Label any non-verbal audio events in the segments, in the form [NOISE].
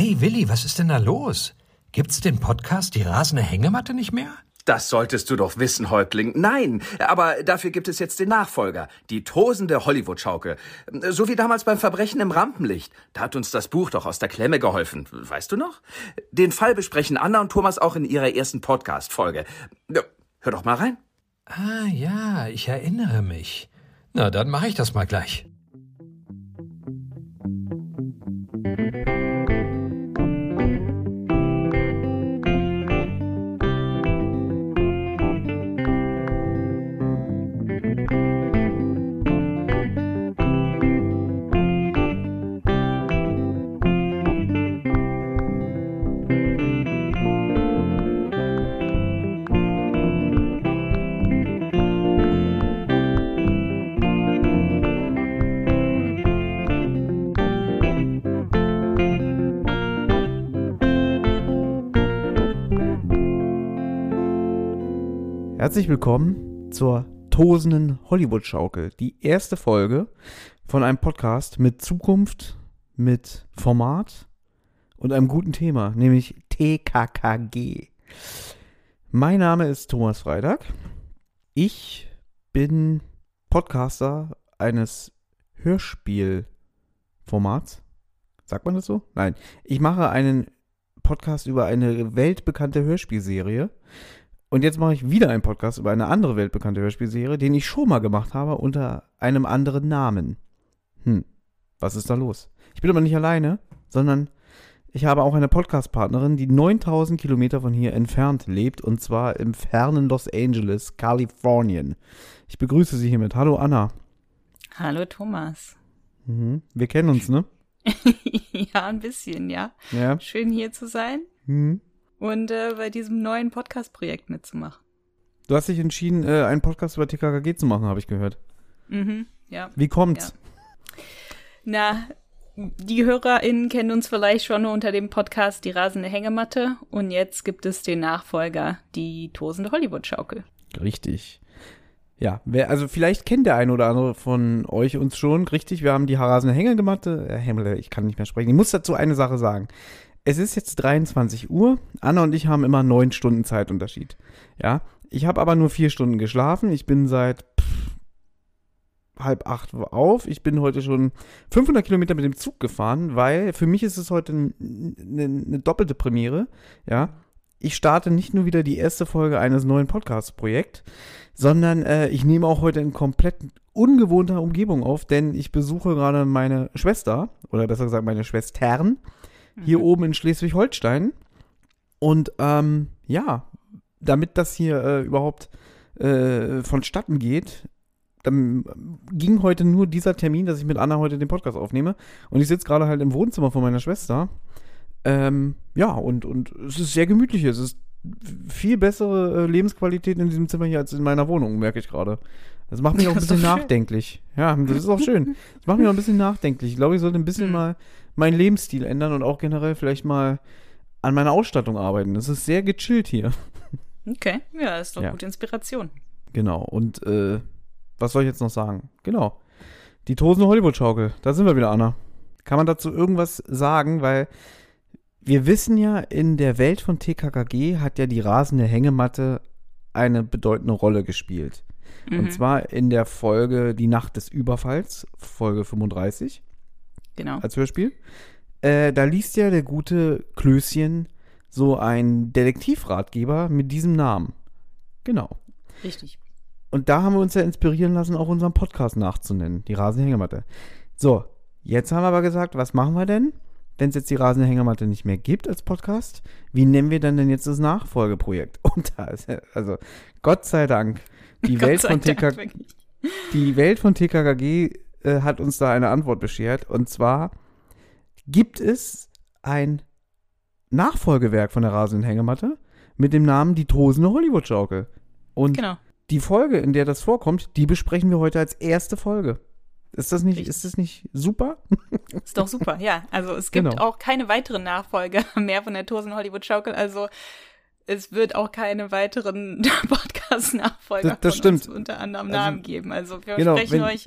Hey Willi, was ist denn da los? Gibt's den Podcast Die rasende Hängematte nicht mehr? Das solltest du doch wissen, Häuptling. Nein, aber dafür gibt es jetzt den Nachfolger, die tosende Hollywood-Schaukel. So wie damals beim Verbrechen im Rampenlicht. Da hat uns das Buch doch aus der Klemme geholfen. Weißt du noch? Den Fall besprechen Anna und Thomas auch in ihrer ersten Podcast-Folge. Hör doch mal rein. Ah ja, ich erinnere mich. Na, dann mache ich das mal gleich. Herzlich willkommen zur tosenden Hollywood-Schaukel. Die erste Folge von einem Podcast mit Zukunft, mit Format und einem guten Thema, nämlich TKKG. Mein Name ist Thomas Freitag. Ich bin Podcaster eines Hörspielformats. Sagt man das so? Nein. Ich mache einen Podcast über eine weltbekannte Hörspielserie und jetzt mache ich wieder einen Podcast über eine andere weltbekannte Hörspielserie, den ich schon mal gemacht habe unter einem anderen Namen. Hm, was ist da los? Ich bin aber nicht alleine, sondern ich habe auch eine Podcast-Partnerin, die 9000 Kilometer von hier entfernt lebt und zwar im fernen Los Angeles, Kalifornien. Ich begrüße Sie hiermit. Hallo Anna. Hallo Thomas. Mhm. Wir kennen uns, ne? [LAUGHS] ja, ein bisschen, ja. Ja. Schön hier zu sein. Mhm und äh, bei diesem neuen Podcast-Projekt mitzumachen. Du hast dich entschieden, äh, einen Podcast über TKKG zu machen, habe ich gehört. Mhm, ja. Wie kommt's? Ja. Na, die HörerInnen kennen uns vielleicht schon unter dem Podcast Die rasende Hängematte und jetzt gibt es den Nachfolger, die tosende Hollywood-Schaukel. Richtig. Ja, wer, also vielleicht kennt der eine oder andere von euch uns schon, richtig. Wir haben die rasende Hängematte. Äh, Himmel, ich kann nicht mehr sprechen. Ich muss dazu eine Sache sagen. Es ist jetzt 23 Uhr. Anna und ich haben immer neun Stunden Zeitunterschied. Ja, ich habe aber nur vier Stunden geschlafen. Ich bin seit pff, halb acht auf. Ich bin heute schon 500 Kilometer mit dem Zug gefahren, weil für mich ist es heute eine ne doppelte Premiere. Ja, ich starte nicht nur wieder die erste Folge eines neuen Podcast-Projekts, sondern äh, ich nehme auch heute in komplett ungewohnter Umgebung auf, denn ich besuche gerade meine Schwester oder besser gesagt meine Schwestern hier mhm. oben in Schleswig-Holstein. Und ähm, ja, damit das hier äh, überhaupt äh, vonstatten geht, dann ging heute nur dieser Termin, dass ich mit Anna heute den Podcast aufnehme. Und ich sitze gerade halt im Wohnzimmer von meiner Schwester. Ähm, ja, und, und es ist sehr gemütlich. Es ist viel bessere äh, Lebensqualität in diesem Zimmer hier als in meiner Wohnung, merke ich gerade. Das macht mich auch ein bisschen nachdenklich. Ja, das ist auch schön. Das macht mich auch ein bisschen nachdenklich. Ich glaube, ich sollte ein bisschen mhm. mal meinen Lebensstil ändern und auch generell vielleicht mal an meiner Ausstattung arbeiten. Es ist sehr gechillt hier. Okay, ja, ist doch ja. gute Inspiration. Genau, und äh, was soll ich jetzt noch sagen? Genau. Die tosende Hollywood-Schaukel, da sind wir wieder, Anna. Kann man dazu irgendwas sagen? Weil wir wissen ja, in der Welt von TKKG hat ja die rasende Hängematte eine bedeutende Rolle gespielt. Mhm. Und zwar in der Folge Die Nacht des Überfalls, Folge 35. Genau. Als Hörspiel. Äh, da liest ja der gute Klößchen so ein Detektivratgeber mit diesem Namen. Genau. Richtig. Und da haben wir uns ja inspirieren lassen, auch unseren Podcast nachzunennen, die Rasenhängematte. So, jetzt haben wir aber gesagt, was machen wir denn, wenn es jetzt die Rasenhängematte nicht mehr gibt als Podcast? Wie nennen wir dann denn jetzt das Nachfolgeprojekt? [LAUGHS] Und da ist, also Gott sei Dank, [LAUGHS] die Welt von TK, die Welt von TKKG äh, hat uns da eine Antwort beschert. Und zwar gibt es ein Nachfolgewerk von der rasenden Hängematte mit dem Namen Die tosende Hollywood-Schaukel. Und genau. die Folge, in der das vorkommt, die besprechen wir heute als erste Folge. Ist das nicht, ist das nicht super? [LAUGHS] Ist doch super, ja. Also es gibt genau. auch keine weiteren Nachfolger [LAUGHS] mehr von der Tosen Hollywood Schaukel. Also es wird auch keine weiteren [LAUGHS] Podcast-Nachfolger das, das stimmt. unter anderem also, Namen geben. Also wir genau, versprechen euch,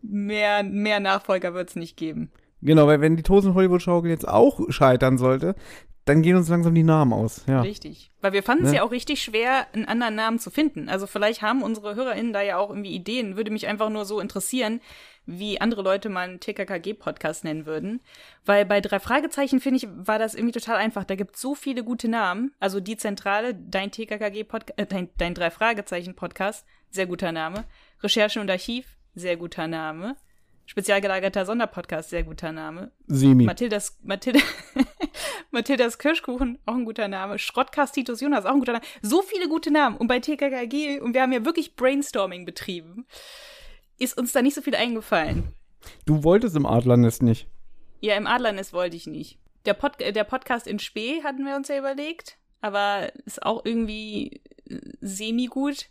mehr, mehr Nachfolger wird es nicht geben. Genau, weil wenn die Tosen Hollywood Schaukel jetzt auch scheitern sollte, dann gehen uns langsam die Namen aus. Ja. Richtig. Weil wir fanden es Ne? ja auch richtig schwer, einen anderen Namen zu finden. Also vielleicht haben unsere HörerInnen da ja auch irgendwie Ideen. Würde mich einfach nur so interessieren, wie andere Leute mal einen TKKG-Podcast nennen würden. Weil bei drei Fragezeichen, finde ich, war das irgendwie total einfach. Da gibt es so viele gute Namen. Also die Zentrale, dein TKKG-Podcast, äh, dein, dein drei Fragezeichen-Podcast, sehr guter Name. Recherche und Archiv, sehr guter Name. Spezial gelagerter Sonderpodcast, sehr guter Name. Semi. Mathildas, Mathilda, [LAUGHS] Mathildas Kirschkuchen, auch ein guter Name. Schrottkast Titus Jonas, auch ein guter Name. So viele gute Namen. Und bei TKKG, und wir haben ja wirklich Brainstorming betrieben, ist uns da nicht so viel eingefallen. Du wolltest im Adlernest nicht. Ja, im Adlernest wollte ich nicht. Der, Pod äh, der Podcast in Spee hatten wir uns ja überlegt, aber ist auch irgendwie äh, semi-gut.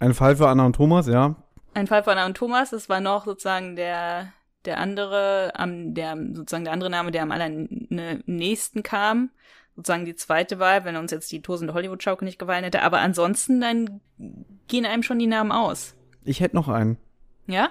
Ein Fall für Anna und Thomas, ja. Ein Fall von Anna und Thomas, das war noch sozusagen der, der andere, am, der, sozusagen der andere Name, der am allernächsten kam. Sozusagen die zweite Wahl, wenn uns jetzt die tosende Hollywood-Schaukel nicht gefallen hätte. Aber ansonsten, dann gehen einem schon die Namen aus. Ich hätte noch einen. Ja?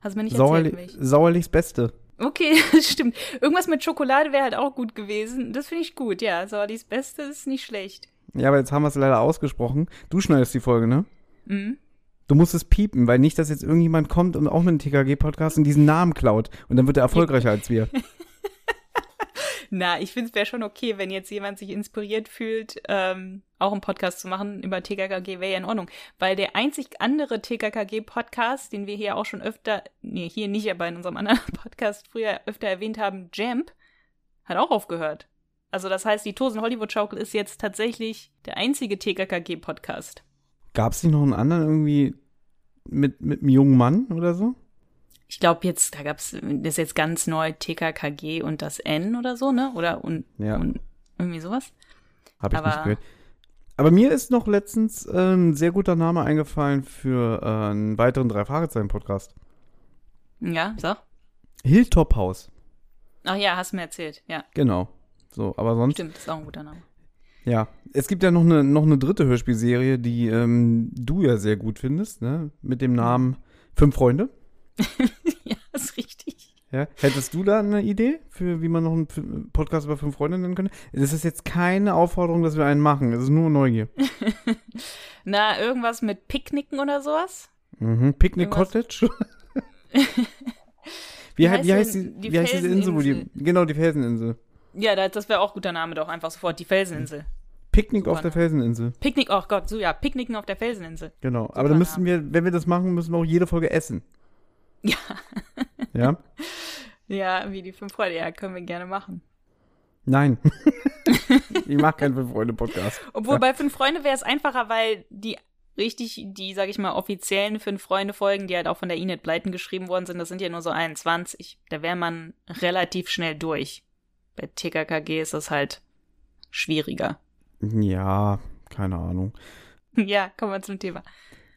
Hast du mir nicht Sauerli erzählt? Sauerlichs Beste. Okay, [LAUGHS] stimmt. Irgendwas mit Schokolade wäre halt auch gut gewesen. Das finde ich gut, ja. Sauerlichs Beste ist nicht schlecht. Ja, aber jetzt haben wir es leider ausgesprochen. Du schneidest die Folge, ne? Mhm. Du musst es piepen, weil nicht, dass jetzt irgendjemand kommt und auch mit einem TKG-Podcast und diesen Namen klaut. Und dann wird er erfolgreicher als wir. [LAUGHS] Na, ich finde es wäre schon okay, wenn jetzt jemand sich inspiriert fühlt, ähm, auch einen Podcast zu machen über TKKG, wäre ja in Ordnung. Weil der einzig andere TKKG-Podcast, den wir hier auch schon öfter, nee, hier nicht, aber in unserem anderen [LAUGHS] Podcast früher öfter erwähnt haben, Jamp, hat auch aufgehört. Also das heißt, die Tosen Hollywood Schaukel ist jetzt tatsächlich der einzige TKKG-Podcast. Gab es nicht noch einen anderen irgendwie mit, mit einem jungen Mann oder so? Ich glaube jetzt, da gab's, das ist jetzt ganz neu TKKG und das N oder so, ne? Oder und, Ja. und irgendwie sowas. Habe ich Aber- nicht gehört. Aber mir ist noch letztens äh, ein sehr guter Name eingefallen für äh, einen weiteren Drei-Fragezeichen-Podcast. Ja, sag. Hilltop House. Ach ja, hast mir erzählt. Ja, Genau. So, aber sonst, stimmt, ist auch ein guter Name. ja. Es gibt ja noch eine, noch eine dritte Hörspielserie, die ähm, du ja sehr gut findest, ne? Mit dem Namen Fünf Freunde. [LAUGHS] ja, ist richtig. Ja. Hättest du da eine Idee für, wie man noch einen Podcast über fünf Freunde nennen könnte? Das ist jetzt keine Aufforderung, dass wir einen machen. Es ist nur Neugier. [LAUGHS] Na, irgendwas mit Picknicken oder sowas? Mhm. Irgendwas- Cottage. [LAUGHS] [LAUGHS] wie, hei- heißt wie, heißt denn die, die wie heißt diese Insel, wo die. Genau, die Felseninsel. Ja, da- das wäre auch guter Name doch, einfach sofort. Die Felseninsel. Picknick Super auf der Name. Felseninsel. Picknick, oh Gott, so ja, Picknicken auf der Felseninsel. Genau. Aber dann müssten wir, wenn wir das machen, müssen wir auch jede Folge essen. Ja. Ja? [LAUGHS] Ja, wie die fünf Freunde, ja, können wir gerne machen. Nein. [LAUGHS] [LAUGHS] ich mag keinen Fünf-Freunde-Podcast. Obwohl Ja. bei Fünf Freunde wäre es einfacher, weil die richtig, die, sag ich mal, offiziellen Fünf Freunde-Folgen, die halt auch von der Inet Bleiten geschrieben worden sind, das sind ja nur so 21. Da wäre man relativ schnell durch. Bei TKKG ist das halt schwieriger. Ja, keine Ahnung. ja, kommen wir zum Thema.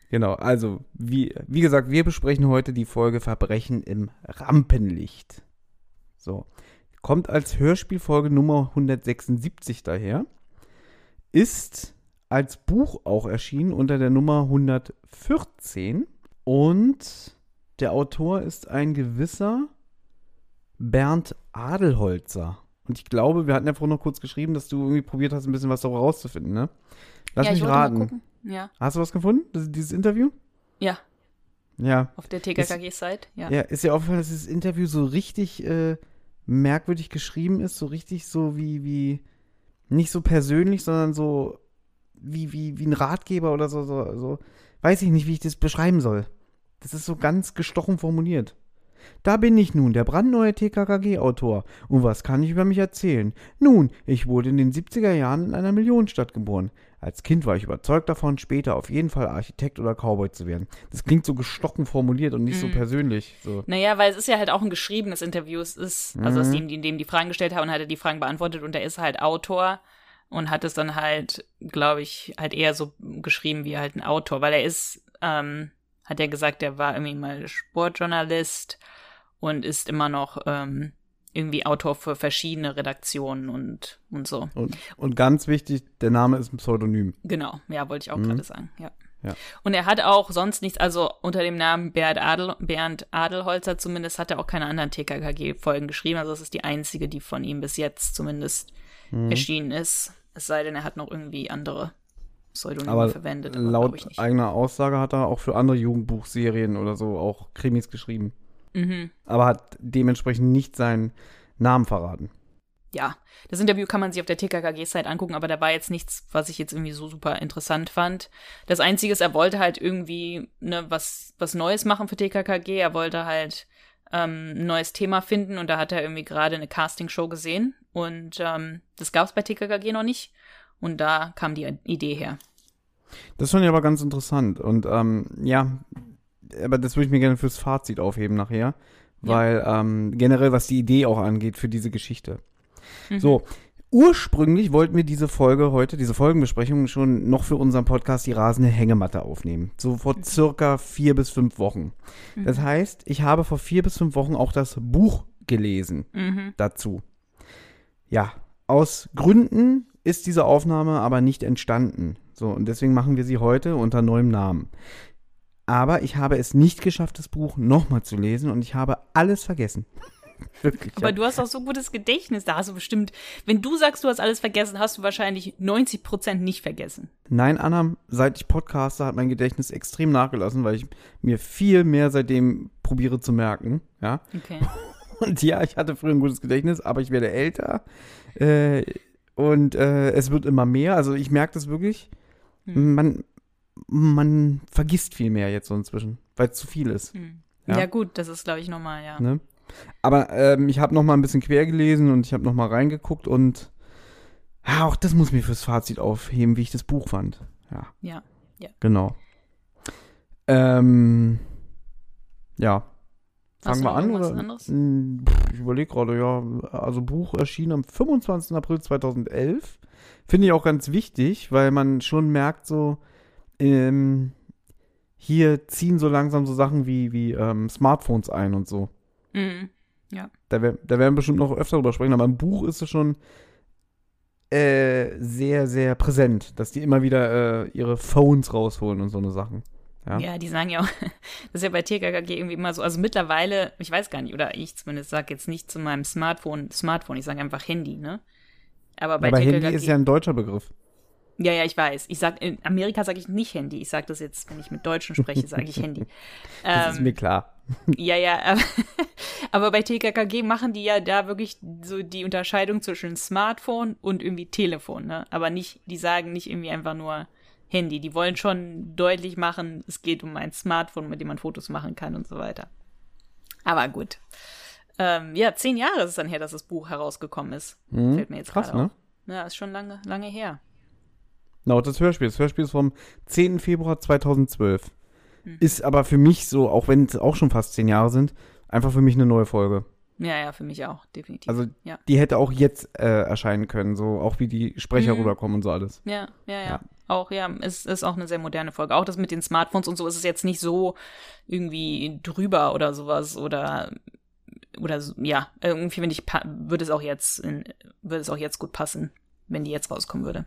Genau, also, wie, wie gesagt, wir besprechen heute die Folge Verbrechen im Rampenlicht. So. Kommt als Hörspielfolge Nummer 176 daher. Ist als Buch auch erschienen unter der Nummer 114. Und der Autor ist ein gewisser Bernd Adelholzer. Und ich glaube, wir hatten ja vorhin noch kurz geschrieben, dass du irgendwie probiert hast, ein bisschen was darüber rauszufinden, ne? Lass ja, mich raten. Ja, Hast du was gefunden? Das, dieses Interview? ja, Ja. auf der TKKG-Site, ja. Ja, ist ja aufgefallen, dass dieses Interview so richtig äh, merkwürdig geschrieben ist, so richtig so wie, wie, nicht so persönlich, sondern so wie, wie, wie ein Ratgeber oder so, so, so. Weiß ich nicht, wie ich das beschreiben soll. Das ist so ganz gestochen formuliert. Da bin ich nun, der brandneue TKKG-Autor. Und was kann ich über mich erzählen? Nun, ich wurde in den 70er Jahren in einer Millionenstadt geboren. Als Kind war ich überzeugt davon, später auf jeden Fall Architekt oder Cowboy zu werden. Das klingt so gestochen formuliert und nicht so Mhm. persönlich. So. Naja, weil es ist ja halt auch ein geschriebenes Interview. Es ist, also aus Mhm. dem, die- in dem die Fragen gestellt haben und hat er die Fragen beantwortet und er ist halt Autor und hat es dann halt, glaube ich, halt eher so geschrieben wie halt ein Autor, weil er ist, ähm, hat er gesagt, er war irgendwie mal Sportjournalist und ist immer noch ähm, irgendwie Autor für verschiedene Redaktionen und, und so. Und, und ganz wichtig, der Name ist ein Pseudonym. Genau, ja, wollte ich auch Mhm. gerade sagen, ja. Ja. Und er hat auch sonst nichts, also unter dem Namen Bernd, Adel, Bernd Adelholzer zumindest hat er auch keine anderen TKKG-Folgen geschrieben. Also das ist die einzige, die von ihm bis jetzt zumindest Mhm. erschienen ist. Es sei denn, er hat noch irgendwie andere Pseudonyme Aber verwendet. aber laut eigener Aussage hat er auch für andere Jugendbuchserien oder so auch Krimis geschrieben. Mhm. Aber hat dementsprechend nicht seinen Namen verraten. ja, das Interview kann man sich auf der TKKG-Site angucken, aber da war jetzt nichts, was ich jetzt irgendwie so super interessant fand. Das Einzige ist, er wollte halt irgendwie ne, was, was Neues machen für TKKG. Er wollte halt ähm, ein neues Thema finden und da hat er irgendwie gerade eine Castingshow gesehen und ähm, das gab es bei TKKG noch nicht und da kam die Idee her. Das fand ich aber ganz interessant. Und ähm, ja, aber das würde ich mir gerne fürs Fazit aufheben nachher. Weil ähm, generell, was die Idee auch angeht für diese Geschichte. Mhm. So, ursprünglich wollten wir diese Folge heute, diese Folgenbesprechung schon noch für unseren Podcast die rasende Hängematte aufnehmen. So vor circa vier bis fünf Wochen. Das heißt, ich habe vor vier bis fünf Wochen auch das Buch gelesen Mhm. dazu. Ja, aus Gründen ist diese Aufnahme aber nicht entstanden. So, und deswegen machen wir sie heute unter neuem Namen. Aber ich habe es nicht geschafft, das Buch nochmal zu lesen und ich habe alles vergessen. [LAUGHS] Wirklich. Aber ja. du hast auch so gutes Gedächtnis, da hast du bestimmt, wenn du sagst, du hast alles vergessen, hast du wahrscheinlich 90 Prozent nicht vergessen. Nein, Anna, seit ich podcaste, hat mein Gedächtnis extrem nachgelassen, weil ich mir viel mehr seitdem probiere zu merken. Ja. Okay. [LAUGHS] Und ja, ich hatte früher ein gutes Gedächtnis, aber ich werde älter. Äh, und äh, es wird immer mehr. Also ich merke das wirklich. Hm. Man, man vergisst viel mehr jetzt so inzwischen, weil es zu viel ist. Hm. Ja. Ja. gut, das ist, glaube ich, normal, ja. Ne? Aber ähm, ich habe noch mal ein bisschen quer gelesen und ich habe noch mal reingeguckt und ja, auch das muss mir fürs Fazit aufheben, wie ich das Buch fand. Ja, Ja. genau. Ähm, ja. Fangen wir an oder? Hm, pff, Ich überlege gerade, ja. Also Buch erschien am 25. April 2011. Finde ich auch ganz wichtig, weil man schon merkt, so ähm, hier ziehen so langsam so Sachen wie, wie ähm, Smartphones ein und so. Mhm. Da, wer- da werden wir bestimmt noch öfter drüber sprechen, aber im Buch ist es schon äh, sehr, sehr präsent, dass die immer wieder äh, ihre Phones rausholen und so eine Sachen. Ja. Ja. die sagen ja auch, [LAUGHS] das ist ja bei TKKG irgendwie immer so, also mittlerweile, ich weiß gar nicht, oder ich zumindest sage jetzt nicht zu meinem Smartphone, Smartphone, ich sage einfach Handy, ne? Aber bei aber TKKG, Handy ist ja ein deutscher Begriff. Ja, ja, ich weiß. Ich sag, in Amerika sage ich nicht Handy. Ich sage das jetzt, wenn ich mit Deutschen spreche, sage ich Handy. [LAUGHS] Das ist Ähm, mir klar. [LAUGHS] Ja, ja, aber, [LAUGHS] aber bei TKKG machen die ja da wirklich so die Unterscheidung zwischen Smartphone und irgendwie Telefon, ne? Aber nicht, die sagen nicht irgendwie einfach nur Handy. Die wollen schon deutlich machen, es geht um ein Smartphone, mit dem man Fotos machen kann und so weiter. Aber gut. Ähm, ja, zehn Jahre ist es dann her, dass das Buch herausgekommen ist. Fällt mir jetzt Mhm. Krass, gerade ne? auf. Ja, ist schon lange, lange her. Laut des Hörspiels. Das Hörspiel ist vom 10. Februar 2012. Hm. Ist aber für mich so, auch wenn es auch schon fast zehn Jahre sind, einfach für mich eine neue Folge. Ja, ja, für mich auch, definitiv. Also ja. die hätte auch jetzt äh, erscheinen können, so auch wie die Sprecher Mhm. rüberkommen und so alles. Ja, ja, ja. Ja. Auch, ja, es ist auch eine sehr moderne Folge. Auch das mit den Smartphones und so ist es jetzt nicht so irgendwie drüber oder sowas oder oder so, ja, irgendwie finde ich würde es auch jetzt in, würde es auch jetzt gut passen, wenn die jetzt rauskommen würde.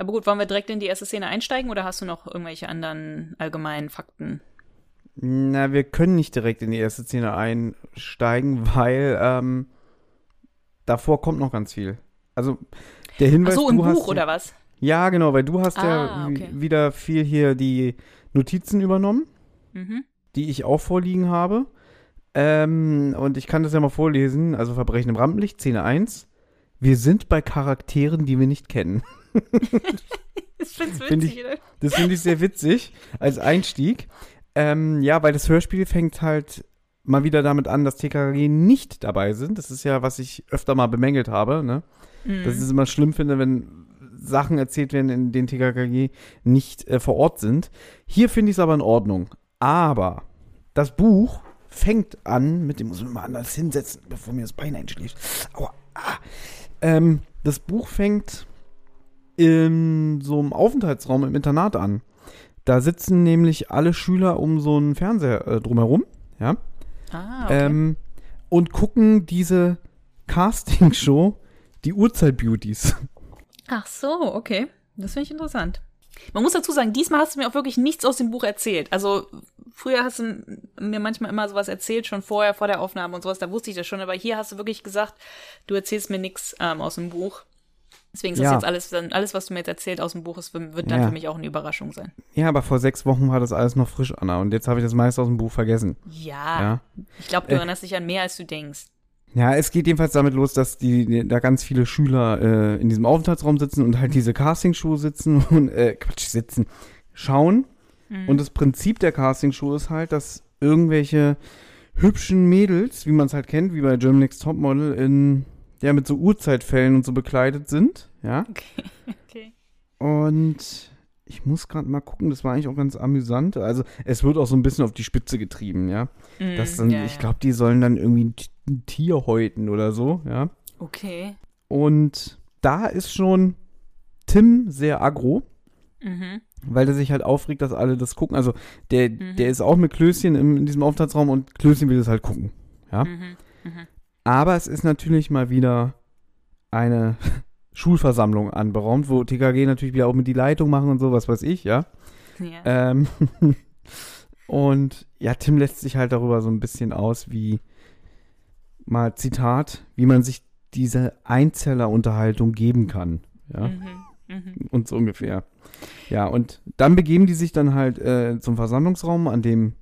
Aber gut, wollen wir direkt in die erste Szene einsteigen oder hast du noch irgendwelche anderen allgemeinen Fakten? Na, wir können nicht direkt in die erste Szene einsteigen, [LAUGHS] weil ähm, davor kommt noch ganz viel. Also der Ach Hinweis, so, im Buch oder was? Ja, genau, weil du hast Ah, ja okay. wi- wieder viel hier die Notizen übernommen, Mhm. die ich auch vorliegen habe. Ähm, und ich kann das ja mal vorlesen. Also Verbrechen im Rampenlicht, Szene 1. Wir sind bei Charakteren, die wir nicht kennen. [LAUGHS] [LAUGHS] Ich find's Find witzig, oder? Das finde ich sehr witzig als Einstieg. Ähm, ja, weil das Hörspiel fängt halt mal wieder damit an, dass TKG nicht dabei sind. Das ist ja, was ich öfter mal bemängelt habe, ne? Mhm. Dass ich es immer schlimm finde, wenn Sachen erzählt werden, in denen TKKG nicht äh, vor Ort sind. Hier finde ich es aber in Ordnung. Aber das Buch fängt an mit dem, muss ich mal anders hinsetzen, bevor mir das Bein einschläft. Aua. Ah. Ähm, das Buch fängt in so einem Aufenthaltsraum im Internat an. Da sitzen nämlich alle Schüler um so einen Fernseher äh, drumherum, ja, Ah, okay. ähm, und gucken diese Castingshow, die Uhrzeit-Beauties. Ach so, okay. Das finde ich interessant. Man muss dazu sagen, diesmal hast du mir auch wirklich nichts aus dem Buch erzählt. Also früher hast du mir manchmal immer sowas erzählt, schon vorher, vor der Aufnahme und sowas, da wusste ich das schon, aber hier hast du wirklich gesagt, du erzählst mir nichts ähm, aus dem Buch. Deswegen ist Ja. das jetzt alles, alles, was du mir jetzt erzählt aus dem Buch, ist, wird dann Ja. für mich auch eine Überraschung sein. Ja, aber vor sechs Wochen war das alles noch frisch, Anna. Und jetzt habe ich das meiste aus dem Buch vergessen. Ja, Ja. ich glaube, du Äh. erinnerst dich an mehr, als du denkst. Ja, es geht jedenfalls damit los, dass die, da ganz viele Schüler äh, in diesem Aufenthaltsraum sitzen und halt diese Castingshow sitzen [LAUGHS] und, äh, Quatsch, sitzen, schauen. Und das Prinzip der Castingshow ist halt, dass irgendwelche hübschen Mädels, wie man es halt kennt, wie bei German Next Topmodel, in, ja, mit so Uhrzeitfällen und so bekleidet sind, ja. Okay. [LAUGHS] okay. Und ich muss gerade mal gucken, das war eigentlich auch ganz amüsant. Also, es wird auch so ein bisschen auf die Spitze getrieben, ja. Das dann, Mm, ja, ich glaube, die sollen dann irgendwie ein, Tier häuten oder so, ja. Okay. Und da ist schon Tim sehr aggro, Mhm. weil der sich halt aufregt, dass alle das gucken. Also der, Mhm. der ist auch mit Klößchen im, in diesem Aufenthaltsraum und Klößchen will das halt gucken. Ja. Mhm. Aber es ist natürlich mal wieder eine [LAUGHS] Schulversammlung anberaumt, wo TKG natürlich wieder auch mit die Leitung machen und so, was weiß ich, ja. Ja. Ähm, [LAUGHS] und ja, Tim lässt sich halt darüber so ein bisschen aus, wie mal Zitat, wie man sich diese Einzellerunterhaltung geben kann. Ja, Mhm. Mhm. und so ungefähr. Ja, und dann begeben die sich dann halt äh, zum Versammlungsraum, an dem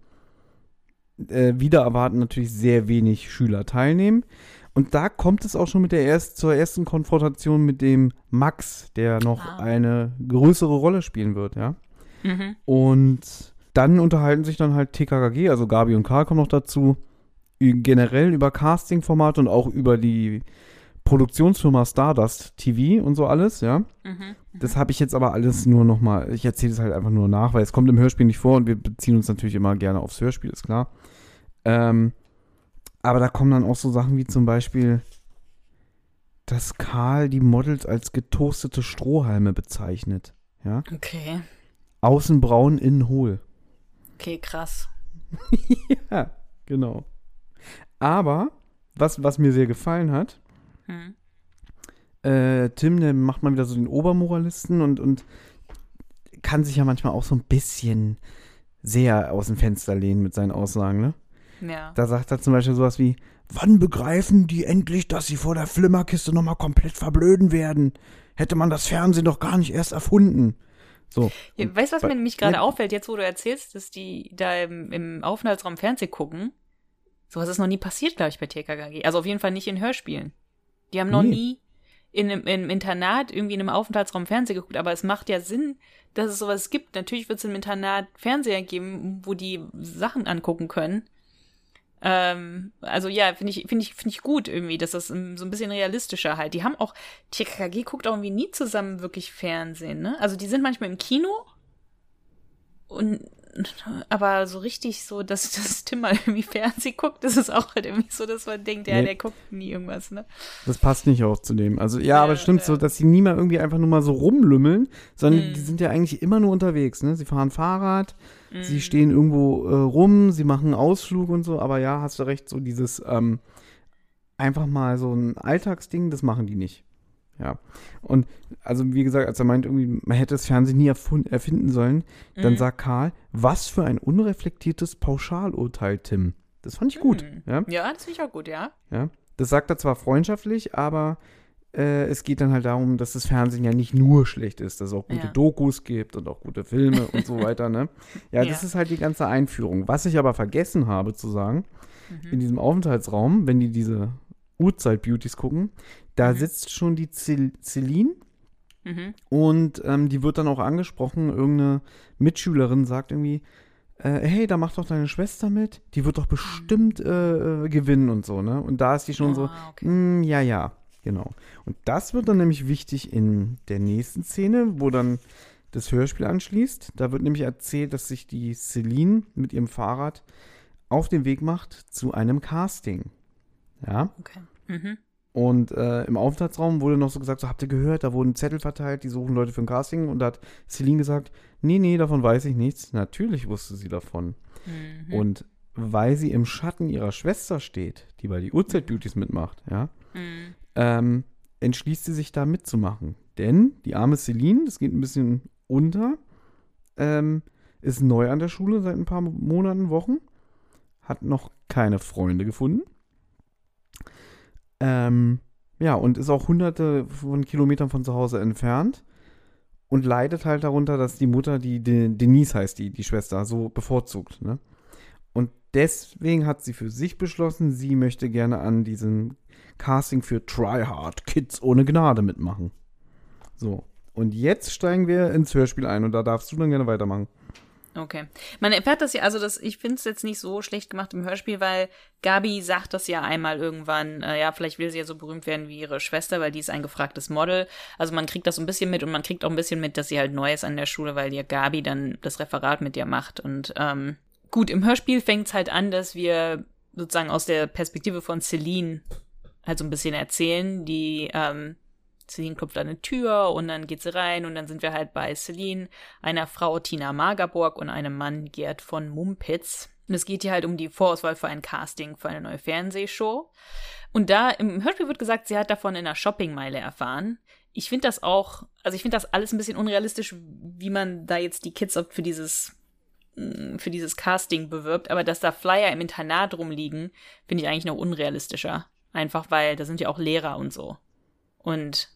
äh, wieder erwarten natürlich sehr wenig Schüler teilnehmen. Und da kommt es auch schon mit der erst, zur ersten Konfrontation mit dem Max, der noch Ah. eine größere Rolle spielen wird, ja. Mhm. Und dann unterhalten sich dann halt TKKG, also Gabi und Karl kommen noch dazu, generell über Casting-Formate und auch über die Produktionsfirma Stardust TV und so alles, ja. Mhm. Das habe ich jetzt aber alles nur nochmal, ich erzähle es halt einfach nur nach, weil es kommt im Hörspiel nicht vor und wir beziehen uns natürlich immer gerne aufs Hörspiel, ist klar. Ähm, aber da kommen dann auch so Sachen wie zum Beispiel, dass Karl die Models als getoastete Strohhalme bezeichnet, ja. Okay. Außen braun, innen hohl. Okay, krass. [LAUGHS] Ja, genau. Aber, was, was mir sehr gefallen hat, Hm. äh, Tim, der macht mal wieder so den Obermoralisten und, und kann sich ja manchmal auch so ein bisschen sehr aus dem Fenster lehnen mit seinen Aussagen, ne? Ja. Da sagt er zum Beispiel sowas wie, wann begreifen die endlich, dass sie vor der Flimmerkiste nochmal komplett verblöden werden? Hätte man das Fernsehen doch gar nicht erst erfunden. So. Ja, weißt du, was mir nämlich gerade auffällt, jetzt wo du erzählst, dass die da im, im Aufenthaltsraum Fernsehen gucken? Sowas ist noch nie passiert, glaube ich, bei TKKG. Also auf jeden Fall nicht in Hörspielen. Die haben noch Nee. nie in einem, im Internat irgendwie in einem Aufenthaltsraum Fernsehen geguckt, aber es macht ja Sinn, dass es sowas gibt. Natürlich wird es im Internat Fernseher geben, wo die Sachen angucken können. Ähm, also ja, finde ich, finde ich, finde ich gut irgendwie, dass das ähm, so ein bisschen realistischer halt. Die haben auch, TKKG guckt auch irgendwie nie zusammen wirklich Fernsehen, ne? Also die sind manchmal im Kino und aber so richtig so, dass, [LAUGHS] dass Tim mal irgendwie Fernsehen guckt, das ist auch halt irgendwie so, dass man denkt, ja, Nee. der guckt nie irgendwas, ne? Das passt nicht auch zu dem. Also ja, Ja, aber es stimmt ja. so, dass sie nie mal irgendwie einfach nur mal so rumlümmeln, sondern Mhm. die sind ja eigentlich immer nur unterwegs. Ne? Sie fahren Fahrrad, Mhm. sie stehen irgendwo äh, rum, sie machen einen Ausflug und so. Aber ja, hast du recht, so dieses ähm, einfach mal so ein Alltagsding, das machen die nicht. Ja. Und also wie gesagt, als er meint, irgendwie, man hätte das Fernsehen nie erfinden sollen, dann Mhm. sagt Karl, was für ein unreflektiertes Pauschalurteil, Tim. Das fand ich gut. Mhm. Ja? Ja, das finde ich auch gut, ja. Ja, das sagt er zwar freundschaftlich, aber äh, es geht dann halt darum, dass das Fernsehen ja nicht nur schlecht ist, dass es auch gute Ja. Dokus gibt und auch gute Filme und so [LAUGHS] weiter, ne? Ja, das Ja. ist halt die ganze Einführung. Was ich aber vergessen habe zu sagen, Mhm. in diesem Aufenthaltsraum, wenn die diese Uhrzeit-Beauties gucken, da Mhm. sitzt schon die Cel Celine Mhm. und ähm, die wird dann auch angesprochen. Irgendeine Mitschülerin sagt irgendwie, äh, hey, da macht doch deine Schwester mit. Die wird doch bestimmt äh, äh, gewinnen und so, ne? Und da ist die schon so, Ah, okay. mm, ja, ja, genau. Und das wird dann nämlich wichtig in der nächsten Szene, wo dann das Hörspiel anschließt. Da wird nämlich erzählt, dass sich die Celine mit ihrem Fahrrad auf den Weg macht zu einem Casting. Ja. okay. Mhm. Und äh, im Aufenthaltsraum wurde noch so gesagt, so habt ihr gehört, da wurden Zettel verteilt, die suchen Leute für ein Casting. Und da hat Celine gesagt, nee, nee, davon weiß ich nichts. Natürlich wusste sie davon. Mhm. Und weil sie im Schatten ihrer Schwester steht, die bei die Uhrzeit Beauties mitmacht, ja, Mhm. Ähm, entschließt sie sich da mitzumachen. Denn die arme Celine, das geht ein bisschen unter, ähm, ist neu an der Schule seit ein paar Monaten, Wochen, hat noch keine Freunde gefunden. Ähm, ja, und ist auch hunderte von Kilometern von zu Hause entfernt und leidet halt darunter, dass die Mutter, die, die Denise heißt, die, die Schwester, so bevorzugt. Ne? Und deswegen hat sie für sich beschlossen, sie möchte gerne an diesem Casting für Try Hard Kids ohne Gnade mitmachen. So. Und jetzt steigen wir ins Hörspiel ein und da darfst du dann gerne weitermachen. Okay. Man erfährt das ja, also das, ich finde es jetzt nicht so schlecht gemacht im Hörspiel, weil Gabi sagt das ja einmal irgendwann, äh, ja, vielleicht will sie ja so berühmt werden wie ihre Schwester, weil die ist ein gefragtes Model. Also man kriegt das so ein bisschen mit und man kriegt auch ein bisschen mit, dass sie halt neu ist an der Schule, weil ja Gabi dann das Referat mit ihr macht. Und ähm, gut, im Hörspiel fängt es halt an, dass wir sozusagen aus der Perspektive von Celine halt so ein bisschen erzählen, die ähm, Celine klopft an eine Tür und dann geht sie rein und dann sind wir halt bei Celine, einer Frau Tina Magerburg und einem Mann Gerd von Mumpitz. Und es geht hier halt um die Vorauswahl für ein Casting für eine neue Fernsehshow. Und da im Hörspiel wird gesagt, sie hat davon in einer Shoppingmeile erfahren. Ich finde das auch, also ich finde das alles ein bisschen unrealistisch, wie man da jetzt die Kids für dieses mm, für dieses Casting bewirbt, aber dass da Flyer im Internat rumliegen, finde ich eigentlich noch unrealistischer. Einfach weil da sind ja auch Lehrer und so. Und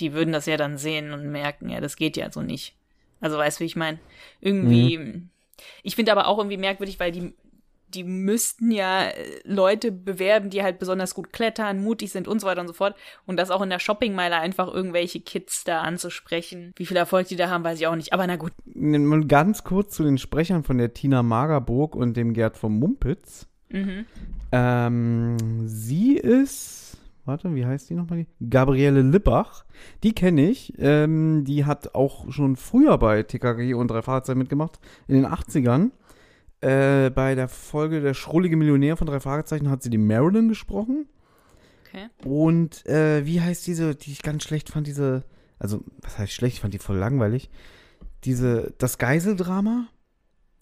die würden das ja dann sehen und merken, ja, das geht ja so nicht. Also weißt du, wie ich meine? Irgendwie. Mhm. Ich finde aber auch irgendwie merkwürdig, weil die, die müssten ja äh, Leute bewerben, die halt besonders gut klettern, mutig sind und so weiter und so fort. Und das auch in der Shoppingmeile einfach irgendwelche Kids da anzusprechen. Wie viel Erfolg die da haben, weiß ich auch nicht. Aber na gut. Ganz kurz zu den Sprechern von der Tina Magerburg und dem Gerd vom Mumpitz. Mhm. Ähm, sie ist warte, wie heißt die nochmal? Gabriele Lippach. Die kenne ich. Ähm, die hat auch schon früher bei TKG und drei Fahrzeuge mitgemacht, in den 80ern. Äh, bei der Folge Der schrullige Millionär von drei Fragezeichen hat sie die Marilyn gesprochen. Okay. Und äh, wie heißt diese, die ich ganz schlecht fand, diese, also, was heißt schlecht, ich fand die voll langweilig. Diese, das Geiseldrama?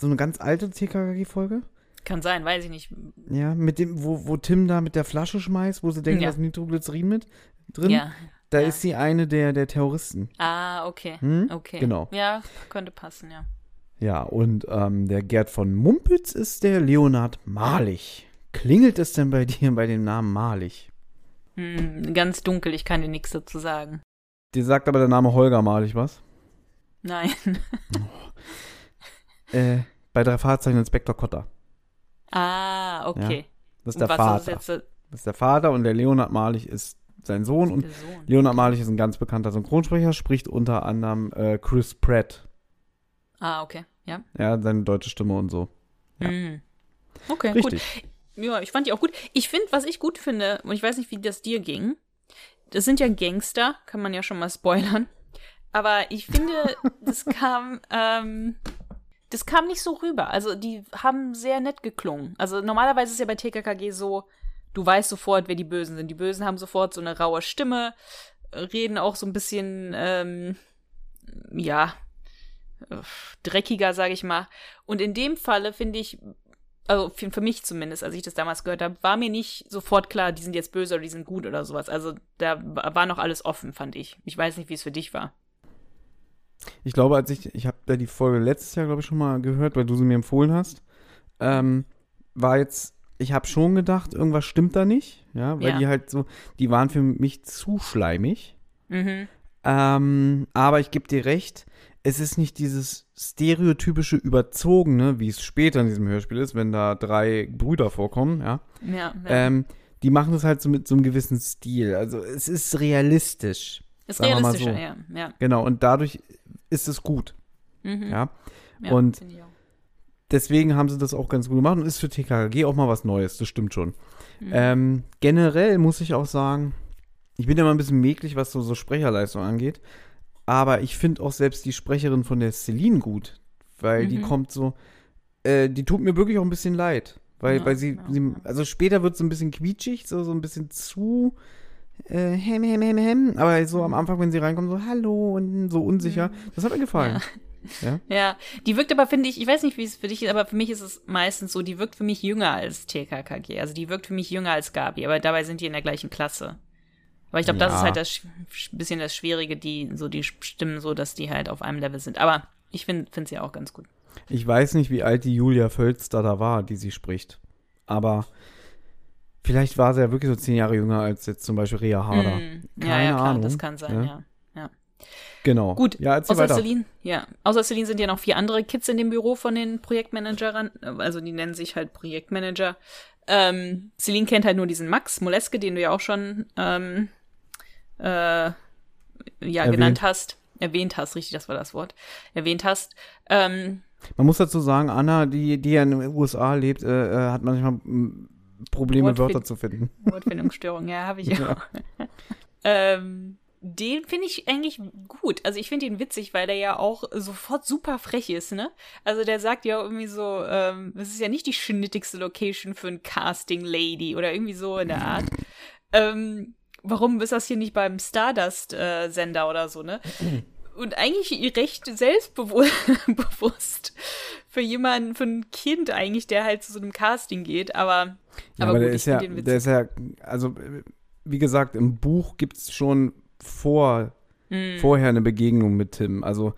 So eine ganz alte TKG-Folge? Kann sein, weiß ich nicht. Ja, mit dem, wo, wo Tim da mit der Flasche schmeißt, wo sie denken, ja. da ist Nitroglycerin mit drin. Ja. Da ja. ist sie eine der, der Terroristen. Ah, okay. Hm? Okay. Genau. Ja, könnte passen, ja. Ja, und ähm, der Gerd von Mumpitz ist der Leonhard Malich. Klingelt es denn bei [LAUGHS] dir bei dem Namen Malich? Hm, ganz dunkel, ich kann dir nichts dazu sagen. Dir sagt aber der Name Holger Malich was? Nein. [LAUGHS] oh. äh, bei drei Fahrzeichen Inspektor Kotter. Ah, okay. Ja, das ist der Vater. Ist das ist der Vater und der Leonhard Malich ist sein Sohn. Und Sohn. Leonhard Malich ist ein ganz bekannter Synchronsprecher, spricht unter anderem äh, Chris Pratt. Ah, okay, ja. Ja, seine deutsche Stimme und so. Ja. Mhm. Okay, Richtig. gut. Ja, ich fand die auch gut. Ich finde, was ich gut finde, und ich weiß nicht, wie das dir ging, das sind ja Gangster, kann man ja schon mal spoilern. Aber ich finde, das kam, ähm, das kam nicht so rüber. Also die haben sehr nett geklungen. Also normalerweise ist ja bei TKKG so, du weißt sofort, wer die Bösen sind. Die Bösen haben sofort so eine raue Stimme, reden auch so ein bisschen, ähm, ja, dreckiger, sage ich mal. Und in dem Falle finde ich, also für, für, mich zumindest, als ich das damals gehört habe, war mir nicht sofort klar, die sind jetzt böse oder die sind gut oder sowas. Also da war noch alles offen, fand ich. Ich weiß nicht, wie es für dich war. Ich glaube, als ich, ich habe da die Folge letztes Jahr, glaube ich, schon mal gehört, weil du sie mir empfohlen hast, ähm, war jetzt, ich habe schon gedacht, irgendwas stimmt da nicht, ja, weil ja. die halt so, die waren für mich zu schleimig. Mhm. Ähm, aber ich gebe dir recht, es ist nicht dieses stereotypische Überzogene, wie es später in diesem Hörspiel ist, wenn da drei Brüder vorkommen, ja. Ja. ja. Ähm, die machen das halt so mit so einem gewissen Stil. Also es ist realistisch. Ist realistischer, so. ja, ja. Genau, und dadurch ist es gut. Mhm. Ja. ja. Und deswegen haben sie das auch ganz gut gemacht und ist für TKG auch mal was Neues, das stimmt schon. Mhm. Ähm, generell muss ich auch sagen, ich bin ja mal ein bisschen mäglich, was so, so Sprecherleistung angeht. Aber ich finde auch selbst die Sprecherin von der Celine gut. Weil mhm. die kommt so, äh, die tut mir wirklich auch ein bisschen leid. Weil, ja, weil sie, sie, also später wird es so ein bisschen quietschig, so, so ein bisschen zu äh, hem, hem, hem, hem. Aber so am Anfang, wenn sie reinkommt, so hallo und so unsicher. Mhm. Das hat mir gefallen. Ja. ja. [LAUGHS] ja. die wirkt aber, finde ich, ich weiß nicht, wie es für dich ist, aber für mich ist es meistens so, die wirkt für mich jünger als TKKG. Also die wirkt für mich jünger als Gabi, aber dabei sind die in der gleichen Klasse. Aber ich glaube, das Ja. ist halt das sch- bisschen das Schwierige, die so die Stimmen so, dass die halt auf einem Level sind. Aber ich finde finde sie auch ganz gut. Ich weiß nicht, wie alt die Julia Völster da war, die sie spricht. Aber vielleicht war sie ja wirklich so zehn Jahre jünger als jetzt zum Beispiel Rea Harder. Mm, ja, Keine ja, klar, Ahnung. das kann sein, Ja. ja. ja. Genau. Gut, Ja, außer weiter. Celine, ja. Außer Celine sind ja noch vier andere Kids in dem Büro von den Projektmanagern, also die nennen sich halt Projektmanager. Ähm, Celine kennt halt nur diesen Max Moleske, den du ja auch schon ähm, äh, ja, Erwähnt. genannt hast. Erwähnt hast, richtig, das war das Wort. Erwähnt hast. Ähm, Man muss dazu sagen, Anna, die, die ja in den USA lebt, äh, äh, hat manchmal Probleme, Wortfind- Wörter zu finden. Wortfindungsstörung, ja, habe ich Ja. auch. ähm, den finde ich eigentlich gut. Also ich finde ihn witzig, weil der ja auch sofort super frech ist, ne? Also der sagt ja irgendwie so, ähm, es ist ja nicht die schnittigste Location für ein Casting Lady oder irgendwie so in der Art. ähm, warum ist das hier nicht beim Stardust-Sender oder so, ne? Und eigentlich recht selbstbewusst [LAUGHS] für jemanden, für ein Kind eigentlich, der halt zu so einem Casting geht, aber, Ja, aber, aber gut, der ich ist ja, der ist ja, also wie gesagt, im Buch gibt es schon vor, Mm. vorher eine Begegnung mit Tim. Also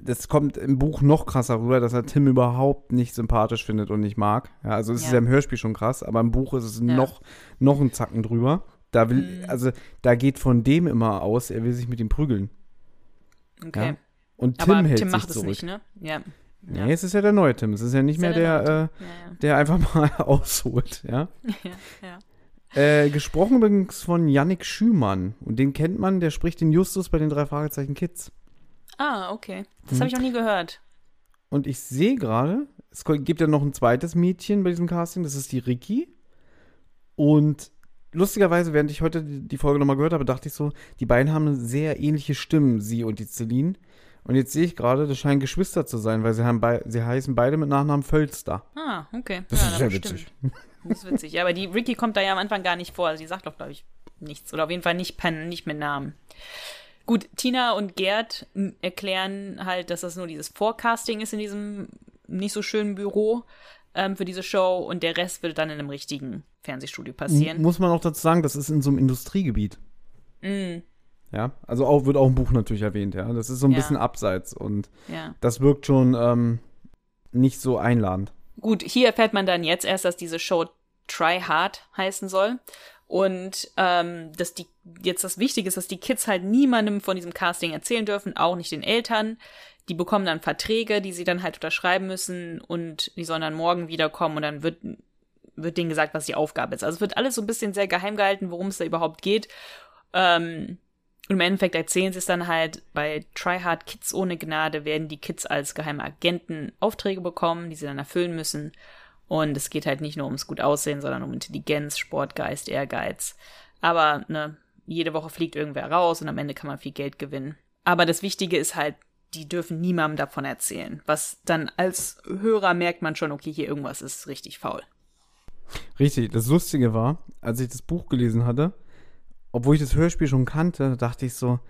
das kommt im Buch noch krasser rüber, dass er Tim überhaupt nicht sympathisch findet und nicht mag. Ja, also es ist Ja. ja im Hörspiel schon krass, aber im Buch ist es Ja. noch, noch ein Zacken drüber. Da will, Mhm. also da geht von dem immer aus, er will sich mit ihm prügeln. Okay. Ja. Und Tim Aber hält Tim sich macht es zurück. nicht, ne? Ja. Ja. Nee, es ist ja der neue Tim. Es ist ja nicht Ist mehr ja der, der äh, Ja, der einfach mal [LAUGHS] ausholt, ja. ja. ja. Äh, gesprochen übrigens von Yannick Schümann. Und den kennt man, der spricht den Justus bei den drei Fragezeichen Kids. Ah, okay. Das Mhm. habe ich noch nie gehört. Und ich sehe gerade, es gibt ja noch ein zweites Mädchen bei diesem Casting, das ist die Ricky. Und lustigerweise, während ich heute die, Folge nochmal gehört habe, dachte ich so, die beiden haben sehr ähnliche Stimmen, sie und die Celine. Und jetzt sehe ich gerade, das scheinen Geschwister zu sein, weil sie, haben bei, sie heißen beide mit Nachnamen Völster. Ah, okay. Das ja, ist sehr witzig. Das ist witzig. Ja, aber die Ricky kommt da ja am Anfang gar nicht vor. Also die sagt doch, glaube ich, nichts. Oder auf jeden Fall nicht, pen, nicht mit Namen. Gut, Tina und Gerd erklären halt, dass das nur dieses Forecasting ist in diesem nicht so schönen Büro ähm, für diese Show und der Rest wird dann in einem richtigen Fernsehstudio passieren. Muss man auch dazu sagen, das ist in so einem Industriegebiet. Mm, Ja, also auch, wird auch im Buch natürlich erwähnt, ja. Das ist so ein Ja. bisschen abseits und ja. das wirkt schon ähm, nicht so einladend. Gut, hier erfährt man dann jetzt erst, dass diese Show Try Hard heißen soll. Und ähm, dass die jetzt das Wichtige ist, dass die Kids halt niemandem von diesem Casting erzählen dürfen, auch nicht den Eltern. Die bekommen dann Verträge, die sie dann halt unterschreiben müssen und die sollen dann morgen wiederkommen und dann wird, wird denen gesagt, was die Aufgabe ist. Also es wird alles so ein bisschen sehr geheim gehalten, worum es da überhaupt geht. Ähm, und im Endeffekt erzählen sie es dann halt, bei Tryhard Kids ohne Gnade werden die Kids als geheime Agenten Aufträge bekommen, die sie dann erfüllen müssen. Und es geht halt nicht nur ums gut Aussehen, sondern um Intelligenz, Sportgeist, Ehrgeiz. Aber ne, jede Woche fliegt irgendwer raus und am Ende kann man viel Geld gewinnen. Aber das Wichtige ist halt, die dürfen niemandem davon erzählen. Was dann als Hörer merkt man schon, okay, hier irgendwas ist richtig faul. Richtig, das Lustige war, als ich das Buch gelesen hatte, obwohl ich das Hörspiel schon kannte, dachte ich so,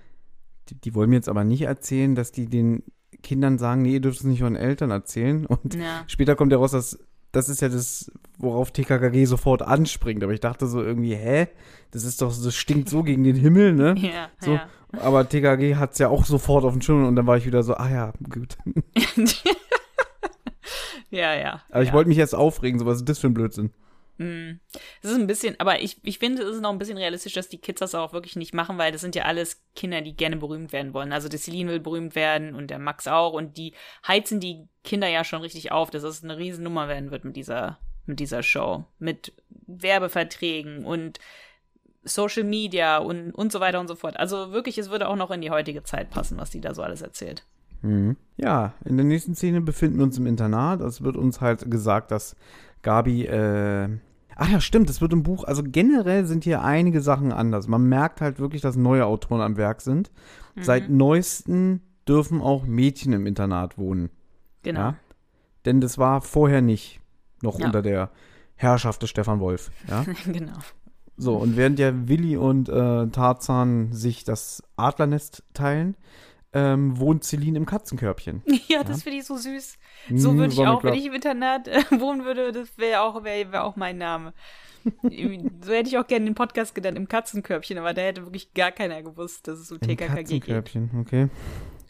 die, die wollen mir jetzt aber nicht erzählen, dass die den Kindern sagen, nee, ihr dürft es nicht euren Eltern erzählen. Und Ja. später kommt ja raus, dass das ist ja das, worauf TKKG sofort anspringt. Aber ich dachte so irgendwie, hä? Das ist doch, das stinkt so gegen den Himmel, ne? [LAUGHS] Ja, So, ja. aber TKG hat es ja auch sofort auf dem Schirm und dann war ich wieder so, ah ja, gut. [LAUGHS] ja, ja. Aber ich ja. wollte mich jetzt aufregen, so was ist das für ein Blödsinn? Es ist ein bisschen, aber ich, ich finde, es ist noch ein bisschen realistisch, dass die Kids das auch wirklich nicht machen, weil das sind ja alles Kinder, die gerne berühmt werden wollen. Also der Celine will berühmt werden und der Max auch und die heizen die Kinder ja schon richtig auf, dass es eine Riesennummer werden wird mit dieser, mit dieser Show. Mit Werbeverträgen und Social Media und, und so weiter und so fort. Also wirklich, es würde auch noch in die heutige Zeit passen, was die da so alles erzählt. Ja, in der nächsten Szene befinden wir uns im Internat. Es wird uns halt gesagt, dass Gabi, äh, ach ja, stimmt, es wird im Buch, also generell sind hier einige Sachen anders. Man merkt halt wirklich, dass neue Autoren am Werk sind. Seit neuesten dürfen auch Mädchen im Internat wohnen. Genau. Ja? Denn das war vorher nicht noch Ja. unter der Herrschaft des Stefan Wolf. Ja? [LAUGHS] genau. So, und während ja Willi und äh, Tarzan sich das Adlernest teilen, ähm, wohnt Celine im Katzenkörbchen. [LAUGHS] Ja, das finde ich so süß. So Hm, würde ich auch, wenn ich im Internat äh, [LAUGHS] wohnen würde, das wäre auch, wäre wär auch mein Name. [LAUGHS] so hätte ich auch gerne den Podcast genannt im Katzenkörbchen, aber da hätte wirklich gar keiner gewusst, dass es um TKKG geht. Katzenkörbchen, okay.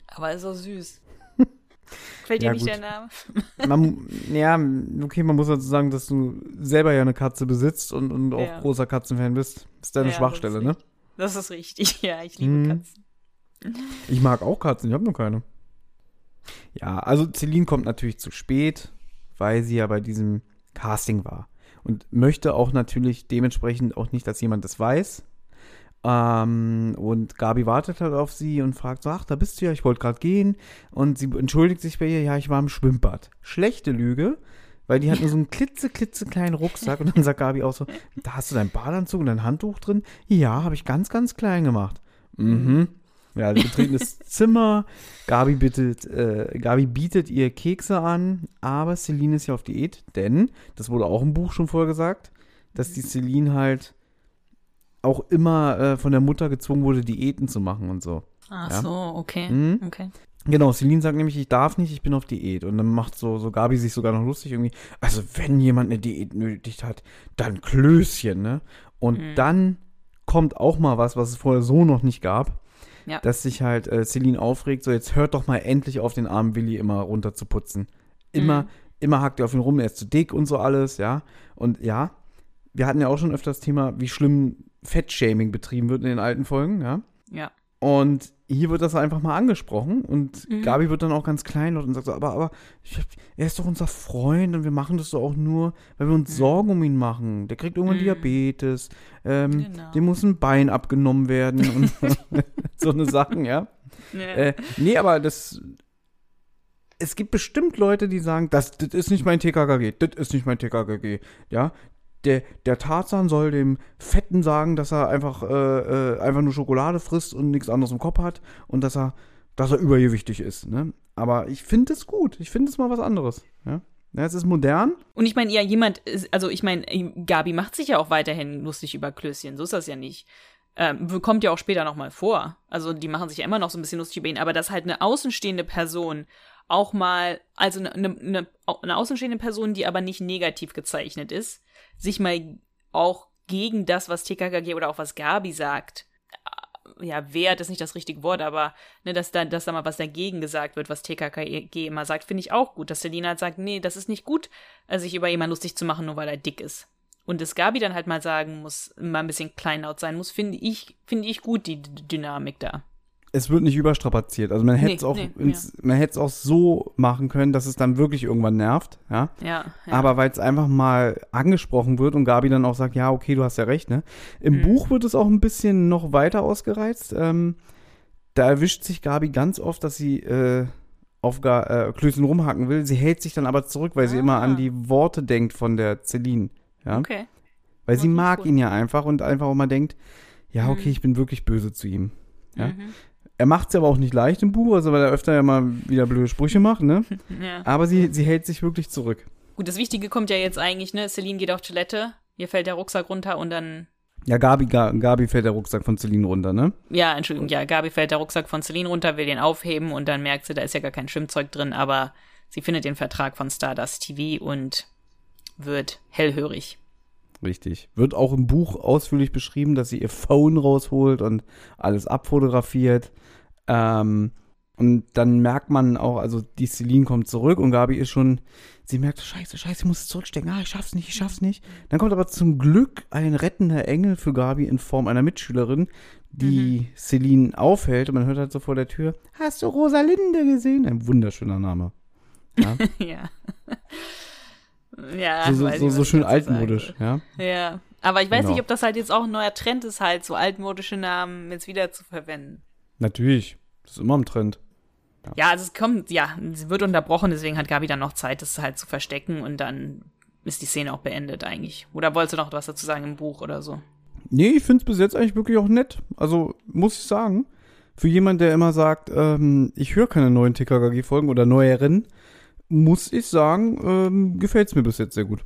Aber ist auch süß. Fällt Ja, dir nicht gut. der Name? Man, ja, okay, man muss dazu sagen, dass du selber ja eine Katze besitzt und, und auch Ja. großer Katzenfan bist. ist deine Ja, Schwachstelle, das ist ne? Das ist richtig, ja, ich liebe Mhm. Katzen. Ich mag auch Katzen, ich habe nur keine. Ja, also Celine kommt natürlich zu spät, weil sie ja bei diesem Casting war. Und möchte auch natürlich dementsprechend auch nicht, dass jemand das weiß. Ähm, und Gabi wartet halt auf sie und fragt so, ach, da bist du ja, ich wollte gerade gehen. Und sie entschuldigt sich bei ihr, ja, ich war im Schwimmbad. Schlechte Lüge, weil die hat nur so einen klitze, klitze kleinen Rucksack. Und dann sagt Gabi auch so, da hast du deinen Badeanzug und dein Handtuch drin? Ja, habe ich ganz, ganz klein gemacht. Mhm. Ja, sie betreten das [LAUGHS] Zimmer. Gabi, bittet, äh, Gabi bietet ihr Kekse an, aber Celine ist ja auf Diät, denn, das wurde auch im Buch schon vorher gesagt, dass die Celine halt auch immer äh, von der Mutter gezwungen wurde, Diäten zu machen und so. Ach Ja. so, okay. Mhm. Okay. Genau, Celine sagt nämlich, ich darf nicht, ich bin auf Diät. Und dann macht so, so Gabi sich sogar noch lustig irgendwie. Also, wenn jemand eine Diät nötig hat, dann Klößchen, ne? Und Mhm. dann kommt auch mal was, was es vorher so noch nicht gab. Ja. Dass sich halt äh, Celine aufregt, so jetzt hört doch mal endlich auf den armen Willi immer runter zu putzen. Immer, Mhm. immer hackt ihr auf ihn rum, er ist zu dick und so alles, ja. Und ja, wir hatten ja auch schon öfter das Thema, wie schlimm Fettshaming betrieben wird in den alten Folgen, ja. Ja. Und hier wird das einfach mal angesprochen und Mhm. Gabi wird dann auch ganz kleinlaut und sagt so, aber, aber hab, er ist doch unser Freund und wir machen das doch auch nur, weil wir uns Mhm. Sorgen um ihn machen. Der kriegt irgendwann Mhm. Diabetes, ähm, Genau. dem muss ein Bein abgenommen werden und [LAUGHS] [LAUGHS] so eine Sachen, ja. Ja. Äh, nee, aber das, es gibt bestimmt Leute, die sagen, das, das ist nicht mein TKKG, das ist nicht mein TKKG, ja. Der, der Tarzan soll dem Fetten sagen, dass er einfach, äh, äh, einfach nur Schokolade frisst und nichts anderes im Kopf hat und dass er, dass er übergewichtig ist, ne? Aber ich finde es gut. Ich finde es mal was anderes, ja. ja. Es ist modern. Und ich meine, ja, jemand, ist- also ich meine, Gabi macht sich ja auch weiterhin lustig über Klößchen, so ist das ja nicht. Ähm, kommt ja auch später nochmal vor. Also die machen sich ja immer noch so ein bisschen lustig über ihn, aber dass halt eine außenstehende Person auch mal, also eine, eine, eine, eine außenstehende Person, die aber nicht negativ gezeichnet ist, sich mal auch gegen das, was TKKG oder auch was Gabi sagt, äh, ja, wehrt ist nicht das richtige Wort, aber ne, dass da, dass da mal was dagegen gesagt wird, was TKKG immer sagt, finde ich auch gut. Dass Selina halt sagt, nee, das ist nicht gut, äh, sich über jemanden lustig zu machen, nur weil er dick ist. Und dass Gabi dann halt mal sagen muss, mal ein bisschen kleinlaut sein muss, finde ich, finde ich gut, die D Dynamik da. Es wird nicht überstrapaziert. Also man hätte Nee, es auch, nee, ins, man hätte es auch so machen können, dass es dann wirklich irgendwann nervt, ja. Ja. ja. Aber weil es einfach mal angesprochen wird und Gabi dann auch sagt, ja, okay, du hast ja recht, ne? Im Mhm. Buch wird es auch ein bisschen noch weiter ausgereizt. Ähm, da erwischt sich Gabi ganz oft, dass sie äh, auf Ga äh, Klößchen rumhacken will. Sie hält sich dann aber zurück, weil sie immer Ah. an die Worte denkt von der Celine. Ja? okay. Weil sie Wollte ich mag gut. ihn ja einfach und einfach auch mal denkt, ja, okay, Mhm. ich bin wirklich böse zu ihm. Ja? Mhm. Er macht es aber auch nicht leicht im Buch, also weil er öfter ja mal wieder blöde Sprüche macht, ne? [LAUGHS] ja. Aber sie, sie hält sich wirklich zurück. Gut, das Wichtige kommt ja jetzt eigentlich, ne? Celine geht auf Toilette, ihr fällt der Rucksack runter und dann Ja, Gabi, Ga- Gabi fällt der Rucksack von Celine runter, ne? Ja, Entschuldigung, ja, Gabi fällt der Rucksack von Celine runter, will den aufheben und dann merkt sie, da ist ja gar kein Schwimmzeug drin, aber sie findet den Vertrag von Stardust TV und wird hellhörig. Richtig. Wird auch im Buch ausführlich beschrieben, dass sie ihr Phone rausholt und alles abfotografiert. Ähm, und dann merkt man auch, also die Celine kommt zurück und Gabi ist schon, sie merkt, scheiße, scheiße, ich muss es zurückstecken, ah, ich schaff's nicht, ich schaff's nicht. Dann kommt aber zum Glück ein rettender Engel für Gabi in Form einer Mitschülerin, die Celine aufhält und man hört halt so vor der Tür, hast du Rosalinde gesehen? Ein wunderschöner Name. Ja, [LAUGHS] ja. ja, so, so, so, so schön altmodisch, ja. Ja. Aber ich weiß Genau. nicht, ob das halt jetzt auch ein neuer Trend ist, halt so altmodische Namen jetzt wieder zu verwenden. Natürlich. Das ist immer im Trend. Ja, also es kommt, ja, es wird unterbrochen, deswegen hat Gabi dann noch Zeit, das halt zu verstecken und dann ist die Szene auch beendet eigentlich. Oder wolltest du noch was dazu sagen im Buch oder so? Nee, ich finde es bis jetzt eigentlich wirklich auch nett. Also, muss ich sagen. Für jemanden, der immer sagt, ähm, ich höre keine neuen TKKG-Folgen oder neueren, muss ich sagen, ähm, gefällt es mir bis jetzt sehr gut.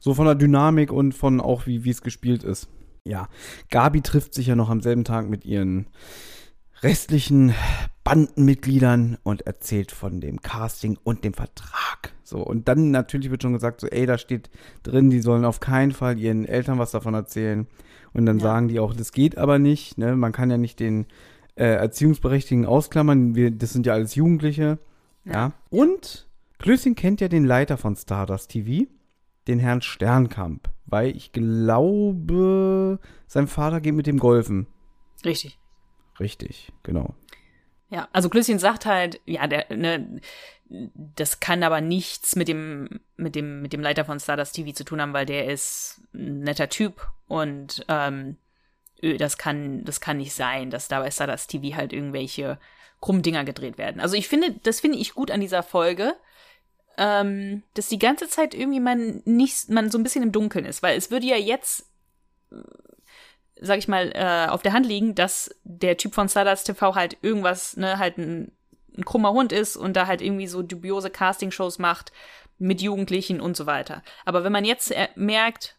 So von der Dynamik und von auch, wie wie es gespielt ist. Ja, Gabi trifft sich ja noch am selben Tag mit ihren restlichen Bandenmitgliedern und erzählt von dem Casting und dem Vertrag. So, und dann natürlich wird schon gesagt, so, ey, da steht drin, die sollen auf keinen Fall ihren Eltern was davon erzählen. Und dann Ja. sagen die auch, das geht aber nicht, ne? Man kann ja nicht den äh, Erziehungsberechtigten ausklammern, wir, das sind ja alles Jugendliche. Ja. Ja. Und Klößchen kennt ja den Leiter von Stardust TV, den Herrn Sternkamp, weil ich glaube, sein Vater geht mit dem golfen. Richtig. Richtig, genau. Ja, also Klößchen sagt halt, ja, der, ne, das kann aber nichts mit dem, mit dem, mit dem Leiter von Stardust TV zu tun haben, weil der ist ein netter Typ und ähm, das kann, das kann nicht sein, dass da bei Stardust TV halt irgendwelche krummen Dinger gedreht werden. Also ich finde, das finde ich gut an dieser Folge, ähm, dass die ganze Zeit irgendwie man nicht, man so ein bisschen im Dunkeln ist, weil es würde ja jetzt sag ich mal, äh, auf der Hand liegen, dass der Typ von Stardust TV halt irgendwas, ne, halt ein, ein krummer Hund ist und da halt irgendwie so dubiose Castingshows macht mit Jugendlichen und so weiter. Aber wenn man jetzt äh, merkt,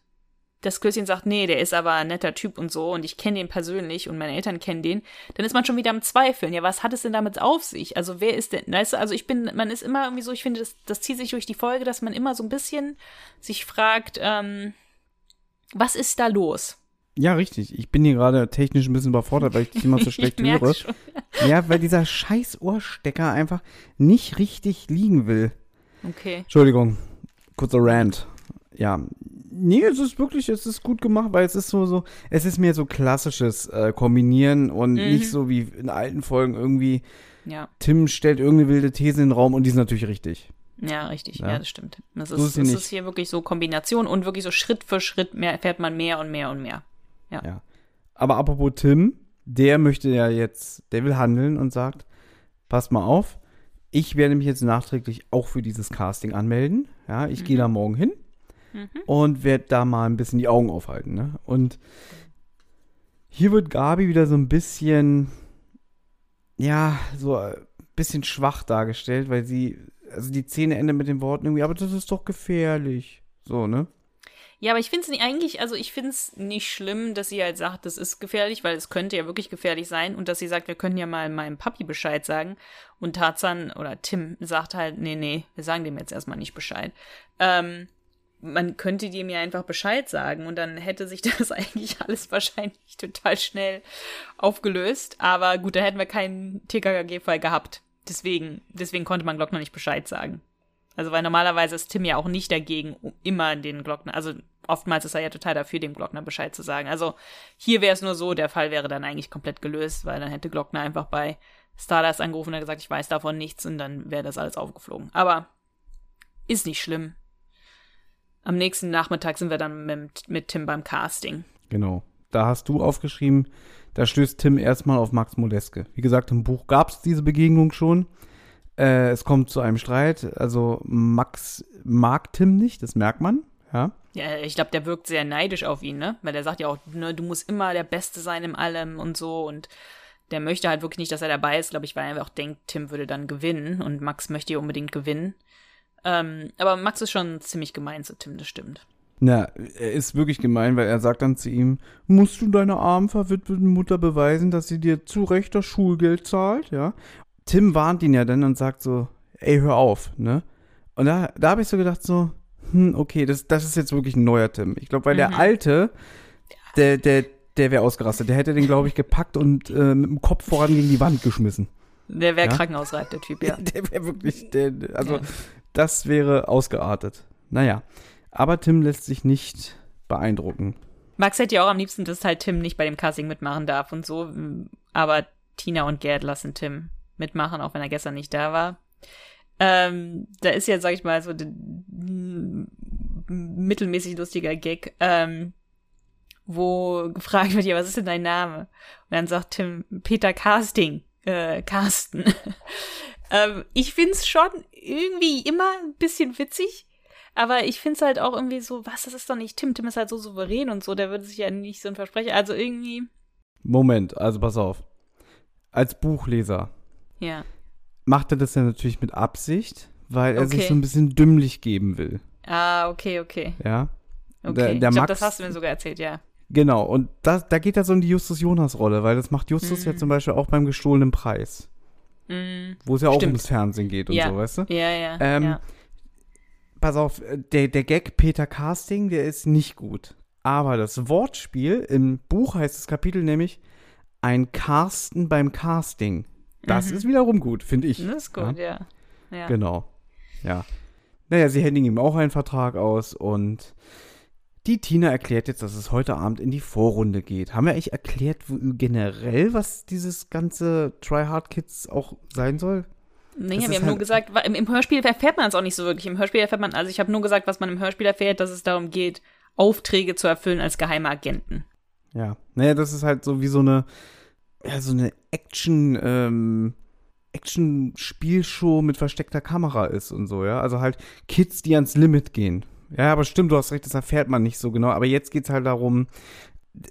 das Klößchen sagt, nee, der ist aber ein netter Typ und so und ich kenne den persönlich und meine Eltern kennen den, dann ist man schon wieder am Zweifeln. Ja, was hat es denn damit auf sich? Also wer ist denn, weißt du, also ich bin, man ist immer irgendwie so, ich finde, das, das zieht sich durch die Folge, dass man immer so ein bisschen sich fragt, ähm, was ist da los? Ja, richtig. Ich bin hier gerade technisch ein bisschen überfordert, weil ich dich immer so [LAUGHS] schlecht höre. schon. Ja, weil dieser scheiß Ohrstecker einfach nicht richtig liegen will. Okay. Entschuldigung, kurzer Rant. Ja, nee, es ist wirklich, es ist gut gemacht, weil es ist so, so, es ist mehr so klassisches äh, Kombinieren und Mhm. nicht so wie in alten Folgen irgendwie, Ja, Tim stellt irgendeine wilde These in den Raum und die ist natürlich richtig. ja, richtig. Ja. Ja, das stimmt. Das So ist, das nicht. ist hier wirklich so Kombination und wirklich so Schritt für Schritt mehr, erfährt man mehr und mehr und mehr. Ja. Aber apropos Tim, der möchte ja jetzt, der will handeln und sagt, passt mal auf, ich werde mich jetzt nachträglich auch für dieses Casting anmelden. Ja, ich gehe da morgen hin und werde da mal ein bisschen die Augen aufhalten. Ne? Und hier wird Gabi wieder so ein bisschen, ja, so ein bisschen schwach dargestellt, weil sie, also die Szene endet mit den Worten irgendwie, aber das ist doch gefährlich. So, ne? Ja, aber ich finde es nicht eigentlich, also ich finde es nicht schlimm, dass sie halt sagt, das ist gefährlich, weil es könnte ja wirklich gefährlich sein und dass sie sagt, wir können ja mal meinem Papi Bescheid sagen und Tarzan oder Tim sagt halt, nee, nee, wir sagen dem jetzt erstmal nicht Bescheid. Ähm, man könnte dem ja einfach Bescheid sagen und dann hätte sich [LAUGHS] das eigentlich alles wahrscheinlich total schnell aufgelöst. Aber gut, da hätten wir keinen TKKG-Fall gehabt. Deswegen, deswegen konnte man Glockner nicht Bescheid sagen. Also, weil normalerweise ist Tim ja auch nicht dagegen, immer den Glockner, also oftmals ist er ja total dafür, dem Glockner Bescheid zu sagen. Also, hier wäre es nur so, der Fall wäre dann eigentlich komplett gelöst, weil dann hätte Glockner einfach bei Stardust angerufen und gesagt, ich weiß davon nichts und dann wäre das alles aufgeflogen. Aber ist nicht schlimm. Am nächsten Nachmittag sind wir dann mit, mit Tim beim Casting. Genau. Da hast du aufgeschrieben, da stößt Tim erstmal auf Max Moleske. Wie gesagt, im Buch gab es diese Begegnung schon. Äh, es kommt zu einem Streit. Also Max mag Tim nicht, das merkt man. Ja. Ja, ich glaube, der wirkt sehr neidisch auf ihn, ne? Weil der sagt ja auch, ne, du musst immer der Beste sein in allem und so und der möchte halt wirklich nicht, dass er dabei ist, glaube ich, weil er einfach denkt, Tim würde dann gewinnen und Max möchte ja unbedingt gewinnen. Ähm, aber Max ist schon ziemlich gemein zu Tim, das stimmt. Na, er ist wirklich gemein, weil er sagt dann zu ihm, musst du deiner armen, verwitweten Mutter beweisen, dass sie dir zu Recht das Schulgeld zahlt, ja? Tim warnt ihn ja dann und sagt so, ey, hör auf, ne? Und da, da habe ich so gedacht so, hm, okay, das, das ist jetzt wirklich ein neuer Tim. Ich glaube, weil der alte, der, der, der wäre ausgerastet. Der hätte den, glaube ich, gepackt und äh, mit dem Kopf voran gegen die Wand geschmissen. Der wäre Ja? krankenhausreif, der Typ, ja. [LAUGHS] Der wäre wirklich, der, also Ja. das wäre ausgeartet. Naja, aber Tim lässt sich nicht beeindrucken. Max hätte ja auch am liebsten, dass halt Tim nicht bei dem Casting mitmachen darf und so. Aber Tina und Gerd lassen Tim mitmachen, auch wenn er gestern nicht da war. Ähm, da ist ja, sag ich mal, so ein mittelmäßig lustiger Gag, ähm, wo gefragt wird, ja, was ist denn dein Name? Und dann sagt Tim, Peter Casting, äh, Carsten. [LAUGHS] ähm, ich find's schon irgendwie immer ein bisschen witzig, aber ich find's halt auch irgendwie so, was, das ist doch nicht Tim. Tim ist halt so souverän und so, der würde sich ja nicht so ein Versprecher. Also irgendwie, Moment, also pass auf. Als Buchleser ja. macht er das ja natürlich mit Absicht, weil er sich Okay. so ein bisschen dümmlich geben will. Ah, okay, okay. Ja. Okay. Der- der ich glaube, das hast du mir sogar erzählt, ja. Genau, und da, da geht er so in die Justus-Jonas-Rolle, weil das macht Justus ja zum Beispiel auch beim gestohlenen Preis. Wo es ja auch Stimmt. ums Fernsehen geht und ja. so, weißt du? Ja, ja. Ähm, ja. Pass auf, äh, der, der Gag Peter Casting, der ist nicht gut. Aber das Wortspiel, im Buch heißt das Kapitel nämlich ein Carsten beim Casting. Das ist wiederum gut, finde ich. Das ist gut, ja. ja. Genau. Ja. Naja, sie händigen ihm auch einen Vertrag aus und die Tina erklärt jetzt, dass es heute Abend in die Vorrunde geht. Haben wir eigentlich erklärt wo, generell, was dieses ganze Try Hard Kids auch sein soll? Nee, Das wir haben nur halt- gesagt, wa- im, im Hörspiel erfährt man es auch nicht so wirklich. Im Hörspiel erfährt man, also ich habe nur gesagt, was man im Hörspiel erfährt, dass es darum geht, Aufträge zu erfüllen als geheime Agenten. Ja. Naja, das ist halt so wie so eine, ja, so eine Action, ähm, Action-Spielshow mit versteckter Kamera ist und so, ja. Also halt Kids, die ans Limit gehen. Ja, aber stimmt, du hast recht, das erfährt man nicht so genau. Aber jetzt geht's halt darum,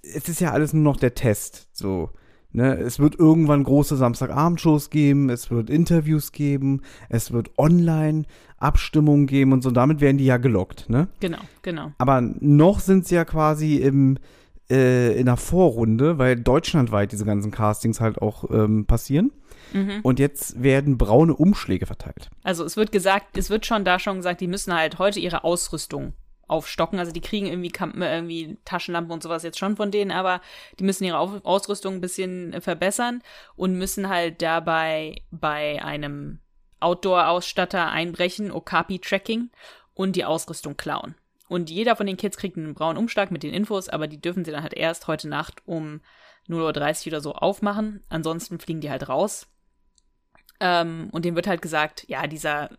es ist ja alles nur noch der Test, so. Ne, es wird irgendwann große Samstagabendshows geben, es wird Interviews geben, es wird online Abstimmungen geben und so. Damit werden die ja gelockt, ne? Genau, genau. Aber noch sind sie ja quasi im, äh, in der Vorrunde, weil deutschlandweit diese ganzen Castings halt auch ähm, passieren. Und jetzt werden braune Umschläge verteilt. Also es wird gesagt, es wird schon da schon gesagt, die müssen halt heute ihre Ausrüstung aufstocken. Also die kriegen irgendwie, äh, irgendwie Taschenlampen und sowas jetzt schon von denen, aber die müssen ihre Auf Ausrüstung ein bisschen äh, verbessern und müssen halt dabei bei einem Outdoor-Ausstatter einbrechen, Okapi-Tracking und die Ausrüstung klauen. Und jeder von den Kids kriegt einen braunen Umschlag mit den Infos, aber die dürfen sie dann halt erst heute Nacht um 0.30 Uhr oder so aufmachen. Ansonsten fliegen die halt raus. Ähm, und dem wird halt gesagt, ja, dieser,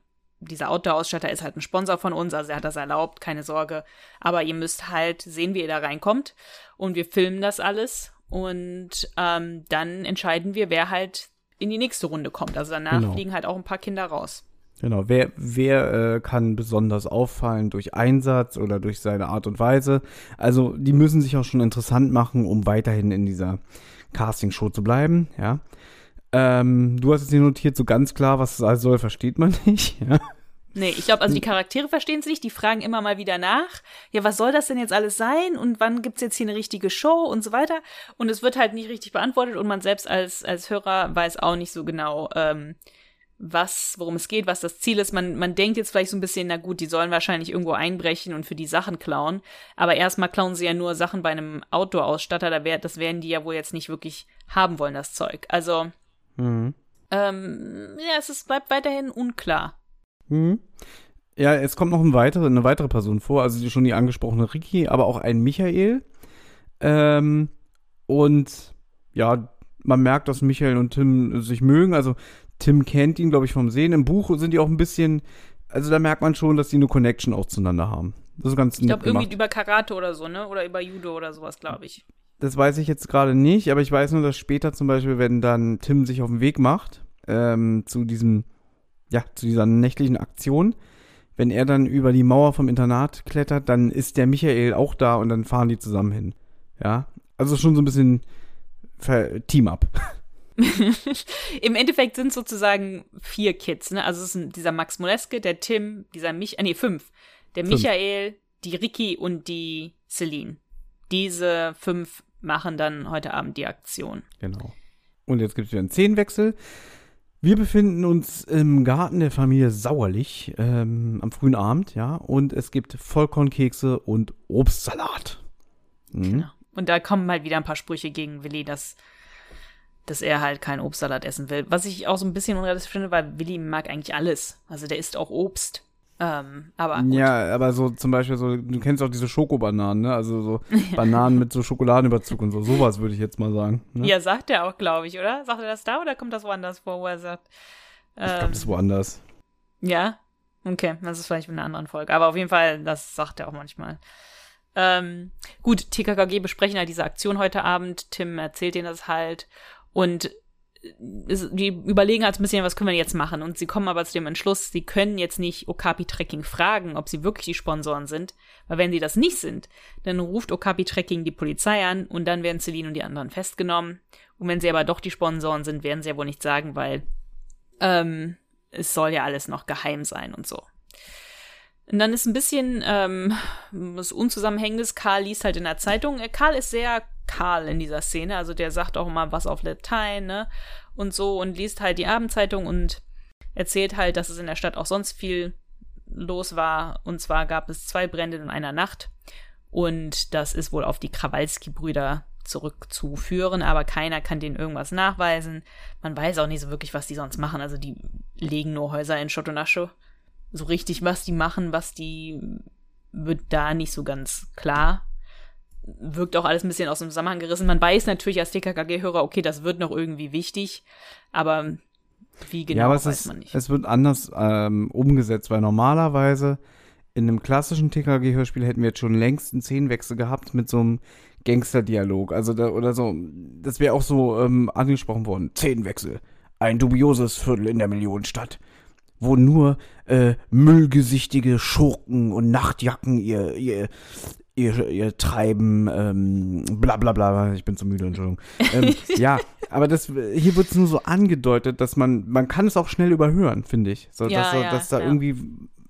dieser Outdoor-Ausstatter ist halt ein Sponsor von uns, also er hat das erlaubt, keine Sorge. Aber ihr müsst halt sehen, wie ihr da reinkommt. Und wir filmen das alles. Und ähm, dann entscheiden wir, wer halt in die nächste Runde kommt. Also danach Genau. fliegen halt auch ein paar Kinder raus. Genau, wer, wer äh, kann besonders auffallen durch Einsatz oder durch seine Art und Weise? Also, die müssen sich auch schon interessant machen, um weiterhin in dieser Castingshow zu bleiben, ja. Ähm, du hast es hier notiert, so ganz klar, was es alles soll, versteht man nicht, [LAUGHS] ja. Nee, ich glaube, also die Charaktere verstehen es nicht, die fragen immer mal wieder nach, ja, was soll das denn jetzt alles sein und wann gibt's jetzt hier eine richtige Show und so weiter. Und es wird halt nicht richtig beantwortet und man selbst als, als Hörer weiß auch nicht so genau, ähm, was, worum es geht, was das Ziel ist. Man, man denkt jetzt vielleicht so ein bisschen, na gut, die sollen wahrscheinlich irgendwo einbrechen und für die Sachen klauen. Aber erstmal klauen sie ja nur Sachen bei einem Outdoor-Ausstatter, da wär, das werden die ja wohl jetzt nicht wirklich haben wollen, das Zeug. Also, Mhm. ähm, ja, es ist, bleibt weiterhin unklar. Mhm. Ja, es kommt noch ein weitere, eine weitere Person vor, also schon die angesprochene Ricky, aber auch ein Michael. Ähm, und ja, man merkt, dass Michael und Tim sich mögen. Also Tim kennt ihn, glaube ich, vom Sehen. Im Buch sind die auch ein bisschen, also da merkt man schon, dass die eine Connection auch zueinander haben. Das ist ganz Ich glaube, irgendwie über Karate oder so, ne? Oder über Judo oder sowas, glaube ich. Das weiß ich jetzt gerade nicht, aber ich weiß nur, dass später zum Beispiel, wenn dann Tim sich auf den Weg macht, ähm, zu diesem, ja, zu dieser nächtlichen Aktion, wenn er dann über die Mauer vom Internat klettert, dann ist der Michael auch da und dann fahren die zusammen hin. Ja, also schon so ein bisschen Team-Up. [LAUGHS] Im Endeffekt sind sozusagen vier Kids, ne? Also es ist dieser Max Moleske, der Tim, dieser Mich, äh, nee, fünf. Der Fünf. Michael, die Ricky und die Celine. Diese fünf machen dann heute Abend die Aktion. Genau. Und jetzt gibt es wieder einen Szenenwechsel. Wir befinden uns im Garten der Familie Sauerlich ähm, am frühen Abend, ja, und es gibt Vollkornkekse und Obstsalat. Mhm. Genau. Und da kommen halt wieder ein paar Sprüche gegen Willi, dass, dass er halt keinen Obstsalat essen will. Was ich auch so ein bisschen unrealistisch finde, weil Willi mag eigentlich alles. Also der isst auch Obst. Ähm, aber gut. Ja, aber so zum Beispiel so, du kennst auch diese Schokobananen, ne? Also so [LAUGHS] Bananen mit so Schokoladenüberzug und so. Sowas würde ich jetzt mal sagen. Ne? Ja, sagt er auch, glaube ich, oder? Sagt er das da oder kommt das woanders vor, wo er sagt? Ich glaube, Ähm, das ist woanders. ja? Okay, das ist vielleicht in einer anderen Folge. Aber auf jeden Fall, das sagt er auch manchmal. Ähm, gut, TKKG besprechen halt diese Aktion heute Abend. Tim erzählt denen das halt. Und es, die überlegen halt ein bisschen, was können wir jetzt machen? Und sie kommen aber zu dem Entschluss, sie können jetzt nicht Okapi Trekking fragen, ob sie wirklich die Sponsoren sind. Weil wenn sie das nicht sind, dann ruft Okapi Trekking die Polizei an und dann werden Celine und die anderen festgenommen. Und wenn sie aber doch die Sponsoren sind, werden sie ja wohl nicht sagen, weil ähm, es soll ja alles noch geheim sein und so. Und dann ist ein bisschen ähm, was Unzusammenhängendes. Karl liest halt in der Zeitung. Äh, Karl ist sehr Karl in dieser Szene. Also der sagt auch immer was auf Latein, ne? Und so und liest halt die Abendzeitung und erzählt halt, dass es in der Stadt auch sonst viel los war. Und zwar gab es zwei Brände in einer Nacht. Und das ist wohl auf die Krawalski-Brüder zurückzuführen, aber keiner kann denen irgendwas nachweisen. Man weiß auch nicht so wirklich, was die sonst machen. Also die legen nur Häuser in Schutt und Asche. So richtig, was die machen, was die wird da nicht so ganz klar. Wirkt auch alles ein bisschen aus dem Zusammenhang gerissen. Man weiß natürlich als TKKG-Hörer, okay, das wird noch irgendwie wichtig, aber wie genau ja, aber es weiß ist, man nicht. Es wird anders ähm, umgesetzt, weil normalerweise in einem klassischen TKG-Hörspiel hätten wir jetzt schon längst einen Szenenwechsel gehabt mit so einem Gangster-Dialog. Also da, oder so, das wäre auch so ähm, angesprochen worden. Szenenwechsel. Ein dubioses Viertel in der Millionenstadt. Wo nur äh, müllgesichtige Schurken und Nachtjacken ihr, ihr, ihr, ihr Treiben, ähm, bla bla bla, ich bin zu müde, Entschuldigung. Ähm, [LAUGHS] ja, aber das hier wird es nur so angedeutet, dass man, man kann es auch schnell überhören, finde ich. So, Ja, dass, da- ja, dass da ja. irgendwie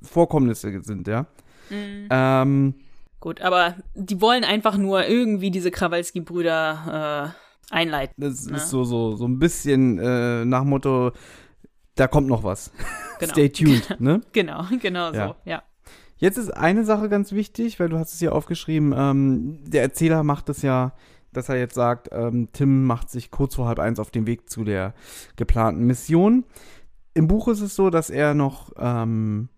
Vorkommnisse sind, ja. Mhm. Ähm, Gut, aber die wollen einfach nur irgendwie diese Krawalski-Brüder äh, einleiten. das Ne? ist so, so, so ein bisschen äh, nach Motto, da kommt noch was. Genau. Stay tuned, [LAUGHS] ne? Genau, genau Ja. so, ja. Jetzt ist eine Sache ganz wichtig, weil du hast es hier aufgeschrieben, ähm, der Erzähler macht es ja, dass er jetzt sagt, ähm, Tim macht sich kurz vor halb eins auf den Weg zu der geplanten Mission. Im Buch ist es so, dass er noch ähm,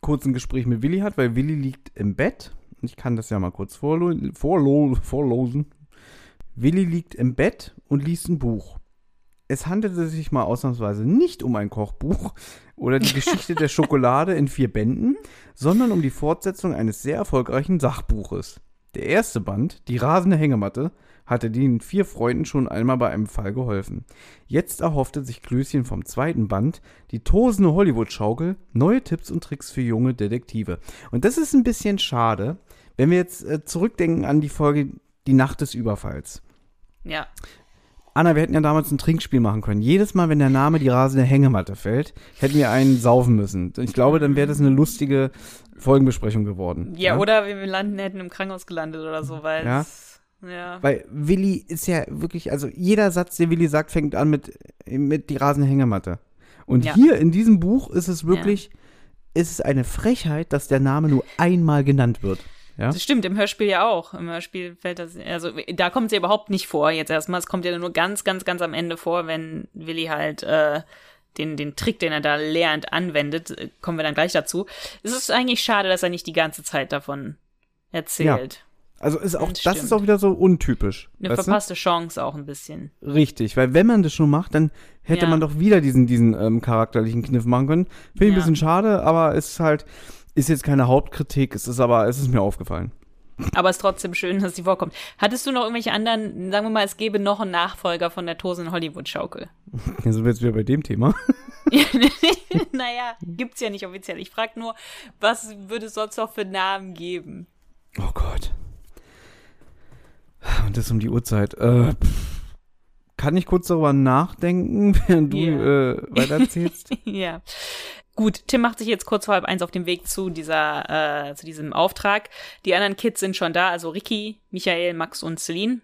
kurz ein Gespräch mit Willi hat, weil Willi liegt im Bett. Ich kann das ja mal kurz vorlo vorlo vorlosen. Willi liegt im Bett und liest ein Buch. Es handelte sich mal ausnahmsweise nicht um ein Kochbuch oder die Geschichte der Schokolade in vier Bänden, sondern um die Fortsetzung eines sehr erfolgreichen Sachbuches. Der erste Band, die rasende Hängematte, hatte den vier Freunden schon einmal bei einem Fall geholfen. Jetzt erhoffte sich Klößchen vom zweiten Band, die tosende Hollywood-Schaukel, neue Tipps und Tricks für junge Detektive. Und das ist ein bisschen schade, wenn wir jetzt äh, zurückdenken an die Folge Die Nacht des Überfalls. Ja, Anna, wir hätten ja damals ein Trinkspiel machen können. Jedes Mal, wenn der Name die rasende Hängematte fällt, hätten wir einen saufen müssen. Ich glaube, dann wäre das eine lustige Folgenbesprechung geworden. ja, oder wir landen, hätten im Krankenhaus gelandet oder so, weil Ja. ja. Weil Willi ist ja wirklich, also jeder Satz, den Willi sagt, fängt an mit, mit die rasende Hängematte. Und Ja. hier in diesem Buch ist es wirklich, ist es eine Frechheit, dass der Name nur einmal genannt wird. Ja? Das stimmt, im Hörspiel ja auch. Im Hörspiel fällt das, also da kommt sie überhaupt nicht vor jetzt erstmal. Es kommt ja nur ganz, ganz, ganz am Ende vor, wenn Willi halt äh, den, den Trick, den er da lernt, anwendet. Äh, Kommen wir dann gleich dazu. Es ist eigentlich schade, dass er nicht die ganze Zeit davon erzählt. Also ist auch, Das das, ist auch wieder so untypisch. Eine verpasste Chance auch ein bisschen. Richtig, weil wenn man das schon macht, dann hätte Ja. man doch wieder diesen, diesen ähm, charakterlichen Kniff machen können. Finde ich ein Ja. bisschen schade, aber es ist halt, ist jetzt keine Hauptkritik, es ist aber, es ist mir aufgefallen. Aber es ist trotzdem schön, dass sie vorkommt. Hattest du noch irgendwelche anderen, sagen wir mal, es gäbe noch einen Nachfolger von der Tosen Hollywood-Schaukel? [LAUGHS] Jetzt sind wir jetzt wieder bei dem Thema. [LAUGHS] naja, gibt's ja nicht offiziell. Ich frage nur, was würde es sonst noch für Namen geben? Oh Gott. Und das um die Uhrzeit. Äh, kann ich kurz darüber nachdenken, [LAUGHS] während du Ja. äh, weitererzählst? ja. Gut, Tim macht sich jetzt kurz vor halb eins auf den Weg zu dieser, äh, zu diesem Auftrag. Die anderen Kids sind schon da, also Ricky, Michael, Max und Celine.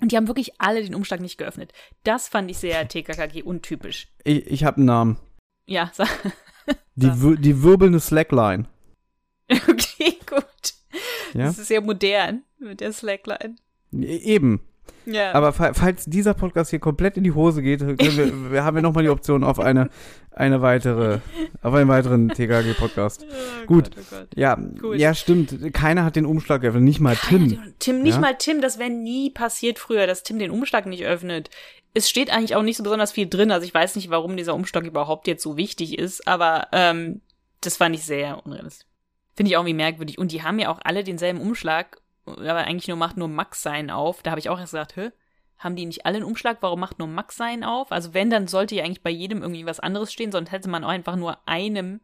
Und die haben wirklich alle den Umschlag nicht geöffnet. Das fand ich sehr [LAUGHS] TKKG untypisch. ich ich habe einen Namen. Ja, [LAUGHS] sag- Die, die wirbelnde Slackline. okay, gut. Ja? Das ist sehr modern mit der Slackline. E- Eben. Ja. Aber fa- falls dieser Podcast hier komplett in die Hose geht, wir, [LAUGHS] wir haben wir nochmal die Option auf eine, eine weitere, auf einen weiteren TKG-Podcast. [LAUGHS] Oh gut. Gott, oh Gott. Ja, Gut. ja, stimmt. Keiner hat den Umschlag geöffnet, nicht mal Tim. Tim, nicht Ja? mal Tim, das wäre nie passiert früher, dass Tim den Umschlag nicht öffnet. Es steht eigentlich auch nicht so besonders viel drin, also ich weiß nicht, warum dieser Umschlag überhaupt jetzt so wichtig ist, aber ähm, das fand ich sehr unrealistisch. Finde ich auch irgendwie merkwürdig. Und die haben ja auch alle denselben Umschlag, aber eigentlich nur macht nur Max seinen auf. Da habe ich auch erst gesagt, hä? Haben die nicht alle einen Umschlag? Warum macht nur Max seinen auf? Also wenn, dann sollte ja eigentlich bei jedem irgendwie was anderes stehen, sonst hätte man auch einfach nur einem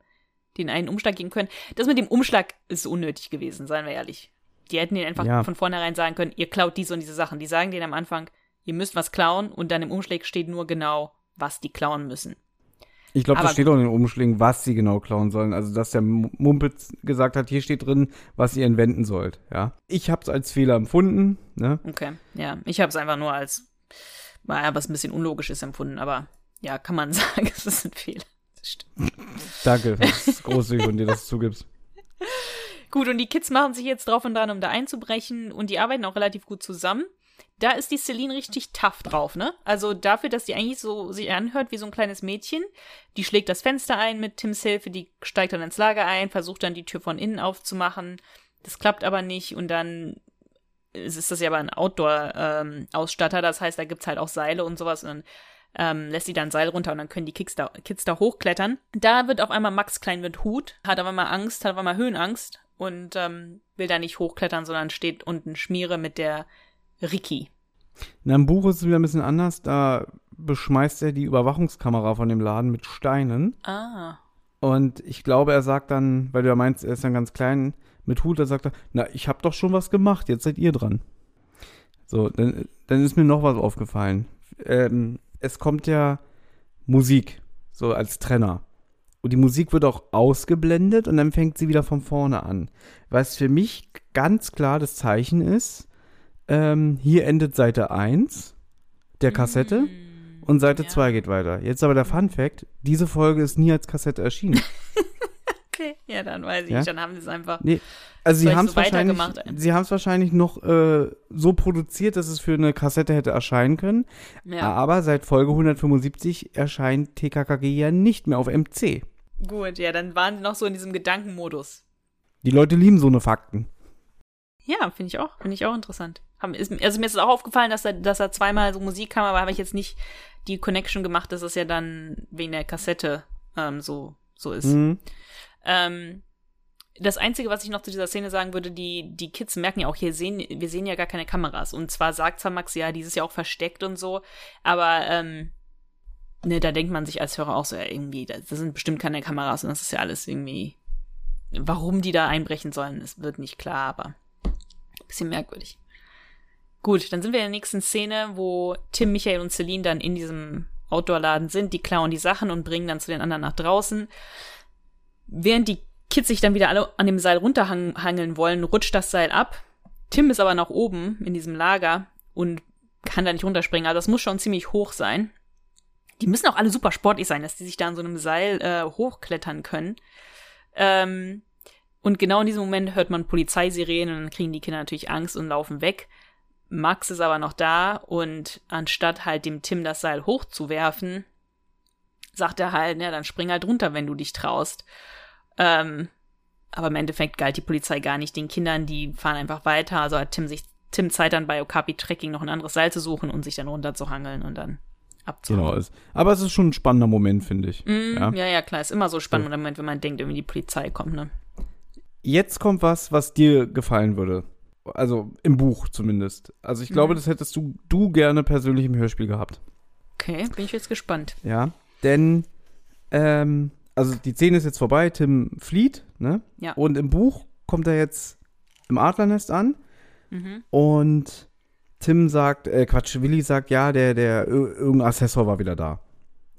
den einen Umschlag geben können. Das mit dem Umschlag ist unnötig gewesen, seien wir ehrlich. Die hätten den einfach Ja. von vornherein sagen können, ihr klaut diese und diese Sachen. Die sagen denen am Anfang, ihr müsst was klauen und dann im Umschlag steht nur genau, was die klauen müssen. Ich glaube, das steht auch in den Umschlägen, was sie genau klauen sollen. Also, dass der Mumpitz gesagt hat, hier steht drin, was ihr entwenden sollt. Ja. Ich habe es als Fehler empfunden. Ne? Okay, ja. Ich habe es einfach nur als, naja, was ein bisschen unlogisch ist empfunden, aber ja, kann man [LAUGHS] sagen, es ist ein Fehler. Das stimmt. Danke, das ist großzügig von dir, dass du zugibst. Gut, und die Kids machen sich jetzt drauf und dran, um da einzubrechen und die arbeiten auch relativ gut zusammen. Da ist die Celine richtig tough drauf, ne? Also dafür, dass die eigentlich so sich anhört wie so ein kleines Mädchen. Die schlägt das Fenster ein mit Tims Hilfe, die steigt dann ins Lager ein, versucht dann die Tür von innen aufzumachen. Das klappt aber nicht und dann ist das ja aber ein Outdoor-Ausstatter, das heißt, da gibt's halt auch Seile und sowas und dann ähm, lässt sie dann Seil runter und dann können die Kids da, Kids da hochklettern. Da wird auf einmal Max klein mit Hut, hat auf einmal Angst, hat auf einmal Höhenangst und ähm, will da nicht hochklettern, sondern steht unten Schmiere mit der Ricky. Na, im Buch ist es wieder ein bisschen anders. Da beschmeißt er die Überwachungskamera von dem Laden mit Steinen. Ah. Und ich glaube, er sagt dann, weil du ja meinst, er ist dann ganz klein mit Hut, da sagt er, na, ich habe doch schon was gemacht, jetzt seid ihr dran. So, dann, dann ist mir noch was aufgefallen. Ähm, es kommt ja Musik, so als Trenner. Und die Musik wird auch ausgeblendet und dann fängt sie wieder von vorne an. Was für mich ganz klar das Zeichen ist, ähm, hier endet Seite 1 der Kassette und Seite ja. 2 geht weiter. Jetzt aber der Fun Fact, diese Folge ist nie als Kassette erschienen. [LAUGHS] Okay, ja, dann weiß ich Ja? dann haben sie es einfach. Nee, also sie haben so es wahrscheinlich, weitergemacht. sie haben es wahrscheinlich noch äh, so produziert, dass es für eine Kassette hätte erscheinen können. Ja, Aber seit Folge 175 erscheint TKKG ja nicht mehr auf MC. gut, ja, dann waren sie noch so in diesem Gedankenmodus. Die Leute lieben so eine Fakten. Ja, finde ich auch, finde ich auch interessant. Haben, ist, also mir ist es auch aufgefallen, dass da, dass da zweimal so Musik kam, aber habe ich jetzt nicht die Connection gemacht, dass es ja dann wegen der Kassette ähm, so, so ist. Mhm. Ähm, das Einzige, was ich noch zu dieser Szene sagen würde, die, die Kids merken ja auch, hier sehen, wir sehen ja gar keine Kameras. Und zwar sagt zwar Max, ja, dieses ja auch versteckt und so, aber ähm, ne, da denkt man sich als Hörer auch so, ja, irgendwie, das, das sind bestimmt keine Kameras und das ist ja alles irgendwie, warum die da einbrechen sollen, es wird nicht klar, aber bisschen merkwürdig. Gut, dann sind wir in der nächsten Szene, wo Tim, Michael und Celine dann in diesem Outdoor-Laden sind. Die klauen die Sachen und bringen dann zu den anderen nach draußen. Während die Kids sich dann wieder alle an dem Seil runterhangeln wollen, rutscht das Seil ab. Tim ist aber noch oben in diesem Lager und kann da nicht runterspringen. Also das muss schon ziemlich hoch sein. Die müssen auch alle super sportlich sein, dass die sich da an so einem Seil äh, hochklettern können. Ähm, und genau in diesem Moment hört man Polizeisirenen und dann kriegen die Kinder natürlich Angst und laufen weg. Max ist aber noch da und anstatt halt dem Tim das Seil hochzuwerfen, sagt er halt, ja, dann spring halt runter, wenn du dich traust. Ähm, aber im Endeffekt galt die Polizei gar nicht den Kindern, die fahren einfach weiter. Also hat Tim sich Tim Zeit dann bei Okapi Trekking noch ein anderes Seil zu suchen und sich dann runterzuhangeln und dann abzuhauen. Genau. Aber es ist schon ein spannender Moment, finde ich. Mm, Ja. ja. ja, klar, ist immer so spannend, der Moment, wenn man denkt, irgendwie die Polizei kommt, ne? Jetzt kommt was, was dir gefallen würde. Also im Buch zumindest. Also ich glaube, Mhm. das hättest du, du gerne persönlich im Hörspiel gehabt. Okay, bin ich jetzt gespannt. Ja. Denn, ähm, also die Szene ist jetzt vorbei, Tim flieht, ne? Ja. Und im Buch kommt er jetzt im Adlernest an Mhm. und Tim sagt, äh, Quatsch, Willi sagt, ja, der, der, ir- irgendein Assessor war wieder da.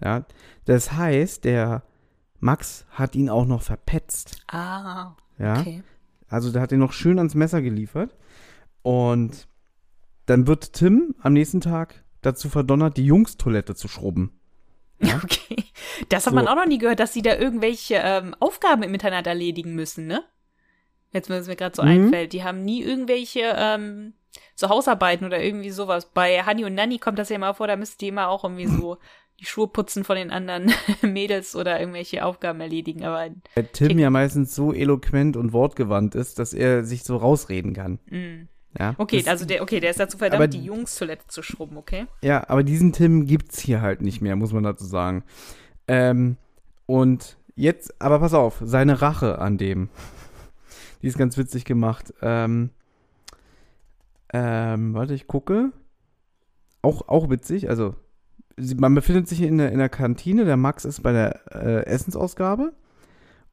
Ja. Das heißt, der Max hat ihn auch noch verpetzt. Ah, Ja. okay. Also der hat ihn noch schön ans Messer geliefert. Und dann wird Tim am nächsten Tag dazu verdonnert, die Jungstoilette zu schrubben. [LAUGHS] Ja. Okay. Das hat So. man auch noch nie gehört, dass sie da irgendwelche ähm, Aufgaben im Internet erledigen müssen, ne? Jetzt, wenn es mir gerade so Mhm. einfällt. Die haben nie irgendwelche ähm, so Hausarbeiten oder irgendwie sowas. Bei Hani und Nanny kommt das ja immer vor, da müsst ihr immer auch irgendwie so [LAUGHS] die Schuhe putzen von den anderen [LAUGHS] Mädels oder irgendwelche Aufgaben erledigen. Aber Weil Tim ja meistens so eloquent und wortgewandt ist, dass er sich so rausreden kann. mh. Ja. okay, das, also der, okay, der ist dazu verdammt, aber- die Jungstoilette zu schrubben, okay? Ja, aber diesen Tim gibt's hier halt nicht mehr, muss man dazu sagen. Ähm, und jetzt, aber pass auf, seine Rache an dem. [LAUGHS] Die ist ganz witzig gemacht. Ähm, ähm, warte, ich gucke. Auch, auch witzig, also man befindet sich in der, in der Kantine, der Max ist bei der äh, Essensausgabe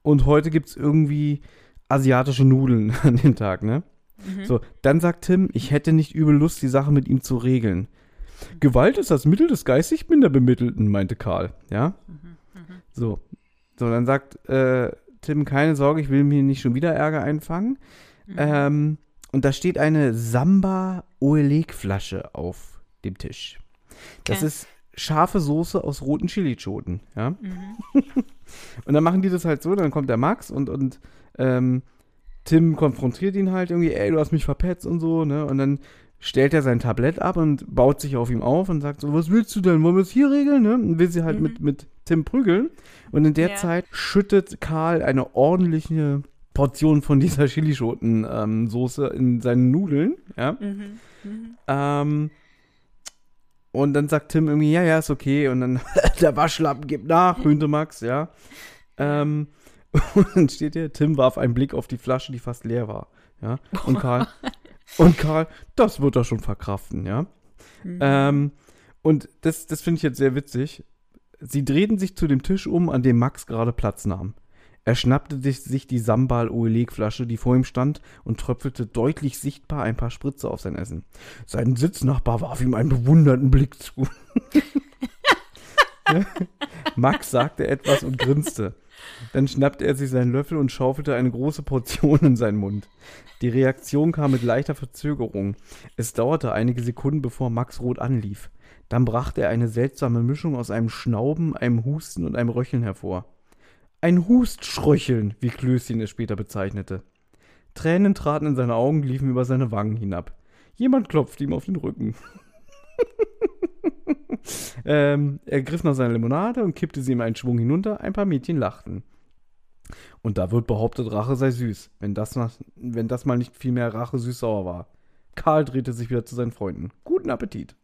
und heute gibt's irgendwie asiatische Nudeln [LAUGHS] an dem Tag, ne? Mhm. So, dann sagt Tim, ich hätte nicht übel Lust, die Sache mit ihm zu regeln. Gewalt ist das Mittel des geistig Minderbemittelten, meinte Karl. Ja? So. So, dann sagt äh, Tim, keine Sorge, ich will mir nicht schon wieder Ärger einfangen. Mhm. Ähm, und da steht eine Samba Oeleg-Flasche auf dem Tisch. Das Okay. ist scharfe Soße aus roten Chilischoten, ja. Mhm. [LAUGHS] Und dann machen die das halt so, dann kommt der Max und, und ähm, Tim konfrontiert ihn halt irgendwie, ey, du hast mich verpetzt und so, ne? Und dann stellt er sein Tablett ab und baut sich auf ihm auf und sagt so, was willst du denn? Wollen wir es hier regeln, ne? Und will sie halt Mhm. mit, mit Tim prügeln. Und in der Ja. Zeit schüttet Karl eine ordentliche Portion von dieser Chilischoten-Soße in seinen Nudeln, ja. Mhm. Mhm. Ähm, und dann sagt Tim irgendwie, ja, ja, ist okay. Und dann, [LAUGHS] der Waschlappen gibt nach, höhnte Max, ja. Ähm, [LAUGHS] und dann steht hier, Tim warf einen Blick auf die Flasche, die fast leer war. Ja. Und Karl, [LAUGHS] und Karl, das wird er schon verkraften, ja. Mhm. Ähm, und das, das finde ich jetzt sehr witzig. Sie drehten sich zu dem Tisch um, an dem Max gerade Platz nahm. Er schnappte sich, die Sambal-Oeleg-Flasche, die vor ihm stand, und tröpfelte deutlich sichtbar ein paar Spritze auf sein Essen. Sein Sitznachbar warf ihm einen bewundernden Blick zu. [LAUGHS] Max sagte etwas und grinste. Dann schnappte er sich seinen Löffel und schaufelte eine große Portion in seinen Mund. Die Reaktion kam mit leichter Verzögerung. Es dauerte einige Sekunden, bevor Max rot anlief. Dann brachte er eine seltsame Mischung aus einem Schnauben, einem Husten und einem Röcheln hervor. Ein Hustschröcheln, wie Klößchen es später bezeichnete. Tränen traten in seine Augen, liefen über seine Wangen hinab. Jemand klopfte ihm auf den Rücken. [LAUGHS] ähm, er griff nach seiner Limonade und kippte sie ihm einen Schwung hinunter. Ein paar Mädchen lachten. Und da wird behauptet, Rache sei süß, wenn das, nach, wenn das mal nicht viel mehr Rache süß-sauer war. Karl drehte sich wieder zu seinen Freunden. Guten Appetit.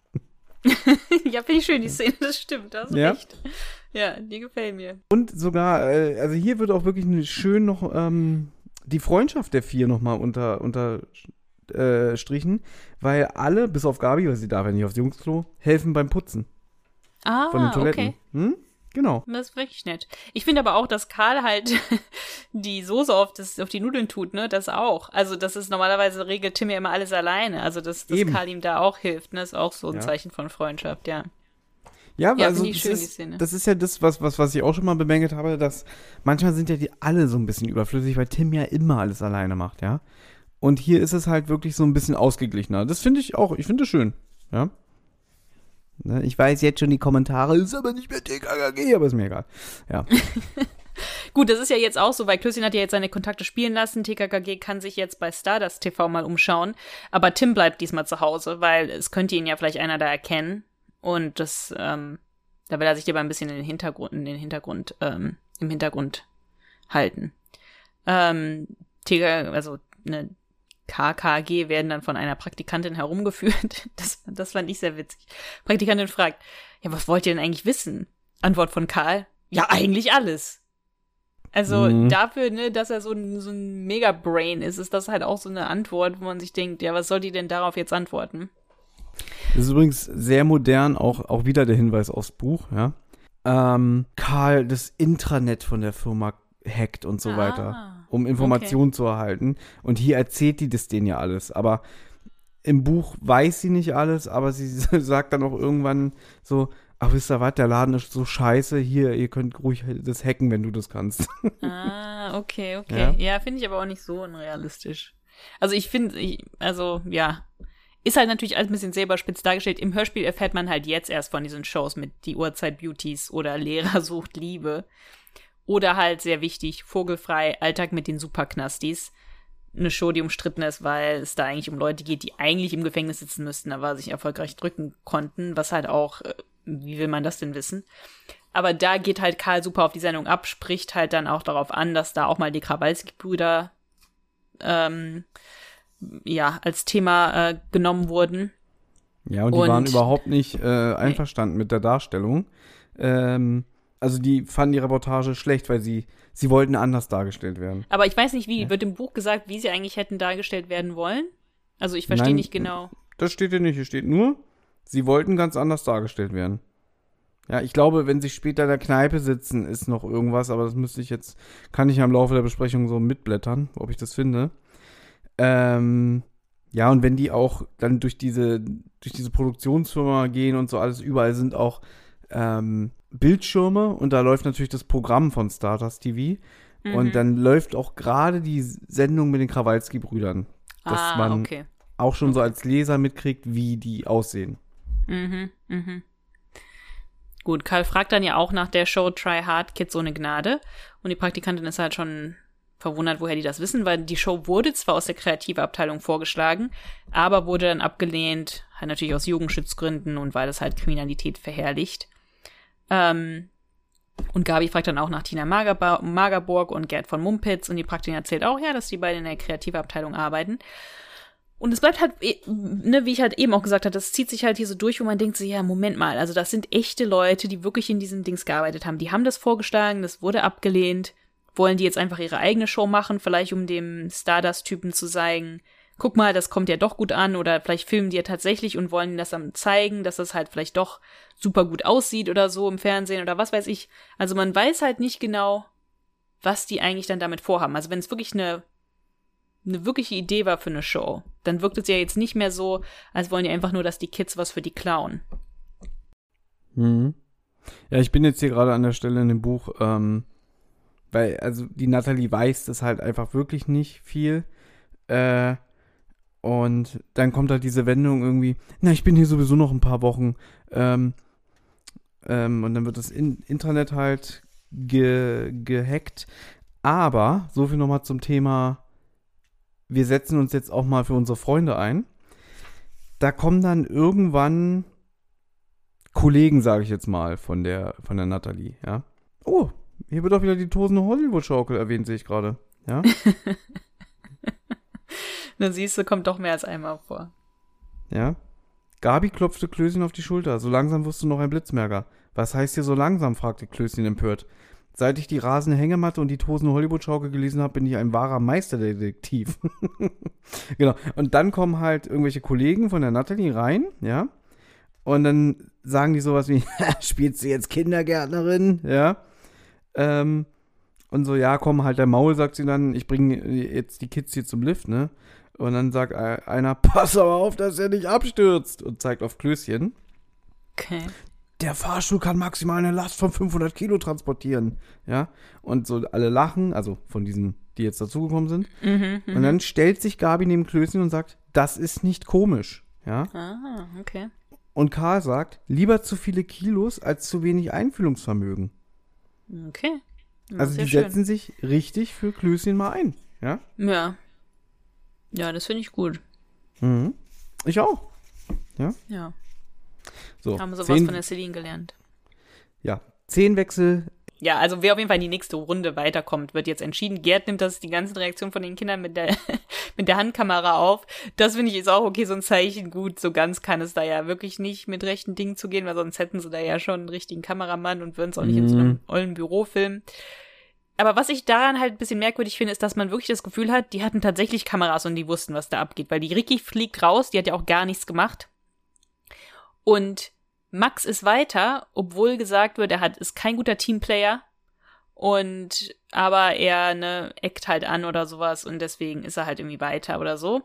[LAUGHS] ja, finde ich schön, die Szene, das stimmt, da hast du Ja? recht. Ja, die gefällt mir. Und sogar, äh, also hier wird auch wirklich schön noch ähm, die Freundschaft der vier nochmal unter, unter äh, strichen, weil alle, bis auf Gabi, weil sie darf ja nicht aufs Jungsklo, helfen beim Putzen Ah, von den Toiletten. okay. Hm? Genau. Das ist wirklich nett. Ich finde aber auch, dass Karl halt [LAUGHS] die Soße auf, das, auf die Nudeln tut, ne? Das auch. Also, das ist normalerweise regelt Tim ja immer alles alleine. Also, dass, dass Eben. Karl ihm da auch hilft, ne? Ist auch so ein Ja. Zeichen von Freundschaft, ja. Ja, Ja, also das, schön, ist, die Szene. das ist ja das, was, was, was ich auch schon mal bemängelt habe, dass manchmal sind ja die alle so ein bisschen überflüssig, weil Tim ja immer alles alleine macht, ja. Und hier ist es halt wirklich so ein bisschen ausgeglichener. Das finde ich auch, ich finde es schön, ja. Ne, Ich weiß jetzt schon die Kommentare, ist aber nicht mehr TKKG, aber ist mir egal. Ja. [LAUGHS] Gut, das ist ja jetzt auch so, weil Klößchen hat ja jetzt seine Kontakte spielen lassen. TKKG kann sich jetzt bei Stardust TV mal umschauen. Aber Tim bleibt diesmal zu Hause, weil es könnte ihn ja vielleicht einer da erkennen. Und das, ähm, da will er sich lieber ein bisschen in den Hintergrund, in den Hintergrund, ähm, im Hintergrund halten. Ähm, TK, also eine KKG werden dann von einer Praktikantin herumgeführt. [LAUGHS] Das, das fand ich sehr witzig. Praktikantin fragt, ja, was wollt ihr denn eigentlich wissen? Antwort von Karl, ja, eigentlich alles. Also Mhm. dafür, ne, dass er so ein, so ein Mega-Brain ist, ist das halt auch so eine Antwort, wo man sich denkt, ja, was soll die denn darauf jetzt antworten? Das ist übrigens sehr modern, auch, auch wieder der Hinweis aufs Buch, ja. Ähm, Karl das Intranet von der Firma hackt und so Ah, weiter, um Informationen zu erhalten. Und hier erzählt die das denen ja alles. Aber im Buch weiß sie nicht alles, aber sie [LAUGHS] sagt dann auch irgendwann so, ach wisst ihr was, der Laden ist so scheiße, hier, ihr könnt ruhig das hacken, wenn du das kannst. [LAUGHS] Ah, okay, okay. Ja. Ja, finde ich aber auch nicht so unrealistisch. Also ich finde, also ja, ist halt natürlich alles ein bisschen selber spitz dargestellt. Im Hörspiel erfährt man halt jetzt erst von diesen Shows mit Die Uhrzeit Beauties oder Lehrer sucht Liebe. Oder halt sehr wichtig, Vogelfrei, Alltag mit den Superknastis. Eine Show, die umstritten ist, weil es da eigentlich um Leute geht, die eigentlich im Gefängnis sitzen müssten, aber sich erfolgreich drücken konnten, was halt auch, äh, wie will man das denn wissen? Aber da geht halt Karl super auf die Sendung ab, spricht halt dann auch darauf an, dass da auch mal die Krawalski-Brüder ähm, ja, als Thema äh, genommen wurden. Ja, und die Und- waren überhaupt nicht äh, einverstanden mit der Darstellung. Ähm, also die fanden die Reportage schlecht, weil sie, sie wollten anders dargestellt werden. Aber ich weiß nicht, wie, Ja. wird im Buch gesagt, wie sie eigentlich hätten dargestellt werden wollen? Also ich verstehe Nein, nicht genau. Das steht hier nicht, hier steht nur, sie wollten ganz anders dargestellt werden. Ja, ich glaube, wenn sie später in der Kneipe sitzen, ist noch irgendwas, aber das müsste ich jetzt, kann ich ja im Laufe der Besprechung so mitblättern, ob ich das finde. Ähm, ja, und wenn die auch dann durch diese, durch diese Produktionsfirma gehen und so alles, überall sind auch ähm, Bildschirme und da läuft natürlich das Programm von Stardust TV. Mhm. Und dann läuft auch gerade die Sendung mit den Krawalski-Brüdern. Dass ah, man okay. auch schon so als Leser mitkriegt, wie die aussehen. Mhm, mhm. Gut, Karl fragt dann ja auch nach der Show Try Hard Kids ohne Gnade. Und die Praktikantin ist halt schon verwundert, woher die das wissen, weil die Show wurde zwar aus der Kreativabteilung vorgeschlagen, aber wurde dann abgelehnt, halt natürlich aus Jugendschutzgründen und weil es halt Kriminalität verherrlicht. Ähm, und Gabi fragt dann auch nach Tina Magerba Magerburg und Gerd von Mumpitz und die Praktikantin erzählt auch, ja, dass die beide in der Kreativabteilung arbeiten. Und es bleibt halt, eh, ne, wie ich halt eben auch gesagt habe, das zieht sich halt hier so durch, wo man denkt so, ja, Moment mal, also das sind echte Leute, die wirklich in diesen Dings gearbeitet haben. Die haben das vorgeschlagen, das wurde abgelehnt. Wollen die jetzt einfach ihre eigene Show machen, vielleicht um dem Stardust-Typen zu zeigen, guck mal, das kommt ja doch gut an oder vielleicht filmen die ja tatsächlich und wollen das dann zeigen, dass das halt vielleicht doch super gut aussieht oder so im Fernsehen oder was weiß ich. Also man weiß halt nicht genau, was die eigentlich dann damit vorhaben. Also wenn es wirklich eine eine wirkliche Idee war für eine Show, dann wirkt es ja jetzt nicht mehr so, als wollen die einfach nur, dass die Kids was für die klauen. Mhm. Ja, ich bin jetzt hier gerade an der Stelle in dem Buch, ähm, weil, also die Natalie weiß das halt einfach wirklich nicht viel. Äh, und dann kommt halt diese Wendung irgendwie, na, ich bin hier sowieso noch ein paar Wochen. Ähm, ähm, und dann wird das in Intranet halt ge gehackt. Aber, so viel nochmal zum Thema, wir setzen uns jetzt auch mal für unsere Freunde ein. Da kommen dann irgendwann Kollegen, sage ich jetzt mal, von der, von der Natalie, ja. Oh, hier wird auch wieder die tosende Hollywood-Schaukel erwähnt, sehe ich gerade. Ja. [LAUGHS] [LAUGHS] Dann siehst du, kommt doch mehr als einmal vor. Ja. Gabi klopfte Klößchen auf die Schulter. So langsam wirst du noch ein Blitzmerker. Was heißt hier so langsam? fragte Klößchen empört. Seit ich die rasende Hängematte und die tosende Hollywood-Schaukel gelesen habe, bin ich ein wahrer Meisterdetektiv. [LAUGHS] genau. Und dann kommen halt irgendwelche Kollegen von der Natalie rein, ja. Und dann sagen die sowas wie, [LAUGHS] spielst du jetzt Kindergärtnerin? Ja. Ähm, und so, ja, komm, halt der Maul, sagt sie dann, ich bringe jetzt die Kids hier zum Lift, ne? Und dann sagt einer, [LAUGHS] pass aber auf, dass er nicht abstürzt und zeigt auf Klößchen. Okay. Der Fahrstuhl kann maximal eine Last von 500 Kilo transportieren, ja? Und so alle lachen, also von diesen, die jetzt dazugekommen sind. Mhm, Und dann stellt sich Gabi neben Klößchen und sagt, das ist nicht komisch, ja? Ah, okay. Und Karl sagt, lieber zu viele Kilos als zu wenig Einfühlungsvermögen. Okay. Ja, also die schön. setzen sich richtig für Klößchen mal ein, ja? Ja. Ja, das finde ich gut. Mhm. Ich auch. Ja. So, Haben wir sowas zehn, von der Celine gelernt. ja, zehn Wechsel. Ja, also wer auf jeden Fall in die nächste Runde weiterkommt, wird jetzt entschieden. Gerd nimmt das die ganzen Reaktionen von den Kindern mit der [LAUGHS] mit der Handkamera auf. Das finde ich ist auch okay, so ein Zeichen. Gut, so ganz kann es da ja wirklich nicht mit rechten Dingen zu gehen, weil sonst hätten sie da ja schon einen richtigen Kameramann und würden es auch nicht in so einem ollen Büro filmen. Aber was ich daran halt ein bisschen merkwürdig finde, ist, dass man wirklich das Gefühl hat, die hatten tatsächlich Kameras und die wussten, was da abgeht. Weil die Ricky fliegt raus, die hat ja auch gar nichts gemacht. Und Max ist weiter, obwohl gesagt wird, er hat, ist kein guter Teamplayer. Und, aber er, ne, eckt halt an oder sowas und deswegen ist er halt irgendwie weiter oder so.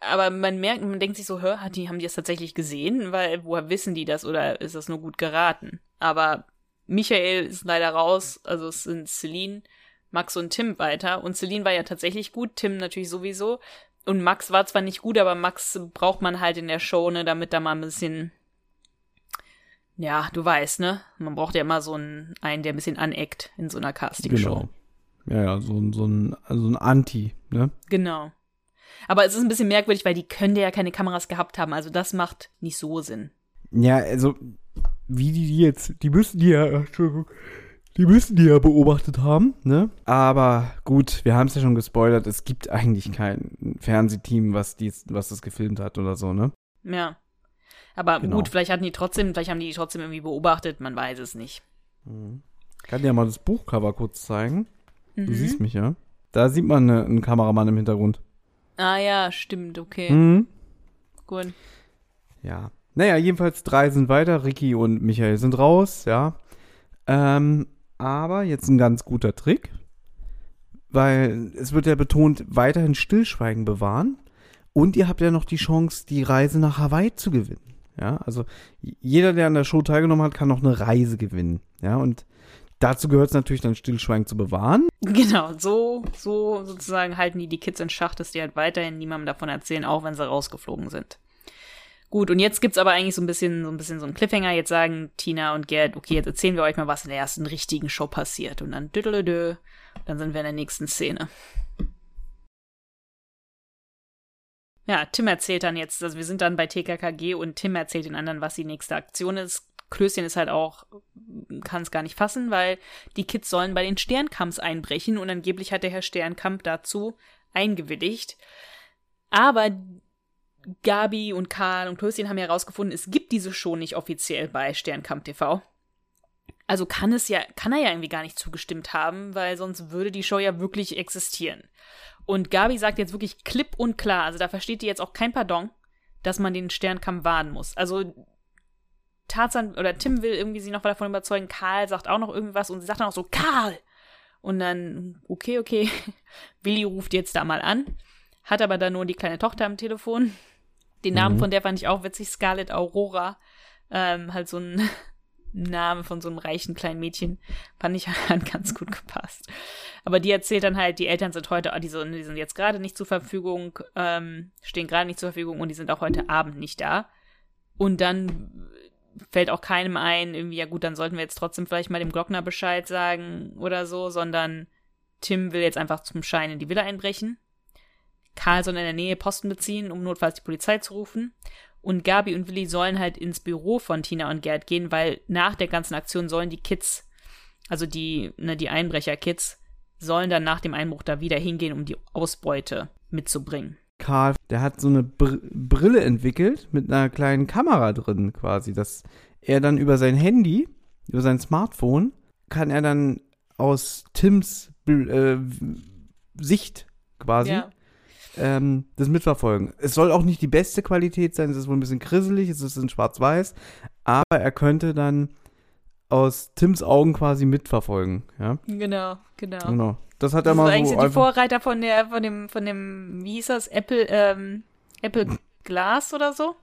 Aber man merkt, man denkt sich so, hör, die, haben die das tatsächlich gesehen? Weil, woher wissen die das oder ist das nur gut geraten? Aber Michael ist leider raus, also es sind Celine, Max und Tim weiter. Und Celine war ja tatsächlich gut, Tim natürlich sowieso. Und Max war zwar nicht gut, aber Max braucht man halt in der Show, ne, damit da mal ein bisschen, ja, du weißt, ne? Man braucht ja immer so einen, einen der ein bisschen aneckt in so einer Castingshow. Genau. Ja, ja, so, ein- so ein, also ein Anti, ne? Genau. Aber es ist ein bisschen merkwürdig, weil die können ja keine Kameras gehabt haben. Also das macht nicht so Sinn. Ja, also, wie die jetzt, die müssen die ja, Entschuldigung, die müssen die ja beobachtet haben, ne? Aber gut, wir haben es ja schon gespoilert, es gibt eigentlich kein Fernsehteam, was, dies, was das gefilmt hat oder so, ne? Ja. Aber Genau. gut, vielleicht hatten die trotzdem, vielleicht haben die die trotzdem irgendwie beobachtet, man weiß es nicht. Ich kann dir ja mal das Buchcover kurz zeigen. Mhm. Du siehst mich, ja? Da sieht man ne, einen Kameramann im Hintergrund. Ah ja, stimmt, okay. Mhm. Gut. Ja. Naja, jedenfalls drei sind weiter. Ricky und Michael sind raus, ja. Ähm, aber jetzt ein ganz guter Trick. Weil es wird ja betont, weiterhin Stillschweigen bewahren. Und ihr habt ja noch die Chance, die Reise nach Hawaii zu gewinnen. Ja, also jeder, der an der Show teilgenommen hat, kann noch eine Reise gewinnen. Ja, und dazu gehört es natürlich dann Stillschweigen zu bewahren. Genau, so, so sozusagen halten die die Kids in Schach, dass die halt weiterhin niemandem davon erzählen, auch wenn sie rausgeflogen sind. Gut, und jetzt gibt's aber eigentlich so ein bisschen, so ein bisschen so einen Cliffhanger. Jetzt sagen Tina und Gerd, okay, jetzt erzählen wir euch mal, was in der ersten richtigen Show passiert. Und dann düdelödö, dann sind wir in der nächsten Szene. Ja, Tim erzählt dann jetzt, also wir sind dann bei TKKG und Tim erzählt den anderen, was die nächste Aktion ist. Klößchen ist halt auch, kann es gar nicht fassen, weil die Kids sollen bei den Sternkamps einbrechen und angeblich hat der Herr Sternkamp dazu eingewilligt. Aber Gabi und Karl und Klößchen haben ja herausgefunden, es gibt diese Show nicht offiziell bei Sternkamp TV. Also kann es ja, kann er ja irgendwie gar nicht zugestimmt haben, weil sonst würde die Show ja wirklich existieren. Und Gabi sagt jetzt wirklich klipp und klar, also da versteht die jetzt auch kein Pardon, dass man den Sternkampf warnen muss. Also Tarzan oder Tim will irgendwie sie noch davon überzeugen, Karl sagt auch noch irgendwas und sie sagt dann auch so, Karl! Und dann, okay, okay, [LAUGHS] Willi ruft jetzt da mal an, hat aber dann nur die kleine Tochter am Telefon. Den Namen Mhm. von der fand ich auch witzig, Scarlett Aurora. Ähm, halt so ein [LAUGHS] Name von so einem reichen kleinen Mädchen. Fand ich [LAUGHS] hat ganz gut gepasst. Aber die erzählt dann halt, die Eltern sind heute, die, so, die sind jetzt gerade nicht zur Verfügung, ähm, stehen gerade nicht zur Verfügung und die sind auch heute Abend nicht da. Und dann fällt auch keinem ein, irgendwie, ja gut, dann sollten wir jetzt trotzdem vielleicht mal dem Glockner Bescheid sagen oder so, sondern Tim will jetzt einfach zum Schein in die Villa einbrechen. Karl soll in der Nähe Posten beziehen, um notfalls die Polizei zu rufen. Und Gabi und Willi sollen halt ins Büro von Tina und Gerd gehen, weil nach der ganzen Aktion sollen die Kids, also die, ne, die Einbrecher-Kids, sollen dann nach dem Einbruch da wieder hingehen, um die Ausbeute mitzubringen. Karl, der hat so eine Br Brille entwickelt mit einer kleinen Kamera drin quasi, dass er dann über sein Handy, über sein Smartphone, kann er dann aus Tims äh, Sicht quasi Ja. Ähm, das mitverfolgen. Es soll auch nicht die beste Qualität sein, es ist wohl ein bisschen grisselig, es ist in schwarz-weiß, aber er könnte dann aus Tims Augen quasi mitverfolgen, ja. Genau, genau. Genau. Das hat er Das mal ist eigentlich so so die Vorreiter von der, von dem, von dem, wie hieß das, Apple, ähm, Apple Glass oder so?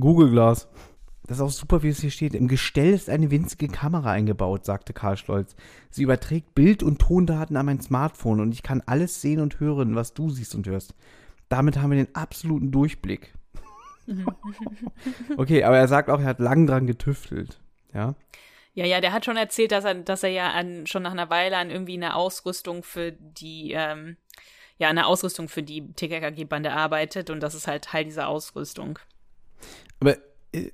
Google Glas. Das ist auch super, wie es hier steht. Im Gestell ist eine winzige Kamera eingebaut, sagte Karl Stolz. Sie überträgt Bild- und Tondaten an mein Smartphone und ich kann alles sehen und hören, was du siehst und hörst. Damit haben wir den absoluten Durchblick. [LAUGHS] okay, aber er sagt auch, er hat lang dran getüftelt. Ja. Ja, ja, der hat schon erzählt, dass er, dass er ja an, schon nach einer Weile an irgendwie einer Ausrüstung für die, ähm, ja, eine Ausrüstung für die TKKG-Bande arbeitet und das ist halt Teil dieser Ausrüstung. Aber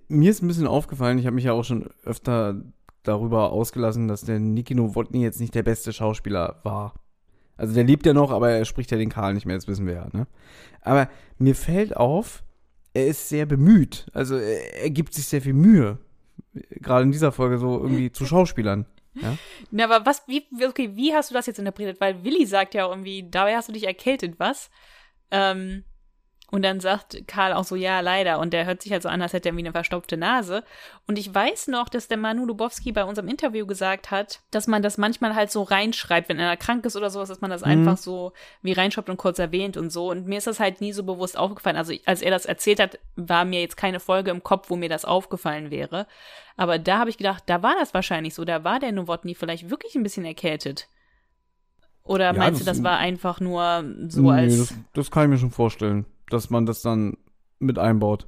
mir ist ein bisschen aufgefallen, ich habe mich ja auch schon öfter darüber ausgelassen, dass der Niki Nowotny jetzt nicht der beste Schauspieler war. Also der lebt ja noch, aber er spricht ja den Karl nicht mehr, das wissen wir ja, ne? Aber mir fällt auf, er ist sehr bemüht. Also er, er gibt sich sehr viel Mühe. Gerade in dieser Folge so irgendwie zu Schauspielern. Ja? [LAUGHS] Na, aber was, wie, okay, wie hast du das jetzt interpretiert? Weil Willi sagt ja irgendwie, dabei hast du dich erkältet, was? Ähm, und dann sagt Karl auch so, ja, leider. Und der hört sich halt so an, als hätte er wie eine verstopfte Nase. Und ich weiß noch, dass der Manu Lubowski bei unserem Interview gesagt hat, dass man das manchmal halt so reinschreibt, wenn einer krank ist oder sowas, dass man das einfach so wie reinschreibt und kurz erwähnt und so. Und mir ist das halt nie so bewusst aufgefallen. Also als er das erzählt hat, war mir jetzt keine Folge im Kopf, wo mir das aufgefallen wäre. Aber da habe ich gedacht, da war das wahrscheinlich so. Da war der Nowotny vielleicht wirklich ein bisschen erkältet. Oder Ja, meinst du, das- das war einfach nur so Nee, als. das, das kann ich mir schon vorstellen, dass man das dann mit einbaut.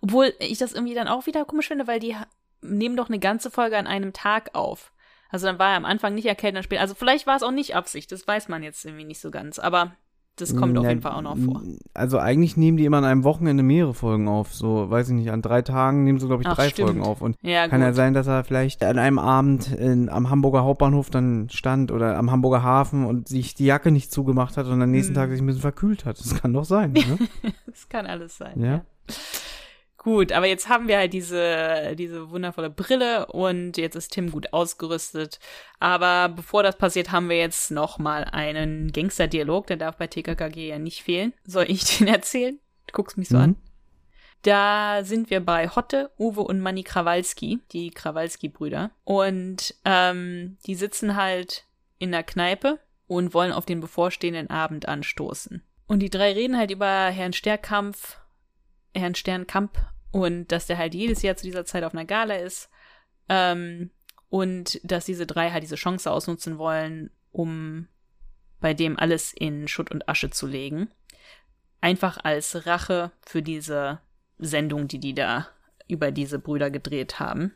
Obwohl ich das irgendwie dann auch wieder komisch finde, weil die nehmen doch eine ganze Folge an einem Tag auf. Also dann war er am Anfang nicht erkältet, dann später. Also vielleicht war es auch nicht Absicht, das weiß man jetzt irgendwie nicht so ganz. Aber das kommt auf Ja, jeden Fall auch noch vor. Also eigentlich nehmen die immer an einem Wochenende mehrere Folgen auf. So, weiß ich nicht, an drei Tagen nehmen sie, glaube ich, Ach, drei stimmt. Folgen auf. Und Ja, kann gut. ja sein, dass er vielleicht an einem Abend in, am Hamburger Hauptbahnhof dann stand oder am Hamburger Hafen und sich die Jacke nicht zugemacht hat und am nächsten Hm. Tag sich ein bisschen verkühlt hat. Das kann doch sein, ne? [LAUGHS] Das kann alles sein. Ja. Ja. Gut, aber jetzt haben wir halt diese, diese wundervolle Brille und jetzt ist Tim gut ausgerüstet. Aber bevor das passiert, haben wir jetzt noch mal einen Gangsterdialog. Der darf bei TKKG ja nicht fehlen. Soll ich [LAUGHS] den erzählen? Du guckst mich so Mhm. an. Da sind wir bei Hotte, Uwe und Manny Krawalski, die Krawalski-Brüder. Und ähm, die sitzen halt in der Kneipe und wollen auf den bevorstehenden Abend anstoßen. Und die drei reden halt über Herrn Sternkampf, Herrn Sternkamp und dass der halt jedes Jahr zu dieser Zeit auf einer Gala ist ähm, und dass diese drei halt diese Chance ausnutzen wollen, um bei dem alles in Schutt und Asche zu legen. Einfach als Rache für diese Sendung, die die da über diese Brüder gedreht haben.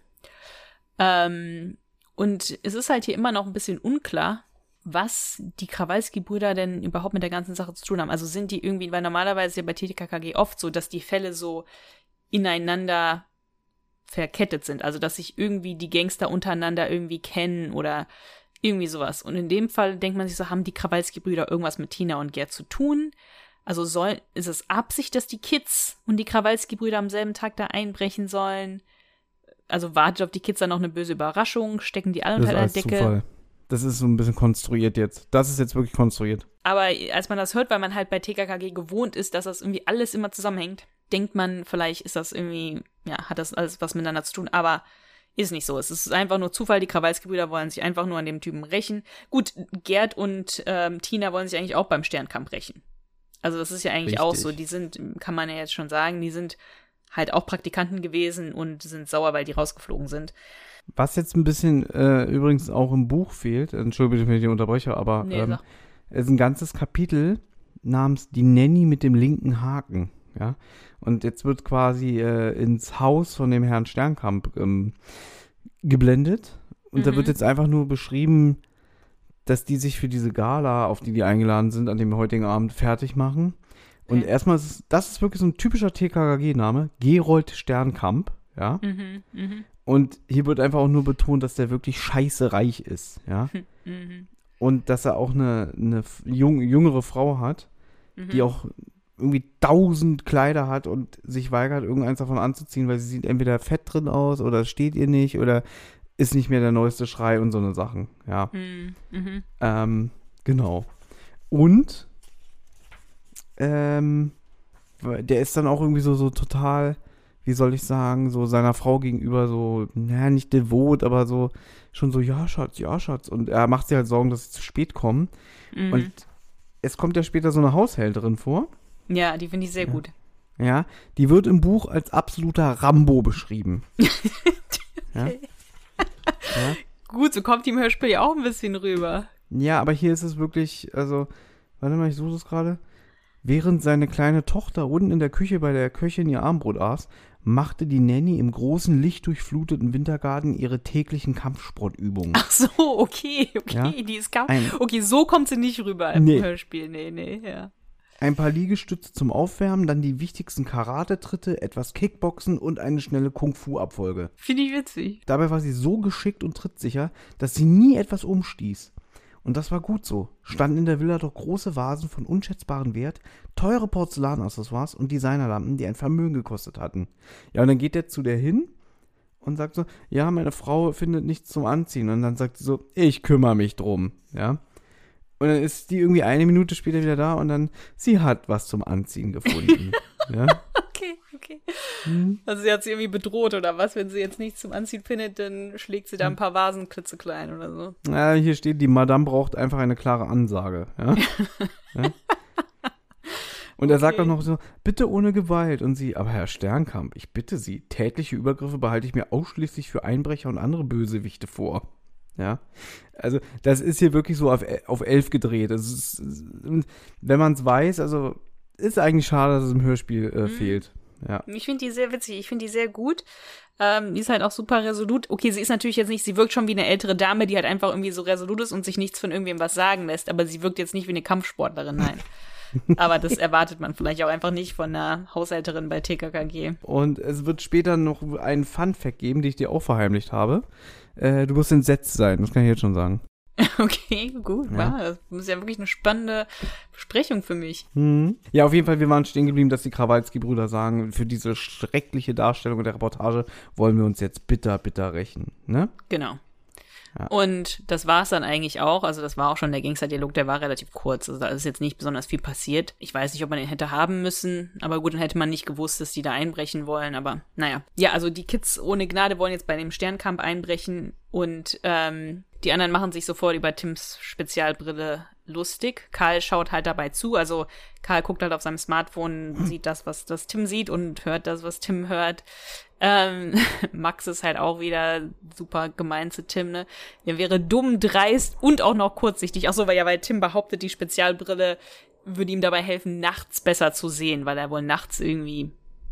Ähm, und es ist halt hier immer noch ein bisschen unklar, was die Krawalski-Brüder denn überhaupt mit der ganzen Sache zu tun haben. Also sind die irgendwie, weil normalerweise ja bei TTKKG oft so, dass die Fälle so ineinander verkettet sind. Also dass sich irgendwie die Gangster untereinander irgendwie kennen oder irgendwie sowas. Und in dem Fall denkt man sich so, haben die Krawalski-Brüder irgendwas mit Tina und Gerd zu tun? Also soll, ist es Absicht, dass die Kids und die Krawalski-Brüder am selben Tag da einbrechen sollen? Also wartet auf die Kids dann noch eine böse Überraschung? Stecken die alle unter der Decke? Zufall. Das ist so ein bisschen konstruiert jetzt. Das ist jetzt wirklich konstruiert. Aber als man das hört, weil man halt bei TKKG gewohnt ist, dass das irgendwie alles immer zusammenhängt, denkt man, vielleicht ist das irgendwie, ja, hat das alles was miteinander zu tun, aber ist nicht so. Es ist einfach nur Zufall. Die Krawalski-Brüder wollen sich einfach nur an dem Typen rächen. Gut, Gerd und ähm, Tina wollen sich eigentlich auch beim Sternkampf rächen. Also das ist ja eigentlich Richtig. auch so. Die sind, kann man ja jetzt schon sagen, die sind halt auch Praktikanten gewesen und sind sauer, weil die rausgeflogen sind. Was jetzt ein bisschen äh, übrigens auch im Buch fehlt, entschuldige wenn ich die unterbreche, aber Nee, ähm, es ist ein ganzes Kapitel namens Die Nanny mit dem linken Haken. Ja? Und jetzt wird quasi äh, ins Haus von dem Herrn Sternkamp ähm, geblendet. Und da Mhm. wird jetzt einfach nur beschrieben, dass die sich für diese Gala, auf die die eingeladen sind, an dem heutigen Abend fertig machen. Und Okay. erstmal, ist das ist wirklich so ein typischer TKKG-Name, Gerold Sternkamp, ja. Mhm, mhm, Und hier wird einfach auch nur betont, dass der wirklich scheiße reich ist, ja. [LAUGHS] mhm, Und dass er auch eine, eine jung, jüngere Frau hat, mhm. die auch irgendwie tausend Kleider hat und sich weigert, irgendeins davon anzuziehen, weil sie sieht entweder fett drin aus oder steht ihr nicht oder ist nicht mehr der neueste Schrei und so eine Sachen, ja. Mhm, mhm. Ähm, genau. Und ähm, der ist dann auch irgendwie so, so total, wie soll ich sagen, so seiner Frau gegenüber so, naja, nicht devot, aber so schon so, ja, Schatz, ja, Schatz. Und er macht sich halt Sorgen, dass sie zu spät kommen. Mhm. Und es kommt ja später so eine Haushälterin vor. Ja, die finde ich sehr Ja. gut. Ja, die wird im Buch als absoluter Rambo beschrieben. [LAUGHS] ja? Gut, so kommt die im Hörspiel ja auch ein bisschen rüber. Ja, aber hier ist es wirklich, also, warte mal, ich suche es gerade. Während seine kleine Tochter unten in der Küche bei der Köchin ihr Armbrot aß, machte die Nanny im großen, lichtdurchfluteten Wintergarten ihre täglichen Kampfsportübungen. Ach so, okay, okay, Ja. die ist. Ein- Okay, so kommt sie nicht rüber im Nee. Hörspiel. Nee, nee, ja. Ein paar Liegestütze zum Aufwärmen, dann die wichtigsten Karate-Tritte, etwas Kickboxen und eine schnelle Kung-Fu-Abfolge. Finde ich witzig. Dabei war sie so geschickt und trittsicher, dass sie nie etwas umstieß. Und das war gut so. Standen in der Villa doch große Vasen von unschätzbarem Wert, teure Porzellanaccessoires und Designerlampen, die ein Vermögen gekostet hatten. Ja, und dann geht er zu der hin und sagt so, ja, meine Frau findet nichts zum Anziehen. Und dann sagt sie so, ich kümmere mich drum, ja. Und dann ist die irgendwie eine Minute später wieder da und dann, sie hat was zum Anziehen gefunden. [LAUGHS] ja. Okay, okay. Hm. Also sie hat sie irgendwie bedroht oder was? Wenn sie jetzt nichts zum Anziehen findet, dann schlägt sie da ein paar Vasen klitzeklein oder so. Ja, hier steht, die Madame braucht einfach eine klare Ansage. Ja? [LAUGHS] ja? Und er sagt auch noch so, bitte ohne Gewalt. Und sie, aber Herr Sternkamp, ich bitte Sie, tätliche Übergriffe behalte ich mir ausschließlich für Einbrecher und andere Bösewichte vor. Ja, also das ist hier wirklich so auf, auf elf gedreht. Es ist, wenn man es weiß, also ist eigentlich schade, dass es im Hörspiel äh, Mhm. fehlt. Ja. Ich finde die sehr witzig, ich finde die sehr gut. Ähm, die ist halt auch super resolut. Okay, sie ist natürlich jetzt nicht, sie wirkt schon wie eine ältere Dame, die halt einfach irgendwie so resolut ist und sich nichts von irgendwem was sagen lässt, aber sie wirkt jetzt nicht wie eine Kampfsportlerin, nein. [LAUGHS] aber das erwartet man vielleicht auch einfach nicht von einer Haushälterin bei TKKG. Und es wird später noch einen Fun-Fact geben, den ich dir auch verheimlicht habe. Äh, du wirst entsetzt sein, das kann ich jetzt schon sagen. [LAUGHS] Okay, gut, Ja. wow. Das ist ja wirklich eine spannende Besprechung für mich. Mhm. Ja, auf jeden Fall, wir waren stehen geblieben, dass die Krawalski-Brüder sagen, für diese schreckliche Darstellung der Reportage wollen wir uns jetzt bitter, bitter rächen. Ne? Genau. Ja. Und das war es dann eigentlich auch. Also das war auch schon der Gangster-Dialog, der war relativ kurz. Also da ist jetzt nicht besonders viel passiert. Ich weiß nicht, ob man den hätte haben müssen, aber gut, dann hätte man nicht gewusst, dass die da einbrechen wollen. Aber naja. Ja, also die Kids ohne Gnade wollen jetzt bei dem Sternkampf einbrechen und ähm, die anderen machen sich sofort über Tims Spezialbrille lustig. Karl schaut halt dabei zu. Also Karl guckt halt auf seinem Smartphone, sieht das, was das Tim sieht und hört das, was Tim hört. Ähm, [LAUGHS] Max ist halt auch wieder super gemein zu Tim, ne? Er wäre dumm, dreist und auch noch kurzsichtig. Ach so, weil ja, weil Tim behauptet, die Spezialbrille würde ihm dabei helfen, nachts besser zu sehen, weil er wohl nachts irgendwie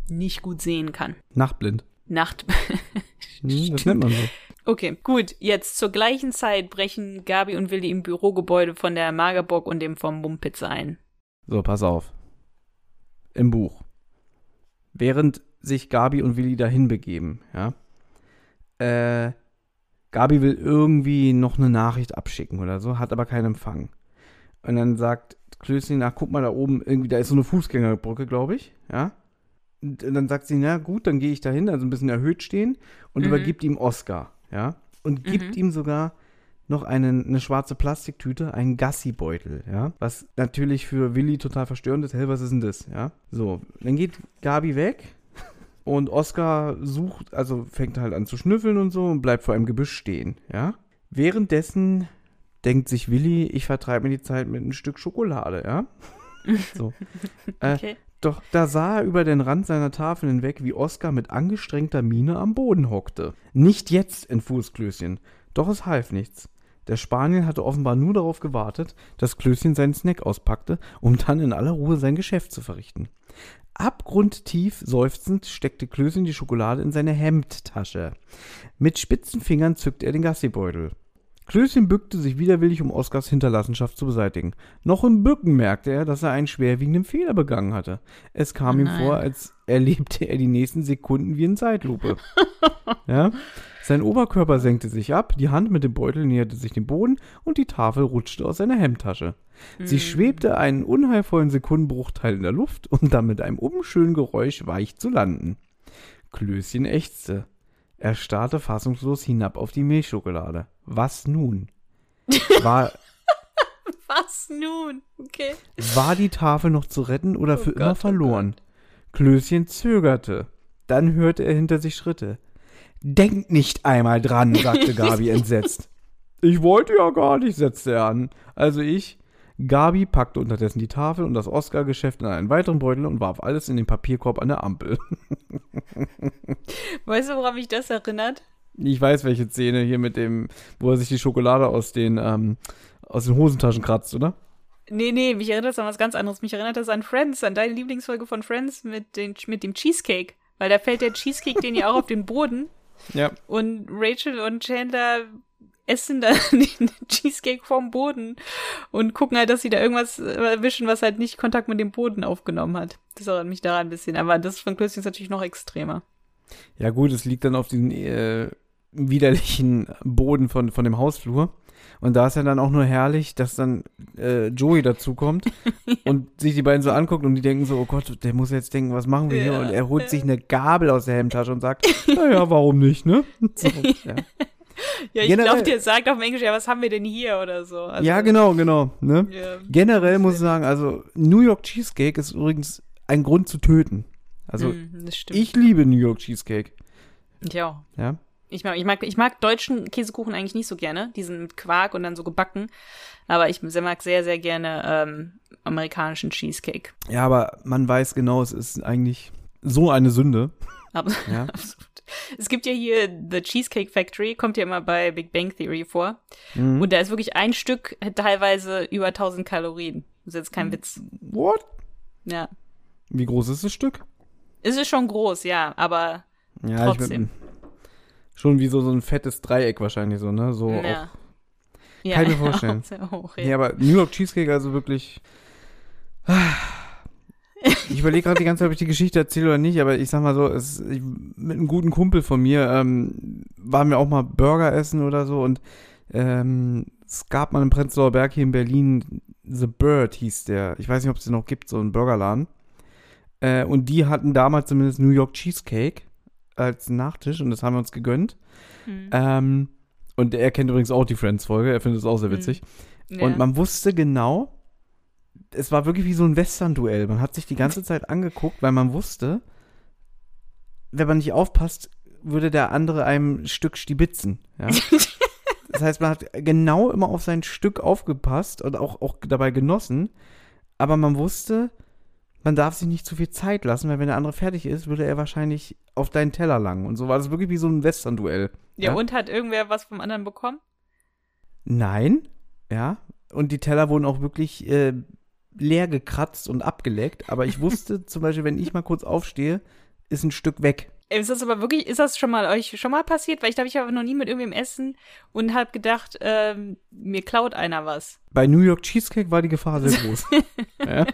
nicht gut sehen kann. Nachtblind. Nacht. [LAUGHS] Hm, das nennt man so. Okay, gut. Jetzt zur gleichen Zeit brechen Gabi und Willi im Bürogebäude von der Magerbock und dem vom Mumpitz ein. So, pass auf. Im Buch. Während sich Gabi und Willi dahin begeben, ja, äh, Gabi will irgendwie noch eine Nachricht abschicken oder so, hat aber keinen Empfang. Und dann sagt Klößchen, ach, guck mal da oben, irgendwie, da ist so eine Fußgängerbrücke, glaube ich, ja. Und dann sagt sie, na gut, dann gehe ich dahin, also ein bisschen erhöht stehen und Mhm. übergibt ihm Oscar, ja. Und gibt ihm sogar noch eine, eine schwarze Plastiktüte, einen Gassi-Beutel, ja. Was natürlich für Willi total verstörend ist. Hey, was ist denn das, ja? So, dann geht Gabi weg und Oscar sucht, also fängt halt an zu schnüffeln und so und bleibt vor einem Gebüsch stehen, ja. Währenddessen denkt sich Willi, ich vertreibe mir die Zeit mit einem Stück Schokolade, ja. [LAUGHS] So. Äh, Okay. Doch da sah er über den Rand seiner Tafel hinweg, wie Oskar mit angestrengter Miene am Boden hockte. Nicht jetzt, entfuhr es Klößchen. Doch es half nichts. Der Spaniel hatte offenbar nur darauf gewartet, dass Klößchen seinen Snack auspackte, um dann in aller Ruhe sein Geschäft zu verrichten. Abgrundtief seufzend steckte Klößchen die Schokolade in seine Hemdtasche. Mit spitzen Fingern zückte er den Gassibeutel. Klößchen bückte sich widerwillig, um Oskars Hinterlassenschaft zu beseitigen. Noch im Bücken merkte er, dass er einen schwerwiegenden Fehler begangen hatte. Es kam Oh ihm vor, als erlebte er die nächsten Sekunden wie in Zeitlupe. [LAUGHS] ja? Sein Oberkörper senkte sich ab, die Hand mit dem Beutel näherte sich dem Boden und die Tafel rutschte aus seiner Hemdtasche. Sie schwebte einen unheilvollen Sekundenbruchteil in der Luft, um dann mit einem unschönen Geräusch weich zu landen. Klößchen ächzte. Er starrte fassungslos hinab auf die Milchschokolade. Was nun? War, [LAUGHS] Was nun? Okay. war die Tafel noch zu retten oder Oh für Gott, immer oh verloren? Klößchen zögerte. Dann hörte er hinter sich Schritte. Denk nicht einmal dran, [LAUGHS] sagte Gabi entsetzt. Ich wollte ja gar nicht, setzte er an. Also ich. Gabi packte unterdessen die Tafel und das Oscar-Geschäft in einen weiteren Beutel und warf alles in den Papierkorb an der Ampel. [LAUGHS] Weißt du, woran mich das erinnert? Ich weiß, welche Szene hier mit dem, wo er sich die Schokolade aus den, ähm, aus den Hosentaschen kratzt, oder? Nee, nee, mich erinnert das an was ganz anderes. Mich erinnert das an Friends, an deine Lieblingsfolge von Friends mit, den, mit dem Cheesecake. Weil da fällt der Cheesecake den ja auch auf den Boden Ja. und Rachel und Chandler essen dann [LAUGHS] den Cheesecake vom Boden und gucken halt, dass sie da irgendwas erwischen, was halt nicht Kontakt mit dem Boden aufgenommen hat. Das erinnert mich daran ein bisschen. Aber das von Klößchen ist natürlich noch extremer. Ja, gut, es liegt dann auf diesem äh, widerlichen Boden von, von dem Hausflur. Und da ist ja dann auch nur herrlich, dass dann äh, Joey dazukommt [LAUGHS] und sich die beiden so anguckt und die denken so, oh Gott, der muss jetzt denken, was machen wir hier? Ja, Und er holt sich eine Gabel aus der Hemdtasche und sagt, [LAUGHS] naja, warum nicht, ne? [LAUGHS] So, ja. Ja, ich glaube, der sagt auf Englisch, ja, was haben wir denn hier oder so. Also, ja, genau, genau. Ne? Ja. Generell muss ich sagen, also New York Cheesecake ist übrigens ein Grund zu töten. Also das stimmt. ich liebe New York Cheesecake. ja. Ja. Ich mag, ich mag, ich mag deutschen Käsekuchen eigentlich nicht so gerne. Diesen mit Quark und dann so gebacken. Aber ich mag sehr, sehr gerne ähm, amerikanischen Cheesecake. Ja, aber man weiß genau, es ist eigentlich so eine Sünde. [LAUGHS] Aber, Ja. absolut. Es gibt ja hier The Cheesecake Factory, kommt ja immer bei Big Bang Theory vor. Mhm. Und da ist wirklich ein Stück teilweise über 1000 Kalorien. Das ist jetzt kein Witz. What? Ja. Wie groß ist das Stück? Es ist schon groß, ja, aber Ja, Trotzdem. ich schon wie so, so ein fettes Dreieck wahrscheinlich so, ne? So ja. auch. Kann ich mir [LAUGHS] vorstellen. Sehr hoch, ja. Ja, aber New York Cheesecake also wirklich. [LAUGHS] Ich überlege gerade die ganze Zeit, ob ich die Geschichte erzähle oder nicht, aber ich sag mal so, es, ich, mit einem guten Kumpel von mir ähm, waren wir auch mal Burger essen oder so und ähm, es gab mal im Prenzlauer Berg hier in Berlin, The Bird hieß der. Ich weiß nicht, ob es den noch gibt, so einen Burgerladen. Äh, und die hatten damals zumindest New York Cheesecake als Nachtisch und das haben wir uns gegönnt. Hm. Ähm, und er kennt übrigens auch die Friends-Folge, er findet es auch sehr Mhm. witzig. ja. Und man wusste genau, es war wirklich wie so ein Western-Duell. Man hat sich die ganze [LAUGHS] Zeit angeguckt, weil man wusste, wenn man nicht aufpasst, würde der andere einem ein Stück stibitzen. Ja? [LAUGHS] Das heißt, man hat genau immer auf sein Stück aufgepasst und auch, auch dabei genossen. Aber man wusste, man darf sich nicht zu viel Zeit lassen, weil wenn der andere fertig ist, würde er wahrscheinlich auf deinen Teller langen. Und so war das wirklich wie so ein Western-Duell. Ja, und hat irgendwer was vom anderen bekommen? Nein, ja. Und die Teller wurden auch wirklich äh, leer gekratzt und abgeleckt. Aber ich wusste [LAUGHS] zum Beispiel, wenn ich mal kurz aufstehe, ist ein Stück weg. Ist das aber wirklich, ist das schon mal euch schon mal passiert? Weil ich glaube, ich habe noch nie mit irgendwem essen und habe gedacht, ähm, mir klaut einer was. Bei New York Cheesecake war die Gefahr sehr groß. [LAUGHS] ja?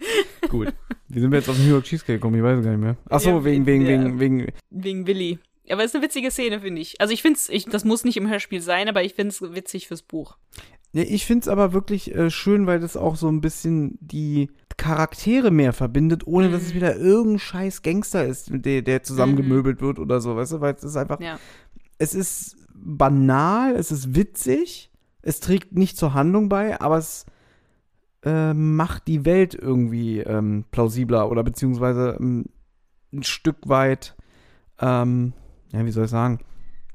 [LAUGHS] Gut. Wie sind wir jetzt auf New York Cheesecake gekommen? Ich weiß gar nicht mehr. Ach so, Ja, wegen, wegen, ja. wegen, wegen. Wegen Willi. Aber es ist eine witzige Szene, finde ich. Also ich finde es, das muss nicht im Hörspiel sein, aber ich finde es witzig fürs Buch. Ja, ich finde es aber wirklich äh, schön, weil das auch so ein bisschen die Charaktere mehr verbindet, ohne dass es Mhm. wieder irgendein scheiß Gangster ist, der, der zusammengemöbelt wird oder so, weißt du? Weil es ist einfach, Ja. es ist banal, es ist witzig, es trägt nicht zur Handlung bei, aber es äh, macht die Welt irgendwie ähm, plausibler oder beziehungsweise ähm, ein Stück weit, ähm, ja, wie soll ich sagen,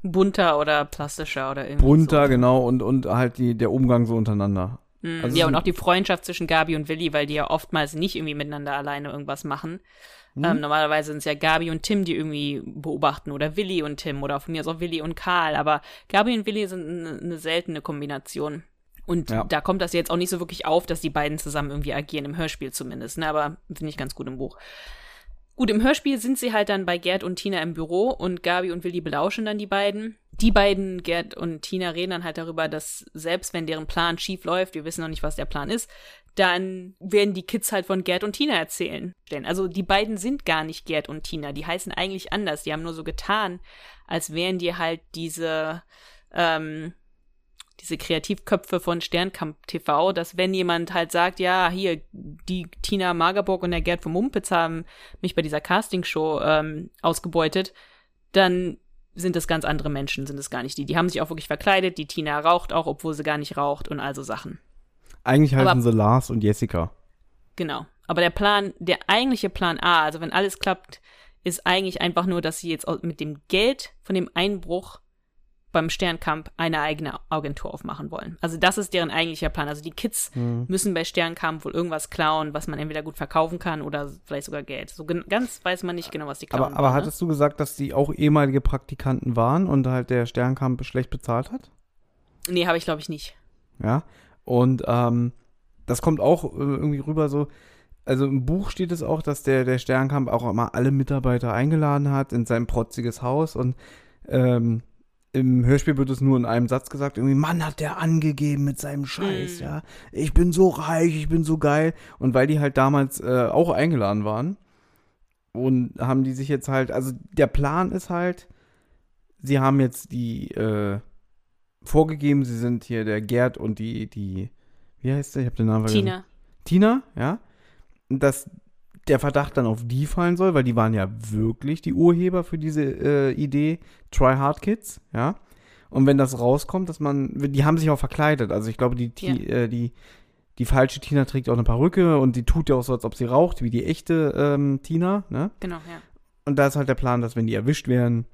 Bunter oder plastischer oder irgendwie. bunter, so. genau, und, und halt die, der Umgang so untereinander. Mhm. Also ja, und auch die Freundschaft zwischen Gabi und Willi, weil die ja oftmals nicht irgendwie miteinander alleine irgendwas machen. Mhm. Ähm, normalerweise sind es ja Gabi und Tim, die irgendwie beobachten oder Willi und Tim oder von mir aus auch Willi und Karl. Aber Gabi und Willi sind eine seltene Kombination. Und Ja. da kommt das jetzt auch nicht so wirklich auf, dass die beiden zusammen irgendwie agieren, im Hörspiel zumindest. Ne? Aber finde ich ganz gut im Buch. Gut, im Hörspiel sind sie halt dann bei Gerd und Tina im Büro und Gabi und Willi belauschen dann die beiden. Die beiden, Gerd und Tina, reden dann halt darüber, dass selbst wenn deren Plan schief läuft, wir wissen noch nicht, was der Plan ist, dann werden die Kids halt von Gerd und Tina erzählen. Denn also die beiden sind gar nicht Gerd und Tina, die heißen eigentlich anders. Die haben nur so getan, als wären die halt diese ähm, diese Kreativköpfe von Sternkamp TV, dass wenn jemand halt sagt, ja, hier, die Tina Magerburg und der Gerd vom Mumpitz haben mich bei dieser Castingshow ähm, ausgebeutet, dann sind es ganz andere Menschen, sind es gar nicht die. Die haben sich auch wirklich verkleidet, die Tina raucht auch, obwohl sie gar nicht raucht und also Sachen. Eigentlich heißen Aber- sie Lars und Jessica. Genau. Aber der Plan, der eigentliche Plan A, also wenn alles klappt, ist eigentlich einfach nur, dass sie jetzt mit dem Geld von dem Einbruch beim Sternkamp eine eigene Agentur aufmachen wollen. Also das ist deren eigentlicher Plan. Also die Kids Hm. müssen bei Sternkamp wohl irgendwas klauen, was man entweder gut verkaufen kann oder vielleicht sogar Geld. So ganz weiß man nicht genau, was die klauen Aber, aber wollen, hattest du gesagt, dass die auch ehemalige Praktikanten waren und halt der Sternkamp schlecht bezahlt hat? ne? Nee, habe ich glaube ich nicht. Ja. Und ähm, das kommt auch äh, irgendwie rüber so. Also im Buch steht es auch, dass der, der Sternkamp auch immer alle Mitarbeiter eingeladen hat in sein protziges Haus und ähm, im Hörspiel wird es nur in einem Satz gesagt, irgendwie, Mann hat der angegeben mit seinem Scheiß, Mm. ja. Ich bin so reich, ich bin so geil. Und weil die halt damals äh, auch eingeladen waren und haben die sich jetzt halt, also der Plan ist halt, sie haben jetzt die äh, vorgegeben, sie sind hier der Gerd und die, die, wie heißt sie? Ich habe den Namen vergessen. Tina. Tina, ja. Dass der Verdacht dann auf die fallen soll, weil die waren ja wirklich die Urheber für diese äh, Idee Try Hard Kids, ja. Und wenn das rauskommt, dass man, die haben sich auch verkleidet. Also ich glaube, die, Ti- äh, die, die falsche Tina trägt auch eine Perücke und die tut ja auch so, als ob sie raucht, wie die echte ähm, Tina, ne? Genau, ja. Und da ist halt der Plan, dass wenn die erwischt werden,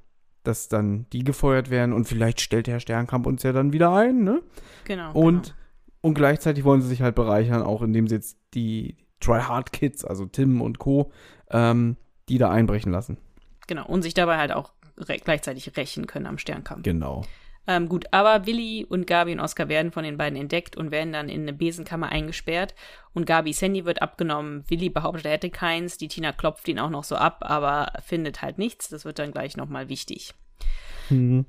dass dann die gefeuert werden und vielleicht stellt der Herr Sternkamp uns ja dann wieder ein, ne? Genau. Und, genau. und gleichzeitig wollen sie sich halt bereichern, auch indem sie jetzt die Try Hard Kids, also Tim und Co., ähm, die da einbrechen lassen. Genau. Und sich dabei halt auch re gleichzeitig rächen können am Sternkampf. Genau. Ähm, gut, aber Willi und Gabi und Oskar werden von den beiden entdeckt und werden dann in eine Besenkammer eingesperrt. Und Gabis Handy wird abgenommen. Willi behauptet, er hätte keins. Die Tina klopft ihn auch noch so ab, aber findet halt nichts. Das wird dann gleich nochmal wichtig. Mhm.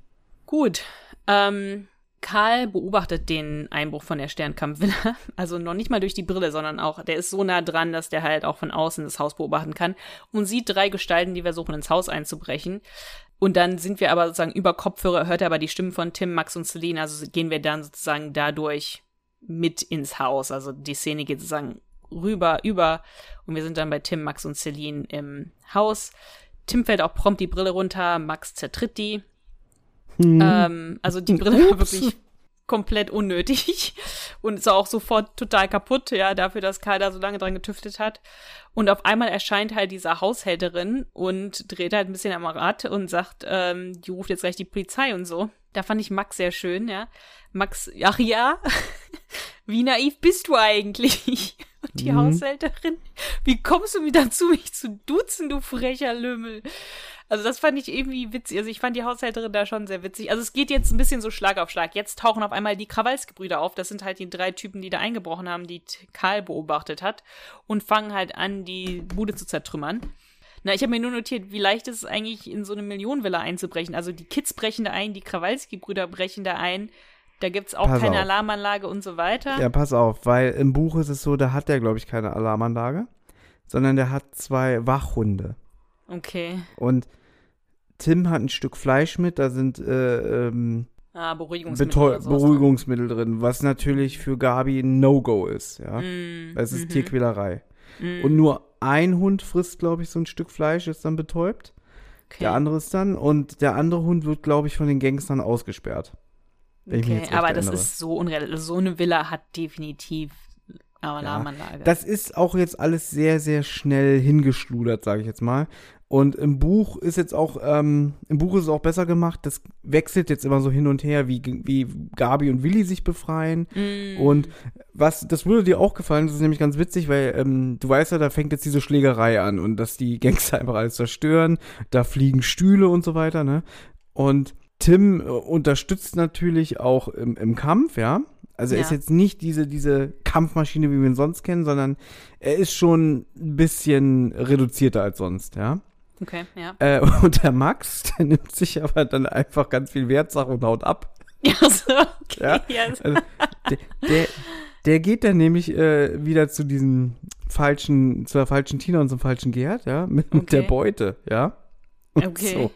Gut. Ähm, Karl beobachtet den Einbruch von der Sternkampfvilla. [LAUGHS] Also noch nicht mal durch die Brille, sondern auch, der ist so nah dran, dass der halt auch von außen das Haus beobachten kann und sieht drei Gestalten, die versuchen, ins Haus einzubrechen. Und dann sind wir aber sozusagen über Kopfhörer, hört er aber die Stimmen von Tim, Max und Celine, also gehen wir dann sozusagen dadurch mit ins Haus. Also die Szene geht sozusagen rüber, über und wir sind dann bei Tim, Max und Celine im Haus. Tim fällt auch prompt die Brille runter, Max zertritt die. Mhm. Ähm, also die Brille war wirklich komplett unnötig [LAUGHS] und ist auch sofort total kaputt, ja, dafür, dass Karl da so lange dran getüftet hat. Und auf einmal erscheint halt diese Haushälterin und dreht halt ein bisschen am Rad und sagt, ähm, die ruft jetzt gleich die Polizei und so. Da fand ich Max sehr schön, ja. Max, ach ja, [LAUGHS] wie naiv bist du eigentlich? Und [LAUGHS] die mhm. Haushälterin, wie kommst du mir dazu, mich zu duzen, du frecher Lümmel? Also das fand ich irgendwie witzig. Also ich fand die Haushälterin da schon sehr witzig. Also es geht jetzt ein bisschen so Schlag auf Schlag. Jetzt tauchen auf einmal die Krawalski-Brüder auf. Das sind halt die drei Typen, die da eingebrochen haben, die Karl beobachtet hat. Und fangen halt an, die Bude zu zertrümmern. Na, ich habe mir nur notiert, wie leicht ist es eigentlich, in so eine Millionenvilla einzubrechen. Also die Kids brechen da ein, die Krawalski-Brüder brechen da ein. Da gibt es auch pass keine auf. Alarmanlage und so weiter. Ja, pass auf, weil im Buch ist es so, da hat der, glaube ich, keine Alarmanlage, sondern der hat zwei Wachhunde. Okay. Und Tim hat ein Stück Fleisch mit, da sind äh, ähm, ah, Beruhigungsmittel, Beruhigungsmittel drin, was natürlich für Gabi ein No-Go ist, ja. Mm, es ist mm Tierquälerei. Mm. Und nur ein Hund frisst, glaube ich, so ein Stück Fleisch, ist dann betäubt. Okay. Der andere ist dann, und der andere Hund wird, glaube ich, von den Gangstern ausgesperrt. Okay, aber das ist so unrealistisch. So eine Villa hat definitiv Alarmanlage. Ja, das ist auch jetzt alles sehr, sehr schnell hingeschludert, sage ich jetzt mal. Und im Buch ist jetzt auch, ähm, im Buch ist es auch besser gemacht. Das wechselt jetzt immer so hin und her, wie, wie Gabi und Willi sich befreien. Mm. Und was, das würde dir auch gefallen, das ist nämlich ganz witzig, weil ähm, du weißt ja, da fängt jetzt diese Schlägerei an und dass die Gangster [LAUGHS] einfach alles zerstören. Da fliegen Stühle und so weiter, ne? Und Tim äh, unterstützt natürlich auch im, im Kampf, ja. Also er ist jetzt nicht diese, diese Kampfmaschine, wie wir ihn sonst kennen, sondern er ist schon ein bisschen reduzierter als sonst, ja. Okay, ja. Äh, [LAUGHS] und der Max, der nimmt sich aber dann einfach ganz viel Wertsache und haut ab. [LAUGHS] Ja, so, okay. Ja? [LAUGHS] Also, der, der, der, geht dann nämlich äh, wieder zu diesem falschen, zur falschen Tina und zum falschen Gerd, ja, mit, okay. mit der Beute, ja. Und okay. So,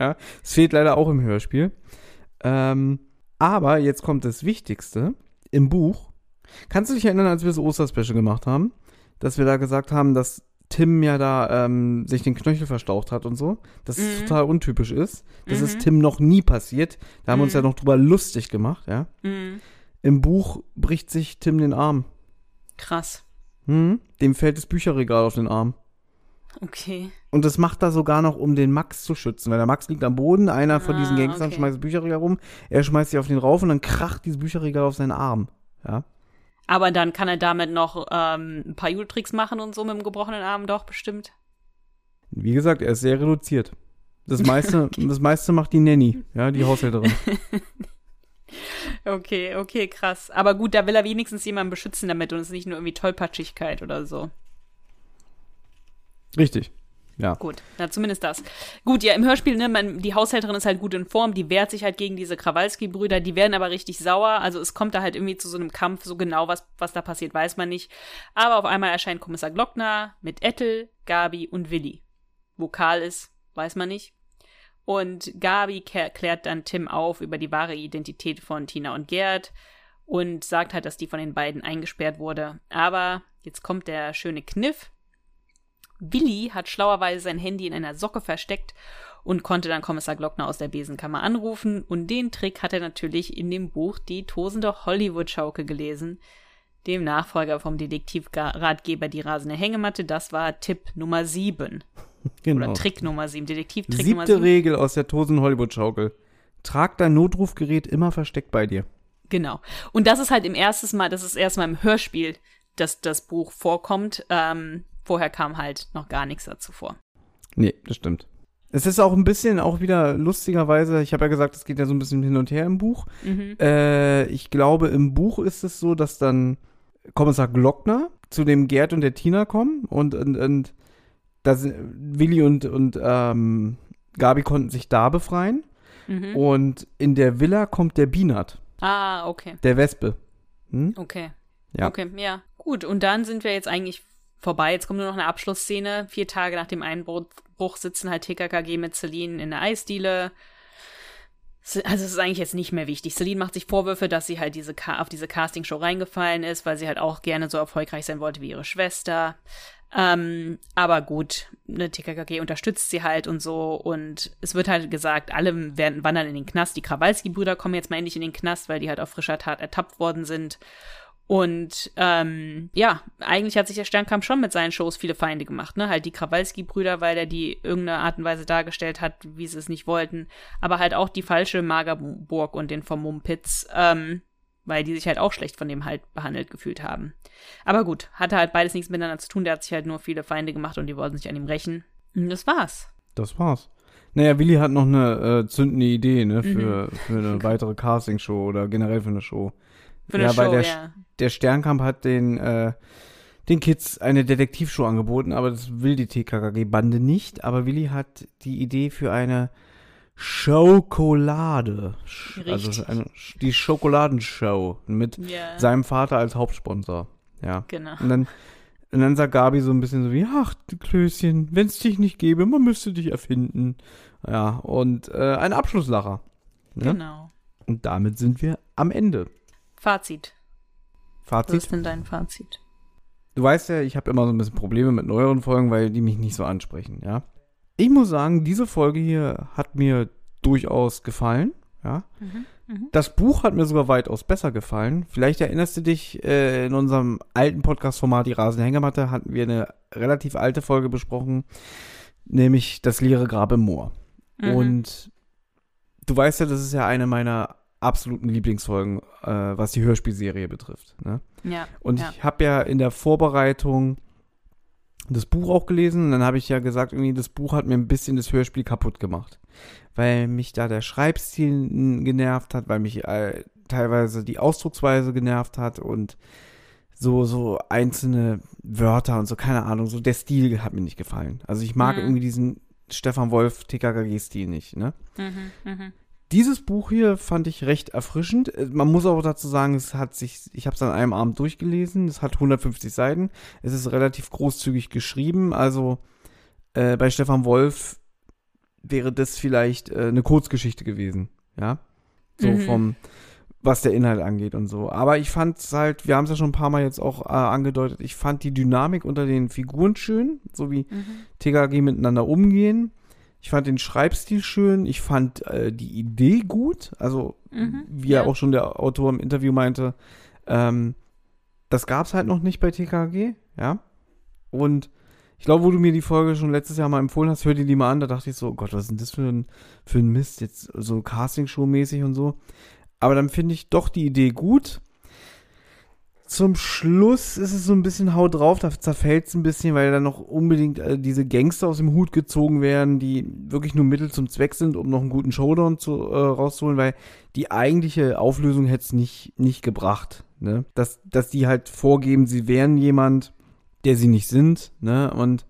ja. Es fehlt leider auch im Hörspiel. Ähm, aber jetzt kommt das Wichtigste im Buch. Kannst du dich erinnern, als wir das Osterspecial gemacht haben, dass wir da gesagt haben, dass Tim ja da ähm, sich den Knöchel verstaucht hat und so, dass mhm. es total untypisch ist. Das mhm. ist Tim noch nie passiert. Da haben mhm. wir uns ja mhm. noch drüber lustig gemacht, ja. Mhm. Im Buch bricht sich Tim den Arm. Krass. Mhm. Dem fällt das Bücherregal auf den Arm. Okay. Und das macht er sogar noch, um den Max zu schützen, weil der Max liegt am Boden, einer von diesen ah, Gangstern okay. schmeißt Bücherregal rum, er schmeißt sich auf den rauf und dann kracht dieses Bücherregal auf seinen Arm. Ja. Aber dann kann er damit noch ähm, ein paar Judo-Tricks machen und so mit dem gebrochenen Arm doch bestimmt. Wie gesagt, er ist sehr reduziert. Das [LAUGHS] meiste, okay. das meiste macht die Nanny, ja, die Haushälterin. [LAUGHS] okay, okay, krass. Aber gut, da will er wenigstens jemanden beschützen damit und es ist nicht nur irgendwie Tollpatschigkeit oder so. Richtig. Ja. Gut, na zumindest das. Gut, ja, im Hörspiel, ne, man, die Haushälterin ist halt gut in Form, die wehrt sich halt gegen diese Krawalski-Brüder, die werden aber richtig sauer, also es kommt da halt irgendwie zu so einem Kampf, so genau was, was da passiert, weiß man nicht. Aber auf einmal erscheint Kommissar Glockner mit Ettel, Gabi und Willi. Wo Karl ist, weiß man nicht. Und Gabi klärt dann Tim auf über die wahre Identität von Tina und Gerd und sagt halt, dass die von den beiden eingesperrt wurde. Aber jetzt kommt der schöne Kniff. Willi hat schlauerweise sein Handy in einer Socke versteckt und konnte dann Kommissar Glockner aus der Besenkammer anrufen. Und den Trick hat er natürlich in dem Buch Die tosende Hollywood-Schaukel gelesen, dem Nachfolger vom Detektivratgeber Die rasende Hängematte. Das war Tipp Nummer 7. [LAUGHS] Genau. Oder Trick Nummer 7, Detektivtrick Siebte Nummer 7. Regel aus der tosenden Hollywood-Schaukel. Trag dein Notrufgerät immer versteckt bei dir. Genau. Und das ist halt im ersten Mal, das ist erstmal im Hörspiel, dass das Buch vorkommt. Ähm, Vorher kam halt noch gar nichts dazu vor. Nee, das stimmt. Es ist auch ein bisschen auch wieder lustigerweise, ich habe ja gesagt, es geht ja so ein bisschen hin und her im Buch. Mhm. Äh, ich glaube, im Buch ist es so, dass dann Kommissar Glockner zu dem Gerd und der Tina kommen und, und, und da sind, Willi und, und ähm, Gabi konnten sich da befreien. Mhm. Und in der Villa kommt der Binat. Ah, okay. Der Wespe. Hm? Okay. Ja. Okay, ja. Gut, und dann sind wir jetzt eigentlich vorbei. Jetzt kommt nur noch eine Abschlussszene. Vier Tage nach dem Einbruch sitzen halt TKKG mit Celine in der Eisdiele. Also es ist eigentlich jetzt nicht mehr wichtig. Celine macht sich Vorwürfe, dass sie halt diese auf diese Castingshow reingefallen ist, weil sie halt auch gerne so erfolgreich sein wollte wie ihre Schwester. Ähm, aber gut, ne, TKKG unterstützt sie halt und so. Und es wird halt gesagt, alle werden wandern in den Knast. Die Krawalski-Brüder kommen jetzt mal endlich in den Knast, weil die halt auf frischer Tat ertappt worden sind. Und ähm, ja, eigentlich hat sich der Sternkampf schon mit seinen Shows viele Feinde gemacht, ne? Halt die Krawalski-Brüder, weil er die irgendeine Art und Weise dargestellt hat, wie sie es nicht wollten. Aber halt auch die falsche Magerburg und den vom Mumpitz, ähm, weil die sich halt auch schlecht von dem halt behandelt gefühlt haben. Aber gut, hatte halt beides nichts miteinander zu tun. Der hat sich halt nur viele Feinde gemacht und die wollten sich an ihm rächen. Und das war's. Das war's. Naja, Willi hat noch eine äh, zündende Idee, ne, für, mhm. für eine weitere Castingshow oder generell für eine Show. Für eine ja, Show, der, ja. Der Sternkampf hat den, äh, den Kids eine Detektivshow angeboten, aber das will die TKKG-Bande nicht. Aber Willi hat die Idee für eine Schokolade. Also eine, die Schokoladenshow mit yeah. seinem Vater als Hauptsponsor. Ja. Genau. Und dann, und dann sagt Gabi so ein bisschen so wie, ach, Klößchen, wenn es dich nicht gäbe, man müsste dich erfinden. Ja, und äh, ein Abschlusslacher. Ne? Genau. Und damit sind wir am Ende. Fazit. Fazit? Was ist denn dein Fazit? Du weißt ja, ich habe immer so ein bisschen Probleme mit neueren Folgen, weil die mich nicht so ansprechen, ja. Ich muss sagen, diese Folge hier hat mir durchaus gefallen, ja. Mhm, mh. Das Buch hat mir sogar weitaus besser gefallen. Vielleicht erinnerst du dich, äh, in unserem alten Podcast-Format Die rasende Hängematte hatten wir eine relativ alte Folge besprochen, nämlich Das leere Grab im Moor. Mhm. Und du weißt ja, das ist ja eine meiner absoluten Lieblingsfolgen, äh, was die Hörspielserie betrifft. Ne? Ja. Und ja. ich habe ja in der Vorbereitung das Buch auch gelesen und dann habe ich ja gesagt, irgendwie das Buch hat mir ein bisschen das Hörspiel kaputt gemacht, weil mich da der Schreibstil genervt hat, weil mich äh, teilweise die Ausdrucksweise genervt hat und so so einzelne Wörter und so keine Ahnung, so der Stil hat mir nicht gefallen. Also ich mag mhm. irgendwie diesen Stefan Wolf TKKG Stil nicht, ne? Mhm, mh. Dieses Buch hier fand ich recht erfrischend. Äh, man muss auch dazu sagen, es hat sich, ich habe es an einem Abend durchgelesen. Es hat 150 Seiten. Es ist relativ großzügig geschrieben. Also äh, bei Stefan Wolf wäre das vielleicht äh, eine Kurzgeschichte gewesen. Ja, so mhm. vom was der Inhalt angeht und so. Aber ich fand es halt, wir haben es ja schon ein paar Mal jetzt auch äh, angedeutet, ich fand die Dynamik unter den Figuren schön, so wie mhm. TKG miteinander umgehen. Ich fand den Schreibstil schön. Ich fand äh, die Idee gut. Also, mhm, wie ja auch schon der Autor im Interview meinte, ähm, das gab es halt noch nicht bei TKG, ja. Und ich glaube, wo du mir die Folge schon letztes Jahr mal empfohlen hast, hör dir die mal an. Da dachte ich so, oh Gott, was ist denn das für ein, für ein Mist? Jetzt so Castingshow-mäßig und so. Aber dann finde ich doch die Idee gut zum Schluss ist es so ein bisschen Haut drauf, da zerfällt es ein bisschen, weil dann noch unbedingt äh, diese Gangster aus dem Hut gezogen werden, die wirklich nur Mittel zum Zweck sind, um noch einen guten Showdown zu, äh, rauszuholen, weil die eigentliche Auflösung hätte es nicht, nicht gebracht. Ne? Dass, dass die halt vorgeben, sie wären jemand, der sie nicht sind, ne? Und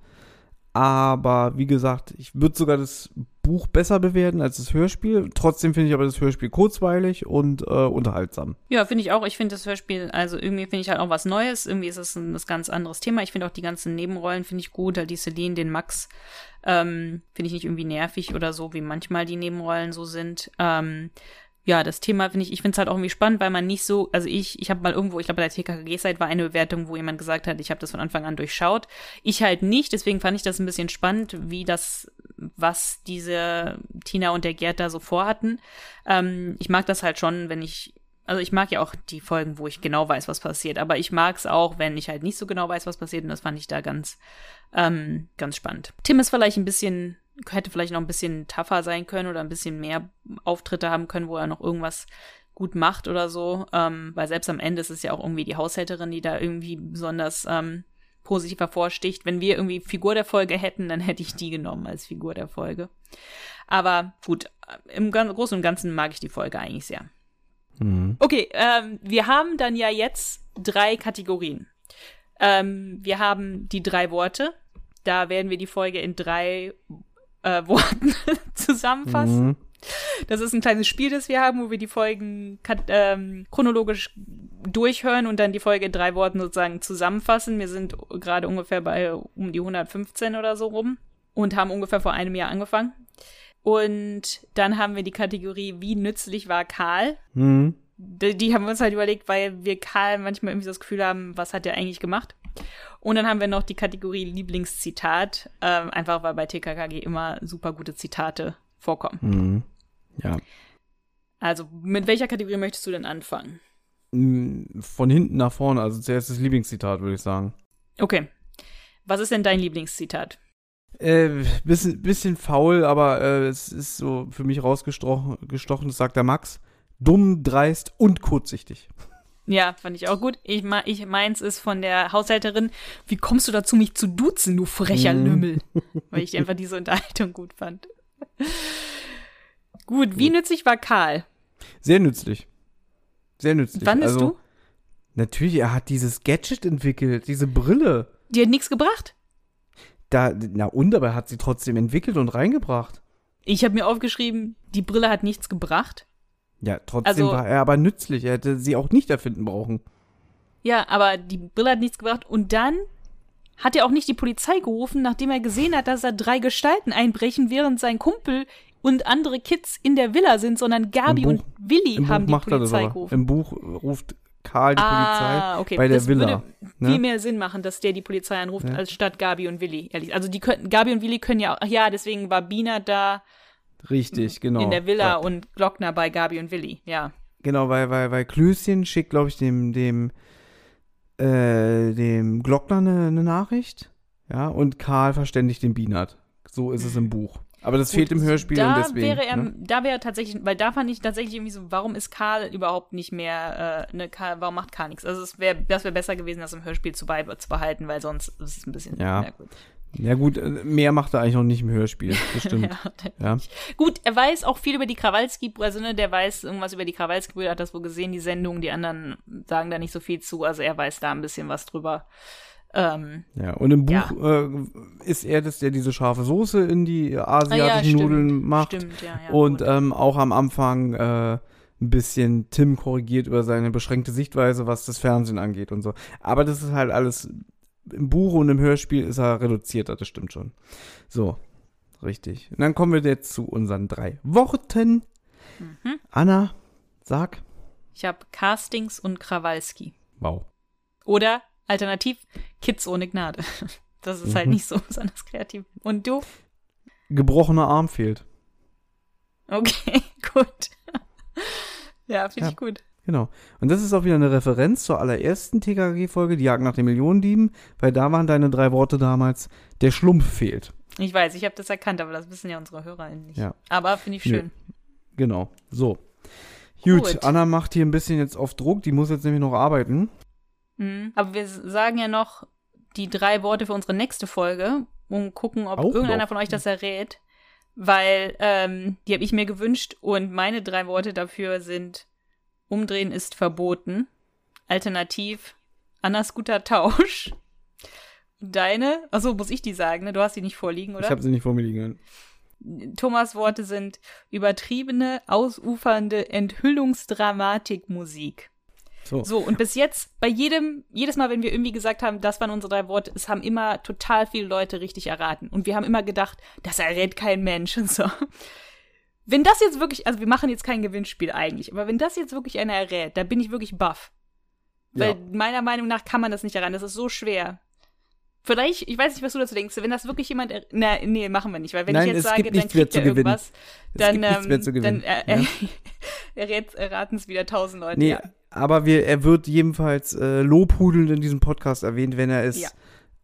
aber wie gesagt, ich würde sogar das Buch besser bewerten als das Hörspiel. Trotzdem finde ich aber das Hörspiel kurzweilig und äh, unterhaltsam. Ja, finde ich auch. Ich finde das Hörspiel, also irgendwie finde ich halt auch was Neues. Irgendwie ist es ein, ein ganz anderes Thema. Ich finde auch die ganzen Nebenrollen finde ich gut. Halt die Celine, den Max, ähm, finde ich nicht irgendwie nervig oder so, wie manchmal die Nebenrollen so sind. Ähm, ja, das Thema finde ich, ich finde es halt auch irgendwie spannend, weil man nicht so, also ich, ich habe mal irgendwo, ich glaube bei der TKKG-Seite war eine Bewertung, wo jemand gesagt hat, ich habe das von Anfang an durchschaut. Ich halt nicht, deswegen fand ich das ein bisschen spannend, wie das, was diese Tina und der Gerd da so vorhatten. Ähm, ich mag das halt schon, wenn ich, also ich mag ja auch die Folgen, wo ich genau weiß, was passiert, aber ich mag es auch, wenn ich halt nicht so genau weiß, was passiert und das fand ich da ganz, ähm, ganz spannend. Tim ist vielleicht ein bisschen hätte vielleicht noch ein bisschen tougher sein können oder ein bisschen mehr Auftritte haben können, wo er noch irgendwas gut macht oder so. Ähm, weil selbst am Ende ist es ja auch irgendwie die Haushälterin, die da irgendwie besonders ähm, positiv hervorsticht. Wenn wir irgendwie Figur der Folge hätten, dann hätte ich die genommen als Figur der Folge. Aber gut, im Großen und Ganzen mag ich die Folge eigentlich sehr. Mhm. Okay, ähm, wir haben dann ja jetzt drei Kategorien. Ähm, wir haben die drei Worte. Da werden wir die Folge in drei äh, [LAUGHS] Worten [LAUGHS] zusammenfassen. Mhm. Das ist ein kleines Spiel, das wir haben, wo wir die Folgen ähm, chronologisch durchhören und dann die Folge in drei Worten sozusagen zusammenfassen. Wir sind gerade ungefähr bei um die 115 oder so rum und haben ungefähr vor einem Jahr angefangen. Und dann haben wir die Kategorie, wie nützlich war Karl? Mhm. Die, die haben wir uns halt überlegt, weil wir Karl manchmal irgendwie das Gefühl haben, was hat der eigentlich gemacht? Und dann haben wir noch die Kategorie Lieblingszitat, ähm, einfach weil bei TKKG immer super gute Zitate vorkommen. Mhm. Ja. Also, mit welcher Kategorie möchtest du denn anfangen? Mm, Von hinten nach vorne, also zuerst das Lieblingszitat, würde ich sagen. Okay. Was ist denn dein Lieblingszitat? Äh, bisschen, bisschen faul, aber äh, es ist so für mich rausgestochen, gestochen, das sagt der Max. Dumm, dreist und kurzsichtig. Ja, fand ich auch gut. Ich, ich meins ist von der Haushälterin. Wie kommst du dazu, mich zu duzen, du frecher Mhm. Lümmel? [LAUGHS] Weil ich einfach diese Unterhaltung gut fand. Gut, wie nützlich war Karl? Sehr nützlich. Sehr nützlich. Wann bist also, du? Natürlich, er hat dieses Gadget entwickelt, diese Brille. Die hat nichts gebracht. Da, na und, aber er hat sie trotzdem entwickelt und reingebracht. Ich habe mir aufgeschrieben, die Brille hat nichts gebracht. Ja, trotzdem Also- war er aber nützlich. Er hätte sie auch nicht erfinden brauchen. Ja, aber die Brille hat nichts gebracht. Und dann hat er auch nicht die Polizei gerufen, nachdem er gesehen hat, dass da drei Gestalten einbrechen, während sein Kumpel und andere Kids in der Villa sind, sondern Gabi Im und Buch- Willi haben Buch die Polizei gerufen. Im Buch ruft Karl die ah, Polizei okay. bei der das Villa. würde ne? viel mehr Sinn machen, dass der die Polizei anruft, Ja. als statt Gabi und Willi. Ehrlich. Also die könnten, Gabi und Willi können ja auch, ach ja, deswegen war Bina da Richtig, genau. in der Villa Ja. und Glockner bei Gabi und Willi. Ja. Genau, weil, weil, weil Klößchen schickt, glaube ich, dem, dem, äh, dem Glockner eine, eine Nachricht. Ja, und Karl verständigt den Bienert. So ist es im [LAUGHS] Buch. Aber das fehlt im Hörspiel da und deswegen. Wäre er, ne? Da wäre tatsächlich, weil da fand ich tatsächlich irgendwie so, warum ist Karl überhaupt nicht mehr, äh, ne, Karl, warum macht Karl nichts? Also es wäre, das wäre besser gewesen, das im Hörspiel zu, bei, zu behalten, weil sonst ist es ein bisschen Ja. merkwürdig. Ja gut, äh, mehr macht er eigentlich noch nicht im Hörspiel. Das [LAUGHS] stimmt. Ja, ja. Gut, er weiß auch viel über die Krawalski, also ne, der weiß irgendwas über die Krawalski-Brüder, hat das wohl gesehen, die Sendung, die anderen sagen da nicht so viel zu, also er weiß da ein bisschen was drüber. Ähm, ja. Und im Buch Ja. äh, ist er das, der diese scharfe Soße in die ah ja, asiatischen Nudeln macht. Stimmt, ja, ja. und ähm, auch am Anfang äh, ein bisschen Tim korrigiert über seine beschränkte Sichtweise, was das Fernsehen angeht und so. Aber das ist halt alles im Buch und im Hörspiel ist er reduzierter, das stimmt schon. So, richtig. Und dann kommen wir jetzt zu unseren drei Worten. Mhm. Anna, sag. ich habe Castings und Krawalski. Wow. Oder alternativ Kids ohne Gnade. [LAUGHS] Das ist halt Mhm. nicht so besonders kreativ. Und du? Gebrochener Arm fehlt. Okay, [LAUGHS] gut. ja, finde Ja. ich gut. Genau. Und das ist auch wieder eine Referenz zur allerersten TKG-Folge, die Jagd nach den Millionendieben, weil da waren deine drei Worte damals, der Schlumpf fehlt. Ich weiß, ich habe das erkannt, aber das wissen ja unsere HörerInnen nicht. Ja. Aber finde ich Nö. schön. Genau. So. Gut, Gut. Anna macht hier ein bisschen jetzt auf Druck, die muss jetzt nämlich noch arbeiten. Mhm. Aber wir sagen ja noch die drei Worte für unsere nächste Folge und gucken, ob Auch irgendeiner noch. von euch das errät. Weil ähm, die habe ich mir gewünscht und meine drei Worte dafür sind Umdrehen ist verboten. Alternativ Annas guter Tausch. Deine, achso, muss ich die sagen, ne? Du hast die nicht vorliegen, oder? Ich habe sie nicht vor mir liegen. Thomas Worte sind übertriebene, ausufernde Enthüllungsdramatikmusik. So. So, und bis jetzt, bei jedem, jedes Mal, wenn wir irgendwie gesagt haben, das waren unsere drei Worte, es haben immer total viele Leute richtig erraten. Und wir haben immer gedacht, das errät kein Mensch und so. Wenn das jetzt wirklich, also wir machen jetzt kein Gewinnspiel eigentlich, aber wenn das jetzt wirklich einer errät, da bin ich wirklich baff. Weil Ja. meiner Meinung nach kann man das nicht erraten, das ist so schwer. Vielleicht, ich weiß nicht, was du dazu denkst, wenn das wirklich jemand, na, nee, machen wir nicht, weil wenn Nein, ich jetzt sage, dann kriegt er irgendwas, dann, ähm, dann er, Ja. [LAUGHS] erraten es wieder tausend Leute. Nee, ja. Aber wir, er wird jedenfalls äh, lobhudelnd in diesem Podcast erwähnt, wenn er es Ja.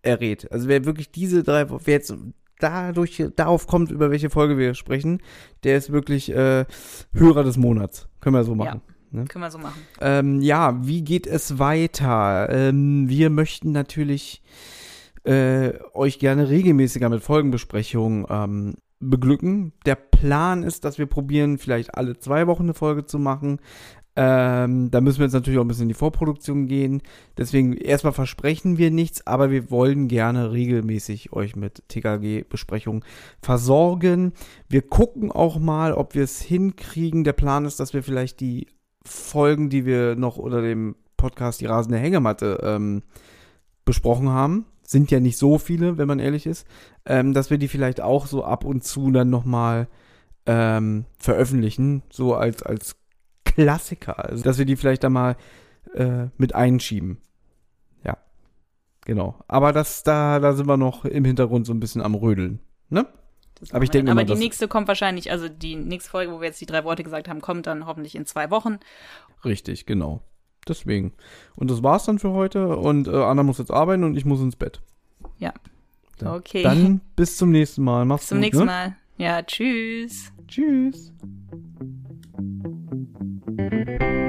errät. Also wer wirklich diese drei, wer jetzt dadurch, darauf kommt, über welche Folge wir sprechen, der ist wirklich äh, Hörer des Monats. Können wir so machen. Können wir so machen. Ähm, ja, wie geht es weiter? Ähm, wir möchten natürlich äh, euch gerne regelmäßiger mit Folgenbesprechungen ähm, beglücken. Der Plan ist, dass wir probieren, vielleicht alle zwei Wochen eine Folge zu machen. Ähm, da müssen wir jetzt natürlich auch ein bisschen in die Vorproduktion gehen. Deswegen erstmal versprechen wir nichts, aber wir wollen gerne regelmäßig euch mit TKG-Besprechungen versorgen. Wir gucken auch mal, ob wir es hinkriegen. Der Plan ist, dass wir vielleicht die Folgen, die wir noch unter dem Podcast Die rasende Hängematte ähm, besprochen haben, sind ja nicht so viele, wenn man ehrlich ist, ähm, dass wir die vielleicht auch so ab und zu dann nochmal ähm, veröffentlichen, so als, als Klassiker. Also, dass wir die vielleicht da mal äh, mit einschieben. Ja. genau. Aber das, da, da sind wir noch im Hintergrund so ein bisschen am Rödeln. Ne? Aber ich denke Aber die nächste kommt wahrscheinlich, also die nächste Folge, wo wir jetzt die drei Worte gesagt haben, kommt dann hoffentlich in zwei Wochen. Richtig, genau. Deswegen. Und das war's dann für heute. Und äh, Anna muss jetzt arbeiten und ich muss ins Bett. Ja. Ja. Okay. Dann [LAUGHS] bis zum nächsten Mal. Mach's Bis zum gut, nächsten ne? Mal. Ja, tschüss. Tschüss. Thank you.